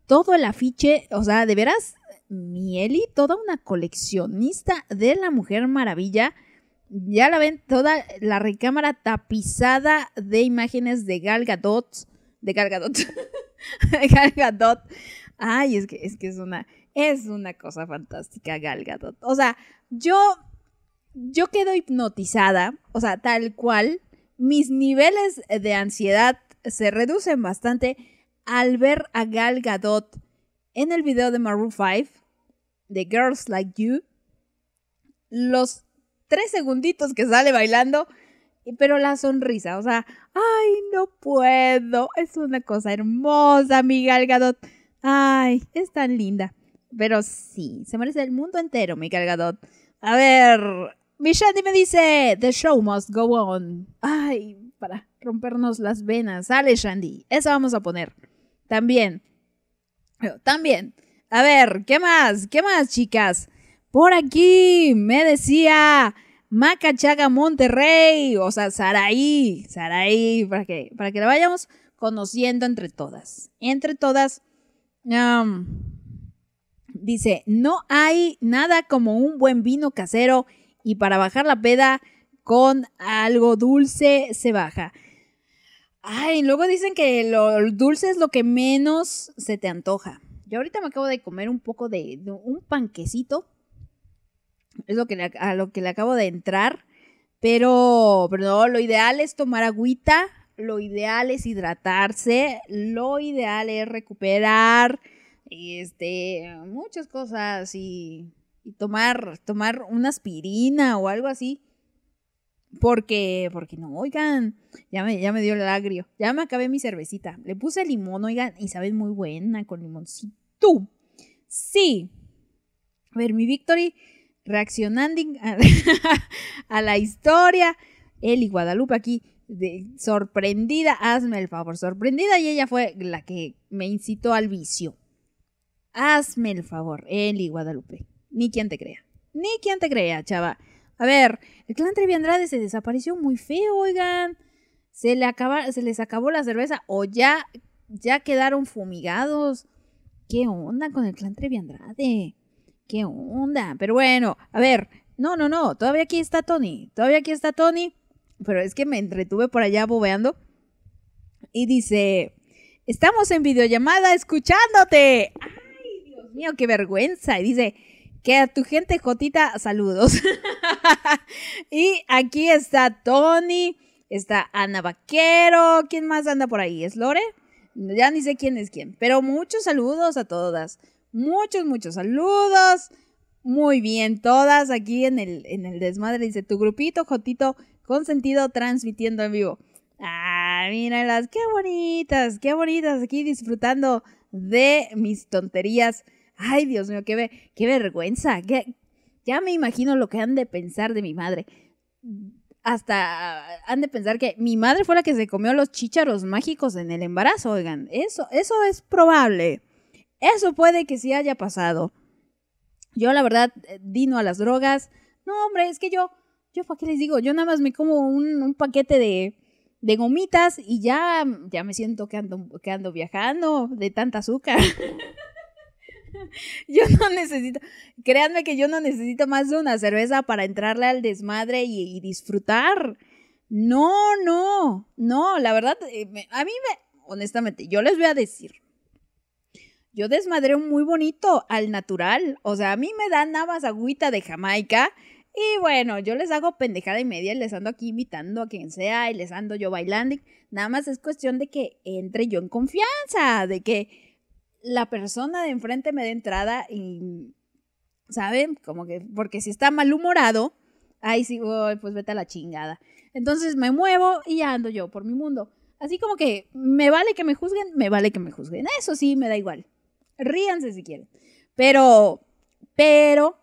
todo el afiche, o sea, de veras, mi Eli, toda una coleccionista de la Mujer Maravilla. Ya la ven, toda la recámara tapizada de imágenes de Gal Gadot, de Gal Gadot, Gal Gadot. Ay, es que es que es una es una cosa fantástica Gal Gadot. O sea, yo yo quedo hipnotizada, o sea, tal cual mis niveles de ansiedad se reducen bastante al ver a Gal Gadot en el video de Maroon 5 de Girls Like You. Los tres segunditos que sale bailando, pero la sonrisa, o sea, ay, no puedo, es una cosa hermosa, mi Gal Gadot. Ay, es tan linda. Pero sí, se merece el mundo entero, mi Gadot. A ver, Shandy me dice, The show must go on. Ay, para rompernos las venas. Sale, Shandy. Esa vamos a poner. También. También. A ver, ¿qué más? ¿Qué más, chicas? Por aquí me decía Macachaga Monterrey, o sea, Saraí, Saraí, para que, para que la vayamos conociendo entre todas. Entre todas. am, dice, no hay nada como un buen vino casero y para bajar la peda con algo dulce se baja. Ay, luego dicen que lo dulce es lo que menos se te antoja. Yo ahorita me acabo de comer un poco de, un panquecito. Es lo que le- a lo que le acabo de entrar. Pero, pero no, lo ideal es tomar agüita. Lo ideal es hidratarse. Lo ideal es recuperar. Este, muchas cosas. Y, tomar, tomar una aspirina o algo así. Porque, porque no, oigan, ya me, ya me dio el agrio. Ya me acabé mi cervecita. Le puse limón, oigan, y sabe muy buena con limoncito. Sí. A ver, mi Victory reaccionando a, a la historia. Eli Guadalupe aquí, sorprendida, hazme el favor, sorprendida, y ella fue la que me incitó al vicio. Hazme el favor, Eli Guadalupe. Ni quien te crea. Ni quien te crea, chava. A ver, el clan Trevi Andrade se desapareció muy feo, oigan. Se, le se les acabó la cerveza o ya, ya quedaron fumigados. ¿Qué onda con el clan Trevi Andrade? ¿Qué onda? Pero bueno, a ver, no, no, no, todavía aquí está Tony, todavía aquí está Tony, pero es que me entretuve por allá bobeando y dice, estamos en videollamada escuchándote. Dios mío, qué vergüenza. Y dice, que a tu gente Jotita, saludos. y aquí está Tony, está Ana Vaquero, ¿quién más anda por ahí? ¿Es Lore? Ya ni sé quién es quién, pero muchos saludos a todas. Muchos, muchos saludos. Muy bien, todas aquí en el, en el desmadre. Dice tu grupito, Jotito, con sentido transmitiendo en vivo. Ah, míralas, qué bonitas, qué bonitas aquí disfrutando de mis tonterías. Ay, Dios mío, qué, qué vergüenza. qué- ya me imagino lo que han de pensar de mi madre. Hasta han de pensar que mi madre fue la que se comió los chícharos mágicos en el embarazo, oigan. Eso, eso es probable. Eso puede que sí haya pasado. Yo, la verdad, eh, dino a las drogas. No, hombre, es que yo, yo, ¿para qué les digo? Yo nada más me como un, un paquete de, de gomitas y ya, ya me siento que ando, que ando viajando de tanta azúcar. yo no necesito, créanme que yo no necesito más de una cerveza para entrarle al desmadre y, disfrutar. No, no, no, la verdad, eh, a mí me, honestamente, yo les voy a decir, yo desmadreo muy bonito al natural. O sea, a mí me dan nada más agüita de Jamaica. Y bueno, yo les hago pendejada y media y les ando aquí invitando a quien sea y les ando yo bailando. Nada más es cuestión de que entre yo en confianza, de que la persona de enfrente me dé entrada y, ¿saben? Como que, porque si está malhumorado, ahí sí, uy, pues vete a la chingada. Entonces me muevo y ya ando yo por mi mundo. Así como que me vale que me juzguen, me vale que me juzguen. Eso sí, me da igual. Ríanse si quieren. Pero, pero,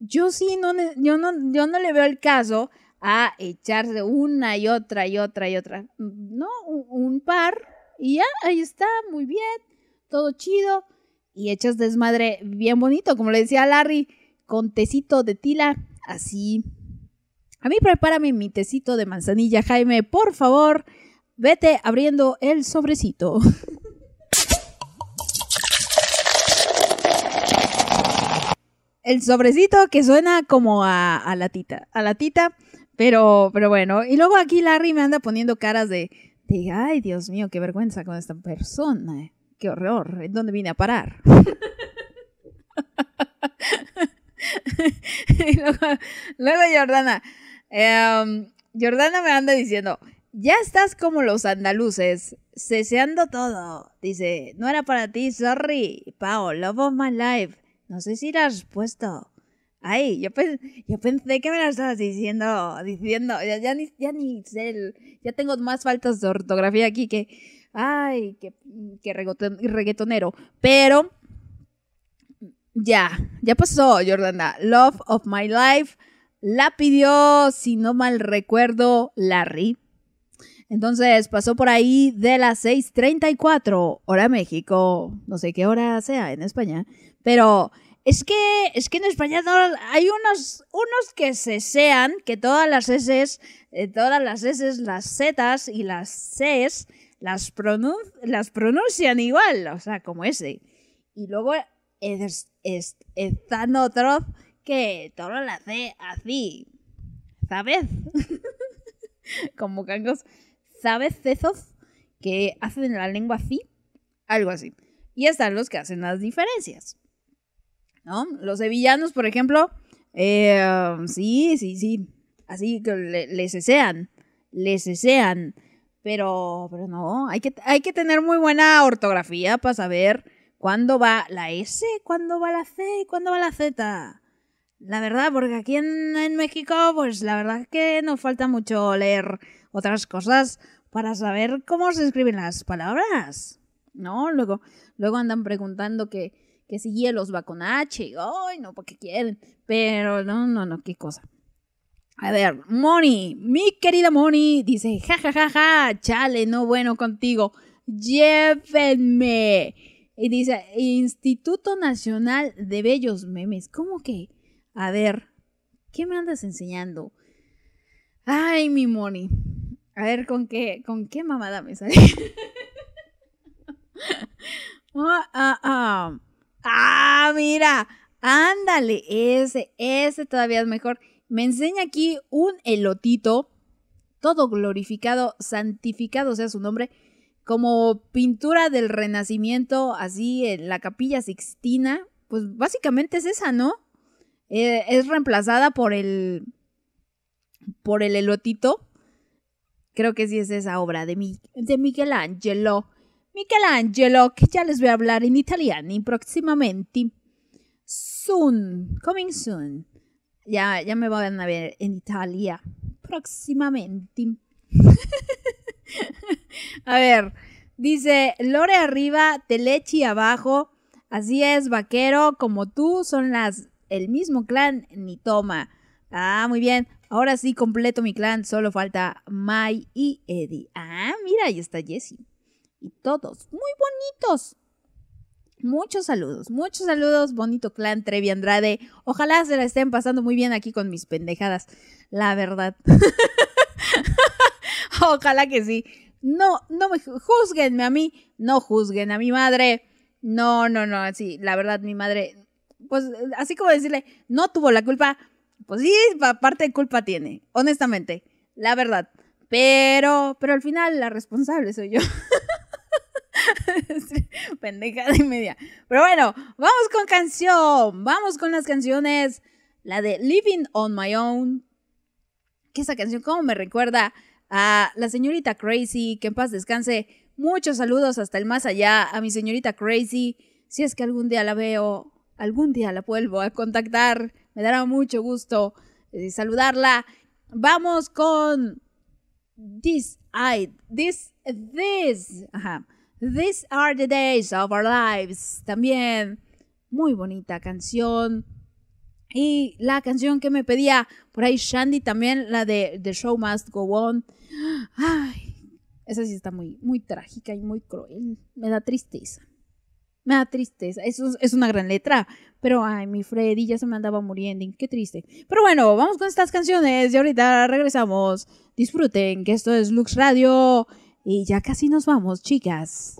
yo sí no, yo no, yo no le veo el caso a echarse una y otra y otra y otra. No, un, un par y ya, ahí está, muy bien, todo chido. Y echas desmadre bien bonito, como le decía Larry, con tecito de tila, así. A mí prepárame mi tecito de manzanilla, Jaime, por favor. Vete abriendo el sobrecito. el sobrecito que suena como a, a latita, a latita, pero, pero bueno. Y luego aquí Larry me anda poniendo caras de, de, ay, Dios mío, qué vergüenza con esta persona, qué horror, ¿en dónde vine a parar? luego, luego Jordana, em, Jordana me anda diciendo, Ya estás como los andaluces, ceseando todo. Dice, no era para ti, sorry. Pao, love of my life. No sé si la has puesto. Ay, yo, pen- yo pensé que me la estabas diciendo, diciendo, ya, ya ni, ya ni sé, ya tengo más faltas de ortografía aquí que, ay, que regoton- reggaetonero. Pero, ya, ya pasó, Jordana. Love of my life la pidió, si no mal recuerdo, Larry. Entonces pasó por ahí de las 6:34, hora México. No sé qué hora sea en España, pero es que es que en España hay unos unos que se sean que todas las S, eh, todas las S, las Z y las Cs las, pronun- las pronuncian igual, o sea, como ese. Y luego es- es- otros que todo lo hace así, ¿sabes? como cangos, ¿sabes? Esos que hacen la lengua así, algo así. Y están los que hacen las diferencias, ¿no? Los sevillanos, por ejemplo, eh, sí, sí, sí, así que le- les desean, les desean, pero, pero no, hay que, hay que tener muy buena ortografía para saber cuándo va la S, cuándo va la C y cuándo va la Z. La verdad, porque aquí en, en México, pues la verdad es que nos falta mucho leer otras cosas para saber cómo se escriben las palabras. ¿No? Luego, luego andan preguntando que, que si hielos va con H. Ay, no, porque quieren. Pero no, no, no, qué cosa. A ver, Moni, mi querida Moni, dice, ja, ja, ja, ja, chale, no bueno contigo, llévenme. Y dice, Instituto Nacional de Bellos Memes. ¿Cómo que? A ver, ¿qué me andas enseñando? Ay, mi Moni. A ver, ¿con qué, con qué mamada me sale? Ah, ah, ah. Ah, mira. Ándale, ese, ese todavía es mejor. Me enseña aquí un elotito, todo glorificado, santificado sea su nombre, como pintura del Renacimiento, así en la capilla Sixtina. Pues básicamente es esa, ¿no? Eh, es reemplazada por el. por el elotito. Creo que sí es esa obra de, mi, de Michelangelo. Michelangelo, que ya les voy a hablar en italiano próximamente. Soon, coming soon. Ya, ya me van a ver en Italia próximamente. a ver, dice Lore arriba, Telechi abajo. Así es, vaquero, como tú, son las el mismo clan, ni toma. Ah, muy bien. Ahora sí completo mi clan, solo falta Mai y Eddie. Ah, mira, ahí está Jessie. Y todos, muy bonitos. Muchos saludos, muchos saludos, bonito clan Trevi Andrade. Ojalá se la estén pasando muy bien aquí con mis pendejadas, la verdad. Ojalá que sí. No, no me juzguenme a mí, no juzguen a mi madre. No, no, no, sí, la verdad, mi madre, pues así como decirle, no tuvo la culpa, pues sí, parte de culpa tiene, honestamente, la verdad. Pero, pero al final la responsable soy yo. Pendejada y media. Pero bueno, vamos con canción. Vamos con las canciones. La de Living on My Own. Que esa canción, como me recuerda a la señorita Crazy. Que en paz descanse. Muchos saludos hasta el más allá a mi señorita Crazy. Si es que algún día la veo, algún día la vuelvo a contactar. Me dará mucho gusto eh, saludarla. Vamos con This I This This. Ajá. These are the days of our lives. También muy bonita canción. Y la canción que me pedía por ahí Shandy también, la de The Show Must Go On. Ay, esa sí está muy, muy trágica y muy cruel. Me da tristeza. Me da tristeza. Eso es una gran letra. Pero, ay, mi Freddy ya se me andaba muriendo. Qué triste. Pero bueno, vamos con estas canciones y ahorita regresamos. Disfruten que esto es Lux Radio. Y ya casi nos vamos, chicas.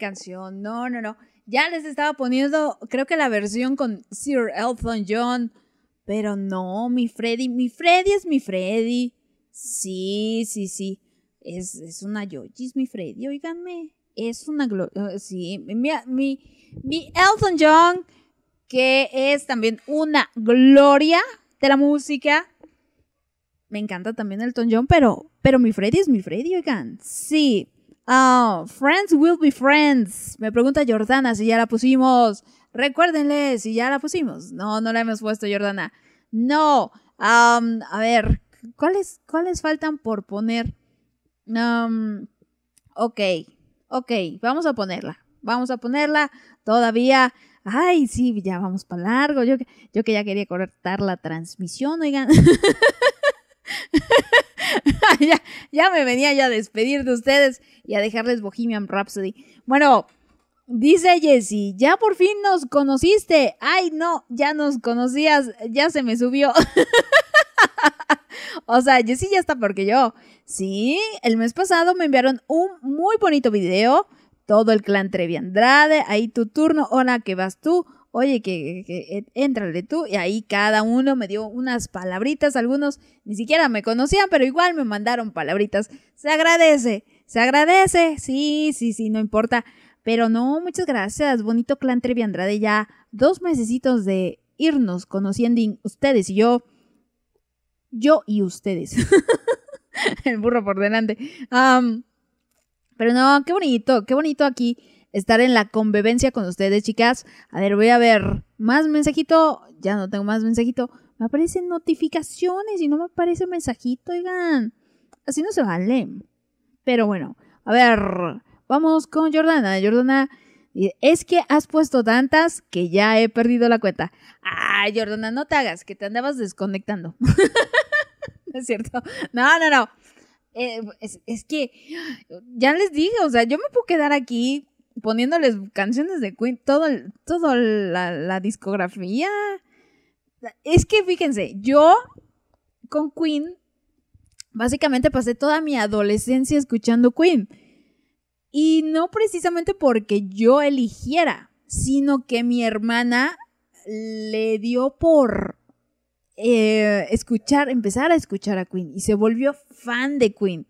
Canción. No, no, no. Ya les estaba poniendo, creo que la versión con Sir Elton John. Pero no, mi Freddy, mi Freddy es mi Freddy. Sí, sí, sí. Es, es una Yoyis, mi Freddy, oíganme. Es una eh, sí, mi, mi, mi Elton John, que es también una gloria de la música. Me encanta también Elton John, pero, pero mi Freddy es mi Freddy, oigan. Sí. Ah, friends will be friends. Me pregunta Jordana si ya la pusimos. Recuérdenle si ya la pusimos. No, no la hemos puesto, Jordana. No. A ver, ¿cuáles, ¿cuáles faltan por poner? Am, ok, ok, vamos a ponerla. Vamos a ponerla todavía. Ay, sí, ya vamos para largo. Yo, yo que ya quería cortar la transmisión, oigan. ya, ya me venía ya a despedir de ustedes y a dejarles Bohemian Rhapsody. Bueno, dice Jessie, ya por fin nos conociste. Ay, no, ya nos conocías, ya se me subió. o sea, Jessie ya está porque yo. Sí, el mes pasado me enviaron un muy bonito video. Todo el clan Trevi Andrade, ahí tu turno, hola, que vas tú, oye, que, que, que éntrale tú, y ahí cada uno me dio unas palabritas, algunos ni siquiera me conocían, pero igual me mandaron palabritas. Se agradece, se agradece, sí, sí, sí, no importa. Pero no, muchas gracias, bonito clan Trevi Andrade, ya dos mesecitos de irnos conociendo ustedes y yo, yo y ustedes. el burro por delante. Pero no, qué bonito, qué bonito aquí estar en la convivencia con ustedes, chicas. A ver, voy a ver más mensajito. Ya no tengo más mensajito. Me aparecen notificaciones y no me aparece mensajito, oigan. Así no se vale. Pero bueno, a ver, vamos con Jordana. Jordana, es que has puesto tantas que ya he perdido la cuenta. Ay, Jordana, no te hagas, que te andabas desconectando. No es cierto. No, no, no. Eh, es, es que ya les dije, o sea, yo me puedo quedar aquí poniéndoles canciones de Queen, todo, todo la, la discografía. Es que fíjense, yo con Queen, básicamente pasé toda mi adolescencia escuchando Queen. Y no precisamente porque yo eligiera, sino que mi hermana le dio por eh, escuchar, empezar a escuchar a Queen y se volvió fan de Queen.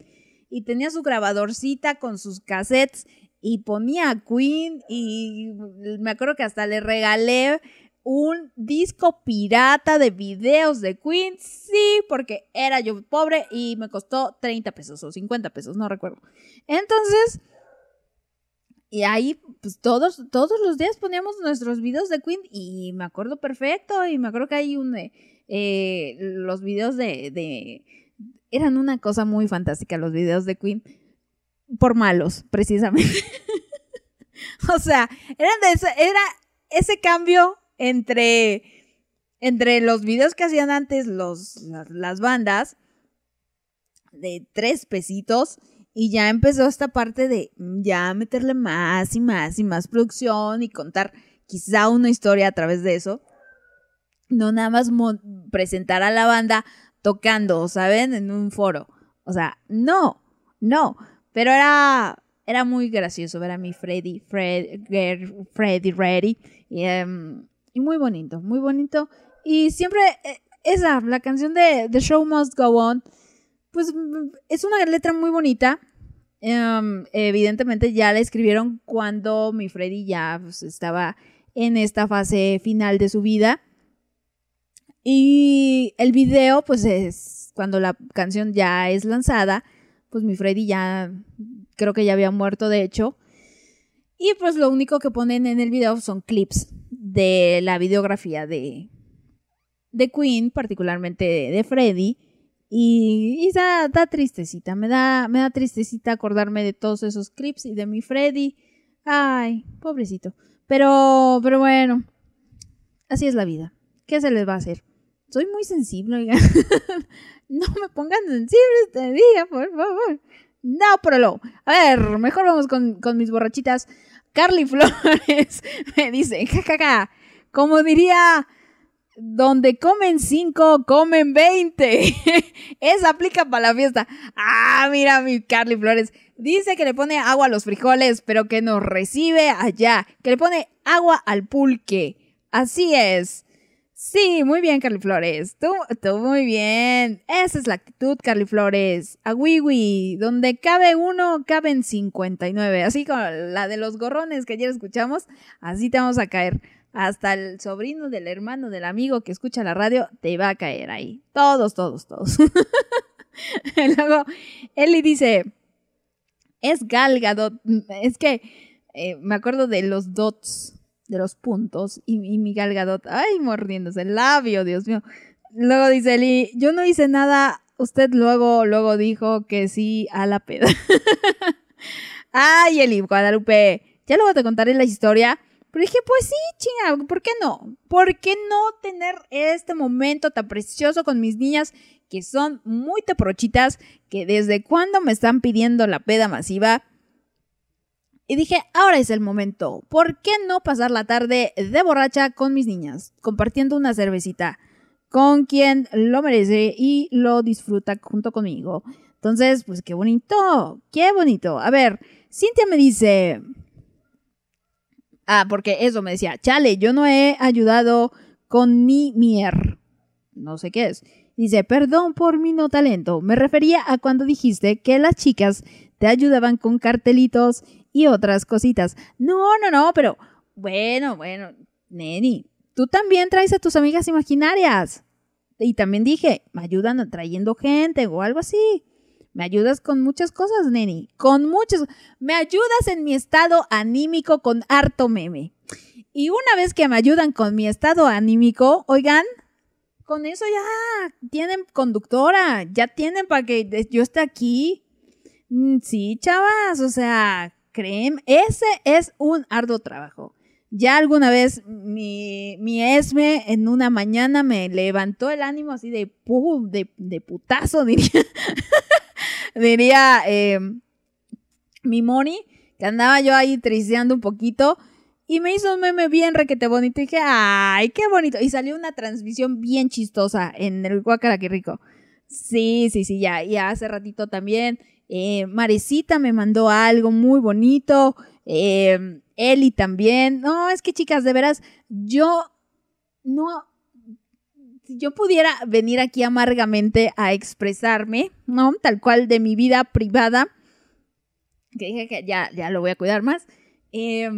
Y tenía su grabadorcita con sus cassettes y ponía a Queen y me acuerdo que hasta le regalé un disco pirata de videos de Queen. Sí, porque era yo pobre y me costó 30 pesos o 50 pesos, no recuerdo. Entonces, y ahí, pues todos, todos los días poníamos nuestros videos de Queen y me acuerdo perfecto. Y me acuerdo que hay un. eh, eh, los videos de, de. Eran una cosa muy fantástica, los videos de Queen. Por malos, precisamente. o sea, era ese cambio entre. Entre los videos que hacían antes los, las, las bandas de tres pesitos y ya empezó esta parte de ya meterle más y más y más producción y contar quizá una historia a través de eso. No nada más presentar a la banda tocando, ¿saben? En un foro. O sea, no, no. Pero era, era muy gracioso ver a mi Freddy, Fred, Freddy Ready. Y, em, y muy bonito, muy bonito. Y siempre, eh, esa, la canción de The Show Must Go On, pues es una letra muy bonita. Em, evidentemente ya la escribieron cuando mi Freddy ya pues, estaba en esta fase final de su vida. Y el video, pues es cuando la canción ya es lanzada, pues mi Freddy ya creo que ya había muerto de hecho. Y pues lo único que ponen en el video son clips de la videografía de, de Queen, particularmente de, Freddy. Y, y da, da tristecita, me da, me da tristecita acordarme de todos esos clips y de mi Freddy. Ay, pobrecito. Pero, pero bueno, así es la vida. ¿Qué se les va a hacer? Soy muy sensible, oigan. no me pongan sensible este día, por favor. No, pero lo. A ver, mejor vamos con, con mis borrachitas. Carly Flores me dice, jajaja, como diría, donde comen cinco, comen 20. Esa aplica para la fiesta. Ah, mira mi Carly Flores. Dice que le pone agua a los frijoles, pero que nos recibe allá. Que le pone agua al pulque. Así es. Sí, muy bien, Carly Flores. Tú, tú muy bien. Esa es la actitud, Carly Flores. A Wiwi, donde cabe uno, caben 59. Así como la de los gorrones que ayer escuchamos, así te vamos a caer. Hasta el sobrino del hermano del amigo que escucha la radio te va a caer ahí. Todos, todos, todos. Luego, Eli dice, es Gal Gadot. Es que eh, me acuerdo de los dots de los puntos y, mi Gal Gadot, ay, mordiéndose el labio, Dios mío. Luego dice Eli, yo no hice nada, usted luego, luego dijo que sí a la peda. ay, Eli, Guadalupe, ya luego te contaré la historia. Pero dije, pues sí, chinga, ¿por qué no? ¿Por qué no tener este momento tan precioso con mis niñas que son muy teprochitas, que desde cuando me están pidiendo la peda masiva? Y dije, ahora es el momento. ¿Por qué no pasar la tarde de borracha con mis niñas? Compartiendo una cervecita con quien lo merece y lo disfruta junto conmigo. Entonces, pues qué bonito, qué bonito. A ver, Cintia me dice... Ah, porque eso me decía, chale, yo no he ayudado con ni mier. No sé qué es. Dice, perdón por mi no talento. Me refería a cuando dijiste que las chicas te ayudaban con cartelitos y otras cositas. No, no, no, pero bueno, bueno, Neni, tú también traes a tus amigas imaginarias. Y también dije, me ayudan trayendo gente o algo así. Me ayudas con muchas cosas, Neni. Con muchas. Me ayudas en mi estado anímico con harto meme. Y una vez que me ayudan con mi estado anímico, oigan, con eso ya tienen conductora. Ya tienen para que yo esté aquí. Mm, Sí, chavas. O sea, creen, ese es un arduo trabajo. Ya alguna vez mi, mi Esme en una mañana me levantó el ánimo así de, pu- de, de putazo, diría. diría eh, mi Moni, que andaba yo ahí tristeando un poquito. Y me hizo un meme bien requete bonito. Y dije, ay, qué bonito. Y salió una transmisión bien chistosa en el Guacara, qué rico. Sí, sí, sí, ya. Y hace ratito también. Eh, Marecita me mandó algo muy bonito. Eh, Eli también. No, es que chicas, de veras, yo no. Si yo pudiera venir aquí amargamente a expresarme, ¿no? Tal cual de mi vida privada, que dije que ya, ya lo voy a cuidar más. Eh,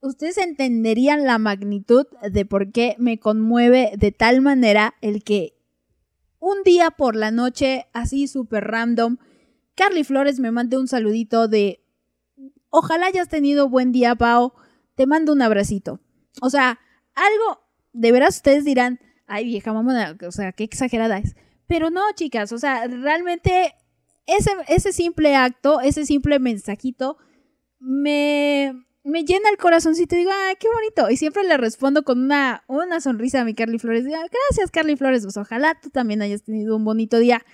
ustedes entenderían la magnitud de por qué me conmueve de tal manera el que un día por la noche, así súper random, Carly Flores me mande un saludito de ojalá hayas tenido buen día, Pao, te mando un abracito. O sea, algo, de veras ustedes dirán, ay vieja mamona, o sea, qué exagerada es. Pero no, chicas, o sea, realmente ese, ese simple acto, ese simple mensajito, me, me llena el corazoncito y digo, ay, qué bonito. Y siempre le respondo con una, una sonrisa a mi Carly Flores. Digo, Gracias, Carly Flores. Pues ojalá tú también hayas tenido un bonito día,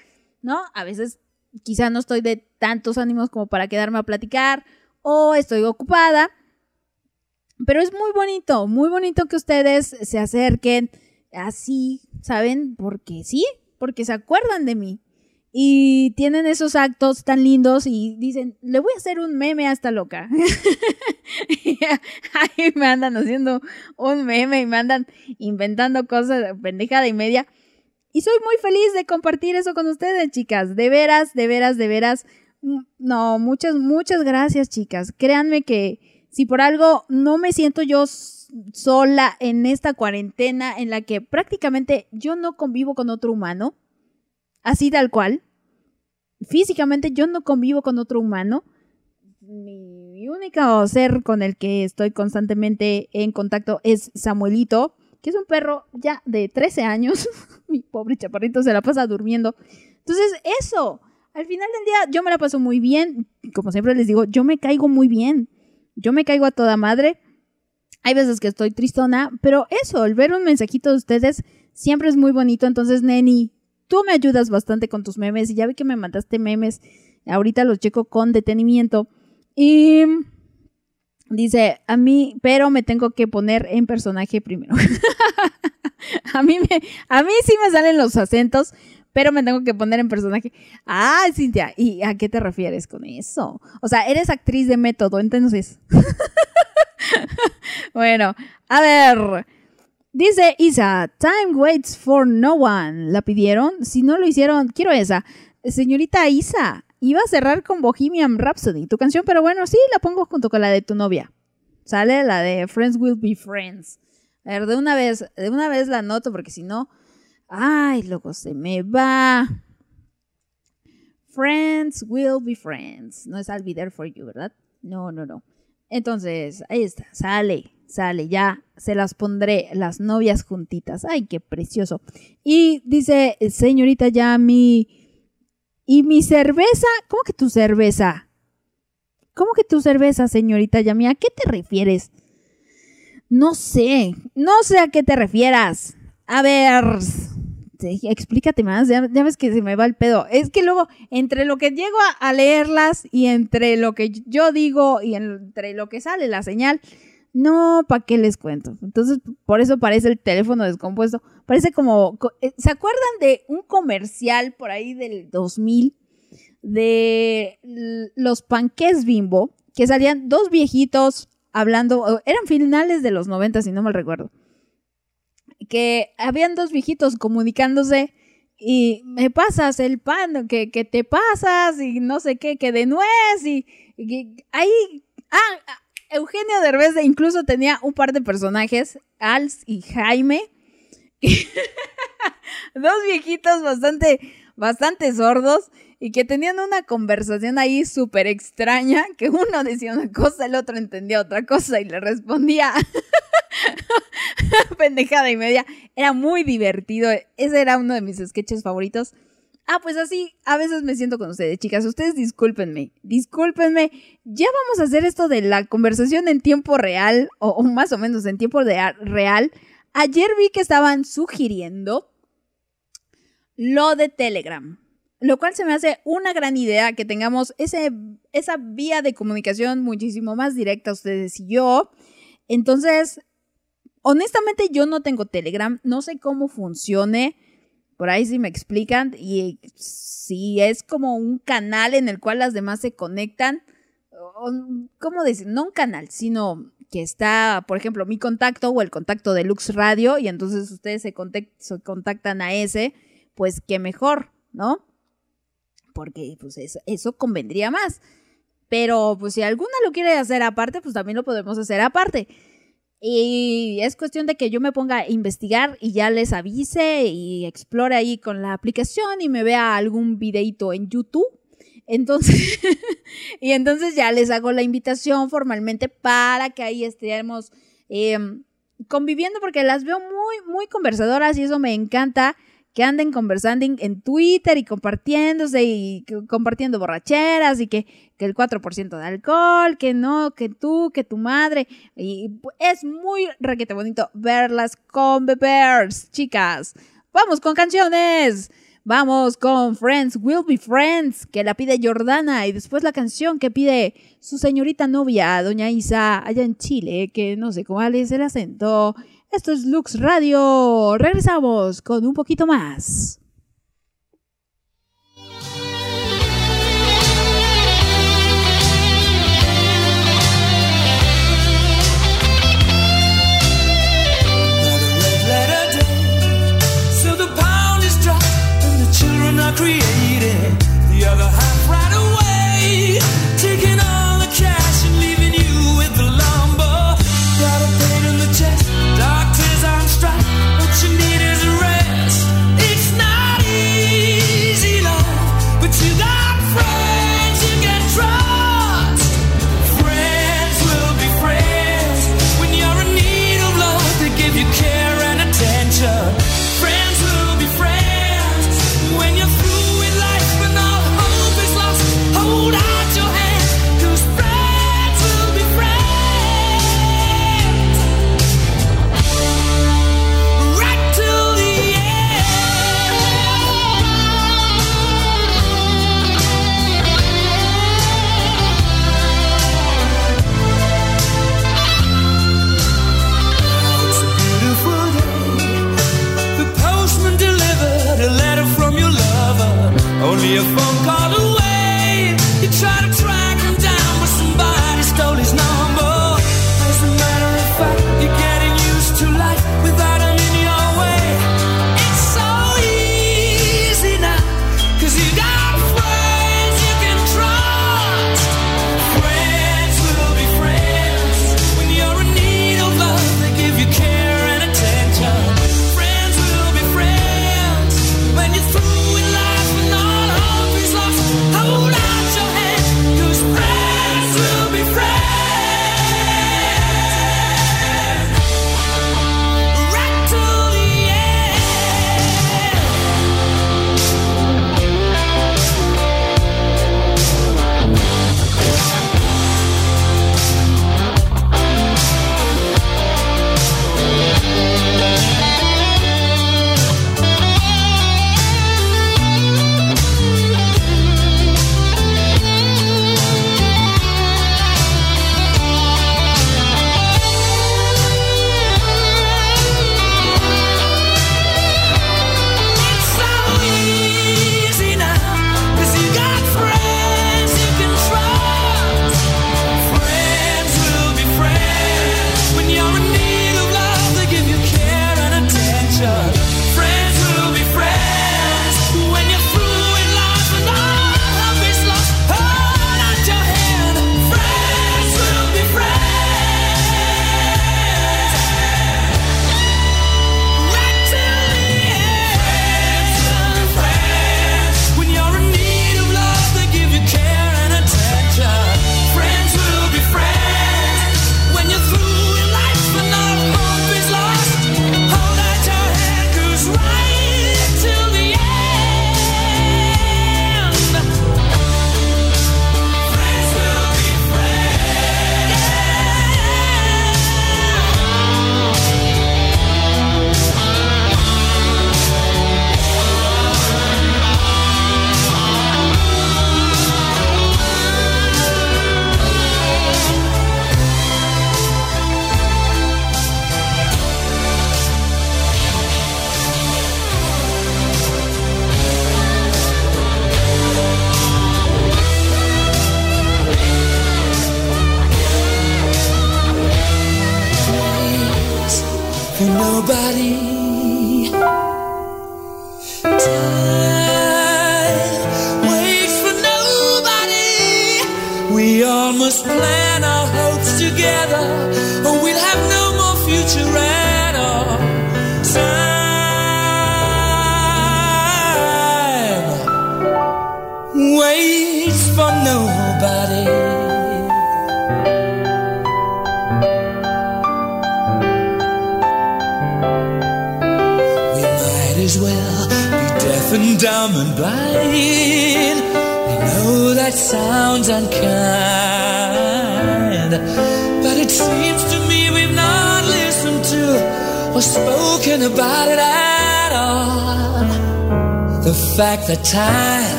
¿no? A veces quizá no estoy de tantos ánimos como para quedarme a platicar o estoy ocupada. Pero es muy bonito, muy bonito que ustedes se acerquen así, ¿saben? Porque sí, porque se acuerdan de mí. y tienen esos actos tan lindos y dicen, le voy a hacer un meme a esta loca. y ahí me andan haciendo un meme y me andan inventando cosas pendejada y media. Y soy muy feliz de compartir eso con ustedes, chicas. De veras, de veras, de veras. Mm, No, muchas, muchas gracias, chicas. Créanme que si por algo no me siento yo sola en esta cuarentena en la que prácticamente yo no convivo con otro humano, así tal cual. Físicamente yo no convivo con otro humano. Mi único ser con el que estoy constantemente en contacto es Samuelito, que es un perro ya de 13 años. Mi pobre chaparrito se la pasa durmiendo. Entonces, eso, al final del día yo me la paso muy bien. Como siempre les digo, yo me caigo muy bien. Yo me caigo a toda madre. Hay veces que estoy tristona, pero eso, el ver un mensajito de ustedes siempre es muy bonito. Entonces, Neni, tú me ayudas bastante con tus memes y ya vi que me mandaste memes. Ahorita los checo con detenimiento. Y dice, a mí, pero me tengo que poner en personaje primero. a mí me, a mí sí me salen los acentos, pero me tengo que poner en personaje. Ah, Cintia, ¿y a qué te refieres con eso? O sea, eres actriz de método, entonces. bueno, a ver. Dice Isa, time waits for no one. ¿La pidieron? Si no lo hicieron, quiero esa. Señorita Isa, iba a cerrar con Bohemian Rhapsody, tu canción, pero bueno, sí, la pongo junto con la de tu novia. Sale la de Friends Will Be Friends. A ver, de una vez, de una vez la anoto porque si no, ay, luego se me va. Friends Will Be Friends. No es I'll Be There For You, ¿verdad? No, no, no. Entonces, ahí está, sale, sale, ya se las pondré las novias juntitas. Ay, qué precioso. Y dice, señorita Yami, ¿y mi cerveza? ¿Cómo que tu cerveza? ¿Cómo que tu cerveza, señorita Yami? ¿A qué te refieres? No sé, no sé a qué te refieras. A ver, explícate más, ya, ves que se me va el pedo. Es que luego, entre lo que llego a leerlas y entre lo que yo digo y entre lo que sale la señal, no, ¿para qué les cuento? Entonces, por eso parece el teléfono descompuesto. Parece como, co- eh, ¿se acuerdan de un comercial por ahí del 2000 de los panqués bimbo? Que salían dos viejitos hablando, eran finales de los 90, si no mal recuerdo. Que habían dos viejitos comunicándose y me pasas el pan, que, que te pasas y no sé qué, que de nuez y, y ahí... Ah, ah, Eugenio Derbez incluso tenía un par de personajes, Als y Jaime. Dos viejitos bastante, bastante sordos y que tenían una conversación ahí súper extraña, que uno decía una cosa, el otro entendía otra cosa y le respondía pendejada y media. Era muy divertido. Ese era uno de mis sketches favoritos. Ah, pues así, a veces me siento con ustedes, chicas. Ustedes discúlpenme, discúlpenme. Ya vamos a hacer esto de la conversación en tiempo real, o, o más o menos en tiempo real. Ayer vi que estaban sugiriendo lo de Telegram, lo cual se me hace una gran idea que tengamos ese, esa vía de comunicación muchísimo más directa ustedes y yo. Entonces, honestamente yo no tengo Telegram, no sé cómo funcione. Por ahí sí me explican y si es como un canal en el cual las demás se conectan. ¿Cómo decir? No un canal, sino que está, por ejemplo, mi contacto o el contacto de Lux Radio y entonces ustedes se contactan a ese, pues qué mejor, ¿no? Porque pues eso, eso convendría más. Pero pues si alguna lo quiere hacer aparte, pues también lo podemos hacer aparte. Y es cuestión de que yo me ponga a investigar y ya les avise y explore ahí con la aplicación y me vea algún videito en YouTube. Entonces, y entonces ya les hago la invitación formalmente para que ahí estemos eh, conviviendo porque las veo muy, muy conversadoras y eso me encanta que anden conversando en- Twitter y compartiéndose y compartiendo borracheras y que, que el 4% de alcohol, que no, que tú, que tu madre. Y es muy requete bonito verlas con bebers, chicas. Vamos con canciones. Vamos con Friends Will Be Friends, que la pide Jordana, y después la canción que pide su señorita novia, doña Isa, allá en Chile, que no sé cuál es el acento. Esto es Lux Radio. Regresamos con un poquito más. created the other half.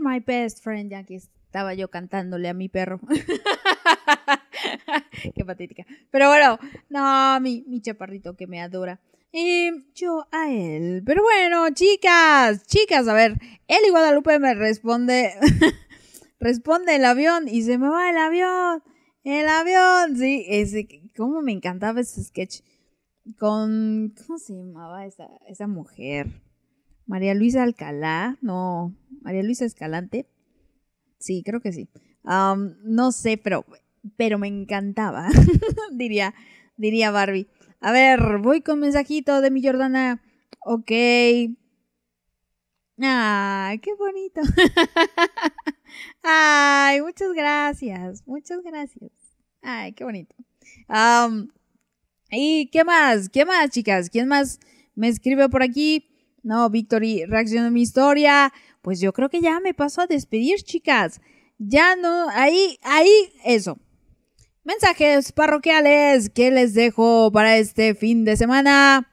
My best friend. Ya que estaba yo cantándole a mi perro. qué patética. Pero bueno, no, mi, mi chaparrito que me adora. Y yo a él. Pero bueno, chicas, chicas, a ver, Eli Guadalupe me responde, responde el avión y se me va el avión, el avión, sí, ese, cómo me encantaba ese sketch con, ¿cómo se llamaba esa, esa mujer? María Luisa Alcalá, no, María Luisa Escalante, sí, creo que sí. No sé, pero, pero me encantaba, diría, diría Barbie. A ver, voy con mensajito de mi Jordana. Ok. Ay, qué bonito. Ay, muchas gracias. Muchas gracias. Ay, qué bonito. ¿Y qué más? ¿Qué más, chicas? ¿Quién más me escribe por aquí? No, Victory, reacción a mi historia. Pues yo creo que ya me paso a despedir, chicas. Ya no, ahí, ahí, eso. Mensajes parroquiales que les dejo para este fin de semana.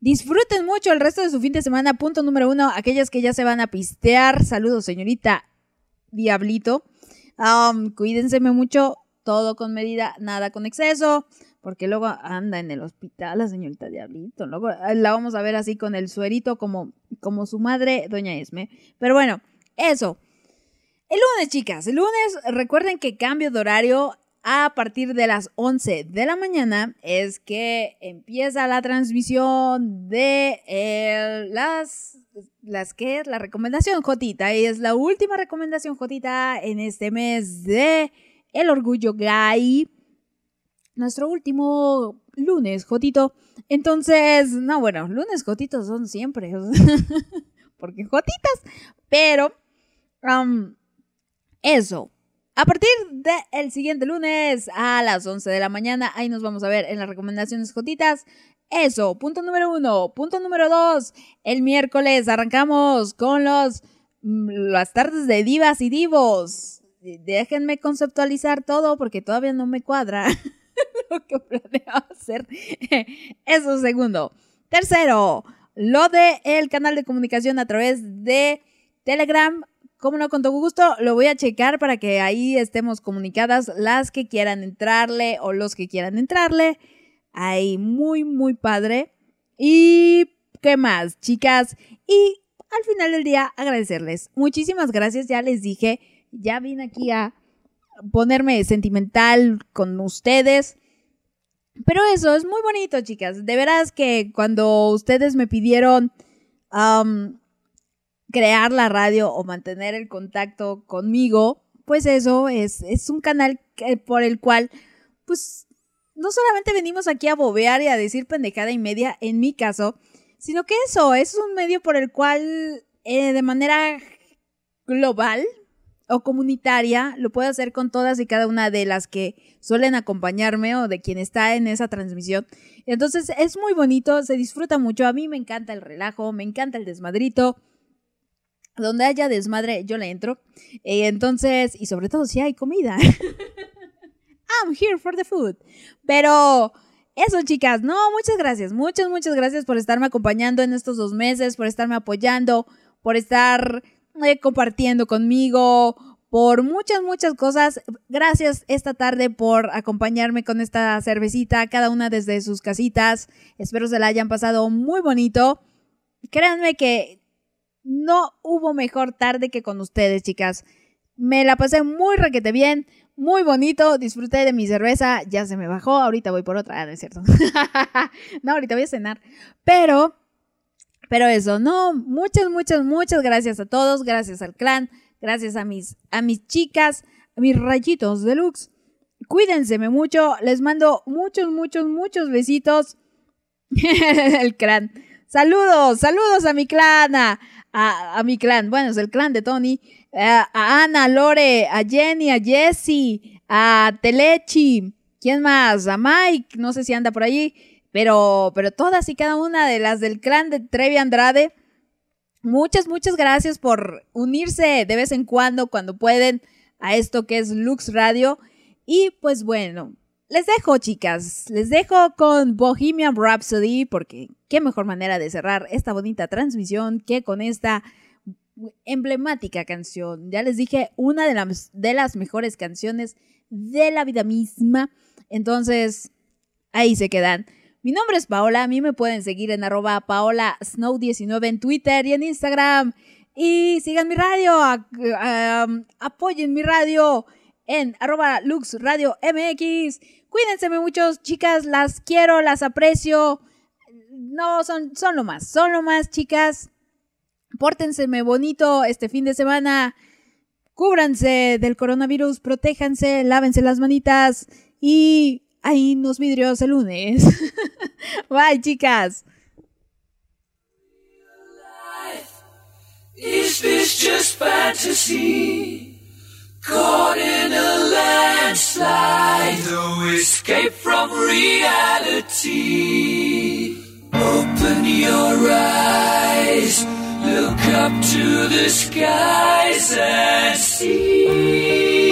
Disfruten mucho el resto de su fin de semana. Punto número uno, aquellas que ya se van a pistear. Saludos, señorita Diablito. Um, cuídense mucho, todo con medida, nada con exceso, porque luego anda en el hospital la señorita Diablito. Luego eh, la vamos a ver así con el suerito como, como su madre, doña Esme. Pero bueno, eso. El lunes, chicas, el lunes recuerden que cambio de horario a partir de las 11 de la mañana es que empieza la transmisión de eh, las las que es la recomendación Jotita y es la última recomendación Jotita en este mes de el orgullo gay nuestro último lunes Jotito entonces no bueno lunes Jotitos son siempre porque Jotitas pero eso. A partir del siguiente lunes a las 11 de la mañana, ahí nos vamos a ver en las recomendaciones jotitas. Eso, punto número uno. Punto número dos, el miércoles arrancamos con los, mm, las tardes de divas y divos. Déjenme conceptualizar todo porque todavía no me cuadra lo que planeo hacer. Eso segundo. Tercero, lo de el canal de comunicación a través de Telegram como no, con todo gusto, lo voy a checar para que ahí estemos comunicadas las que quieran entrarle o los que quieran entrarle. Ahí, muy, muy padre. Y, ¿qué más, chicas? Y al final del día, agradecerles. Muchísimas gracias, ya les dije, ya vine aquí a ponerme sentimental con ustedes. Pero eso es muy bonito, chicas. De veras que cuando ustedes me pidieron crear la radio o mantener el contacto conmigo, pues eso es, es un canal por el cual, pues, no solamente venimos aquí a bobear y a decir pendejada y media, en mi caso, sino que eso es un medio por el cual, eh, de manera global o comunitaria, lo puedo hacer con todas y cada una de las que suelen acompañarme o de quien está en esa transmisión. Entonces es muy bonito, se disfruta mucho, a mí me encanta el relajo, me encanta el desmadrito donde haya desmadre, yo le entro. Eh, entonces, y sobre todo si hay comida. I'm here for the food. Pero eso, chicas, no, muchas gracias. Muchas, muchas gracias por estarme acompañando en estos dos meses, por estarme apoyando, por estar eh, compartiendo conmigo, por muchas, muchas cosas. Gracias esta tarde por acompañarme con esta cervecita, cada una desde sus casitas. Espero se la hayan pasado muy bonito. Créanme que no hubo mejor tarde que con ustedes, chicas. Me la pasé muy requete bien, muy bonito, disfruté de mi cerveza, ya se me bajó, ahorita voy por otra, ah, no cierto. no, ahorita voy a cenar. Pero, pero eso, no, muchas, muchas, muchas gracias a todos, gracias al clan, gracias a mis, a mis chicas, a mis rayitos deluxe. Cuídense mucho, les mando muchos, muchos, muchos besitos. el clan. Saludos, saludos a mi clan, a, a, mi clan, bueno, es el clan de Tony, a, a Ana, a Lore, a Jenny, a Jessie, a Telechi, ¿quién más? A Mike, no sé si anda por allí, pero, pero todas y cada una de las del clan de Trevi Andrade, muchas, muchas gracias por unirse de vez en cuando, cuando pueden, a esto que es Lux Radio. Y pues bueno, les dejo, chicas, les dejo con Bohemian Rhapsody, porque qué mejor manera de cerrar esta bonita transmisión que con esta emblemática canción. Ya les dije, una de las, de las mejores canciones de la vida misma. Entonces, ahí se quedan. Mi nombre es Paola, a mí me pueden seguir en arroba Paola Snow19 en Twitter y en Instagram. Y sigan mi radio, apoyen mi radio en arroba Lux Radio MX. Cuídense muchos, chicas, las quiero, las aprecio. No, son, son lo más, son lo más, chicas. Pórtenseme bonito este fin de semana. Cúbranse del coronavirus, protéjanse, lávense las manitas y ahí nos vidrios el lunes. Bye, chicas. Is this just fantasy? Caught in a landslide, no escape from reality. Open your eyes, look up to the skies and see.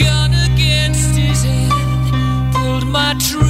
gun against his head, pulled my trigger,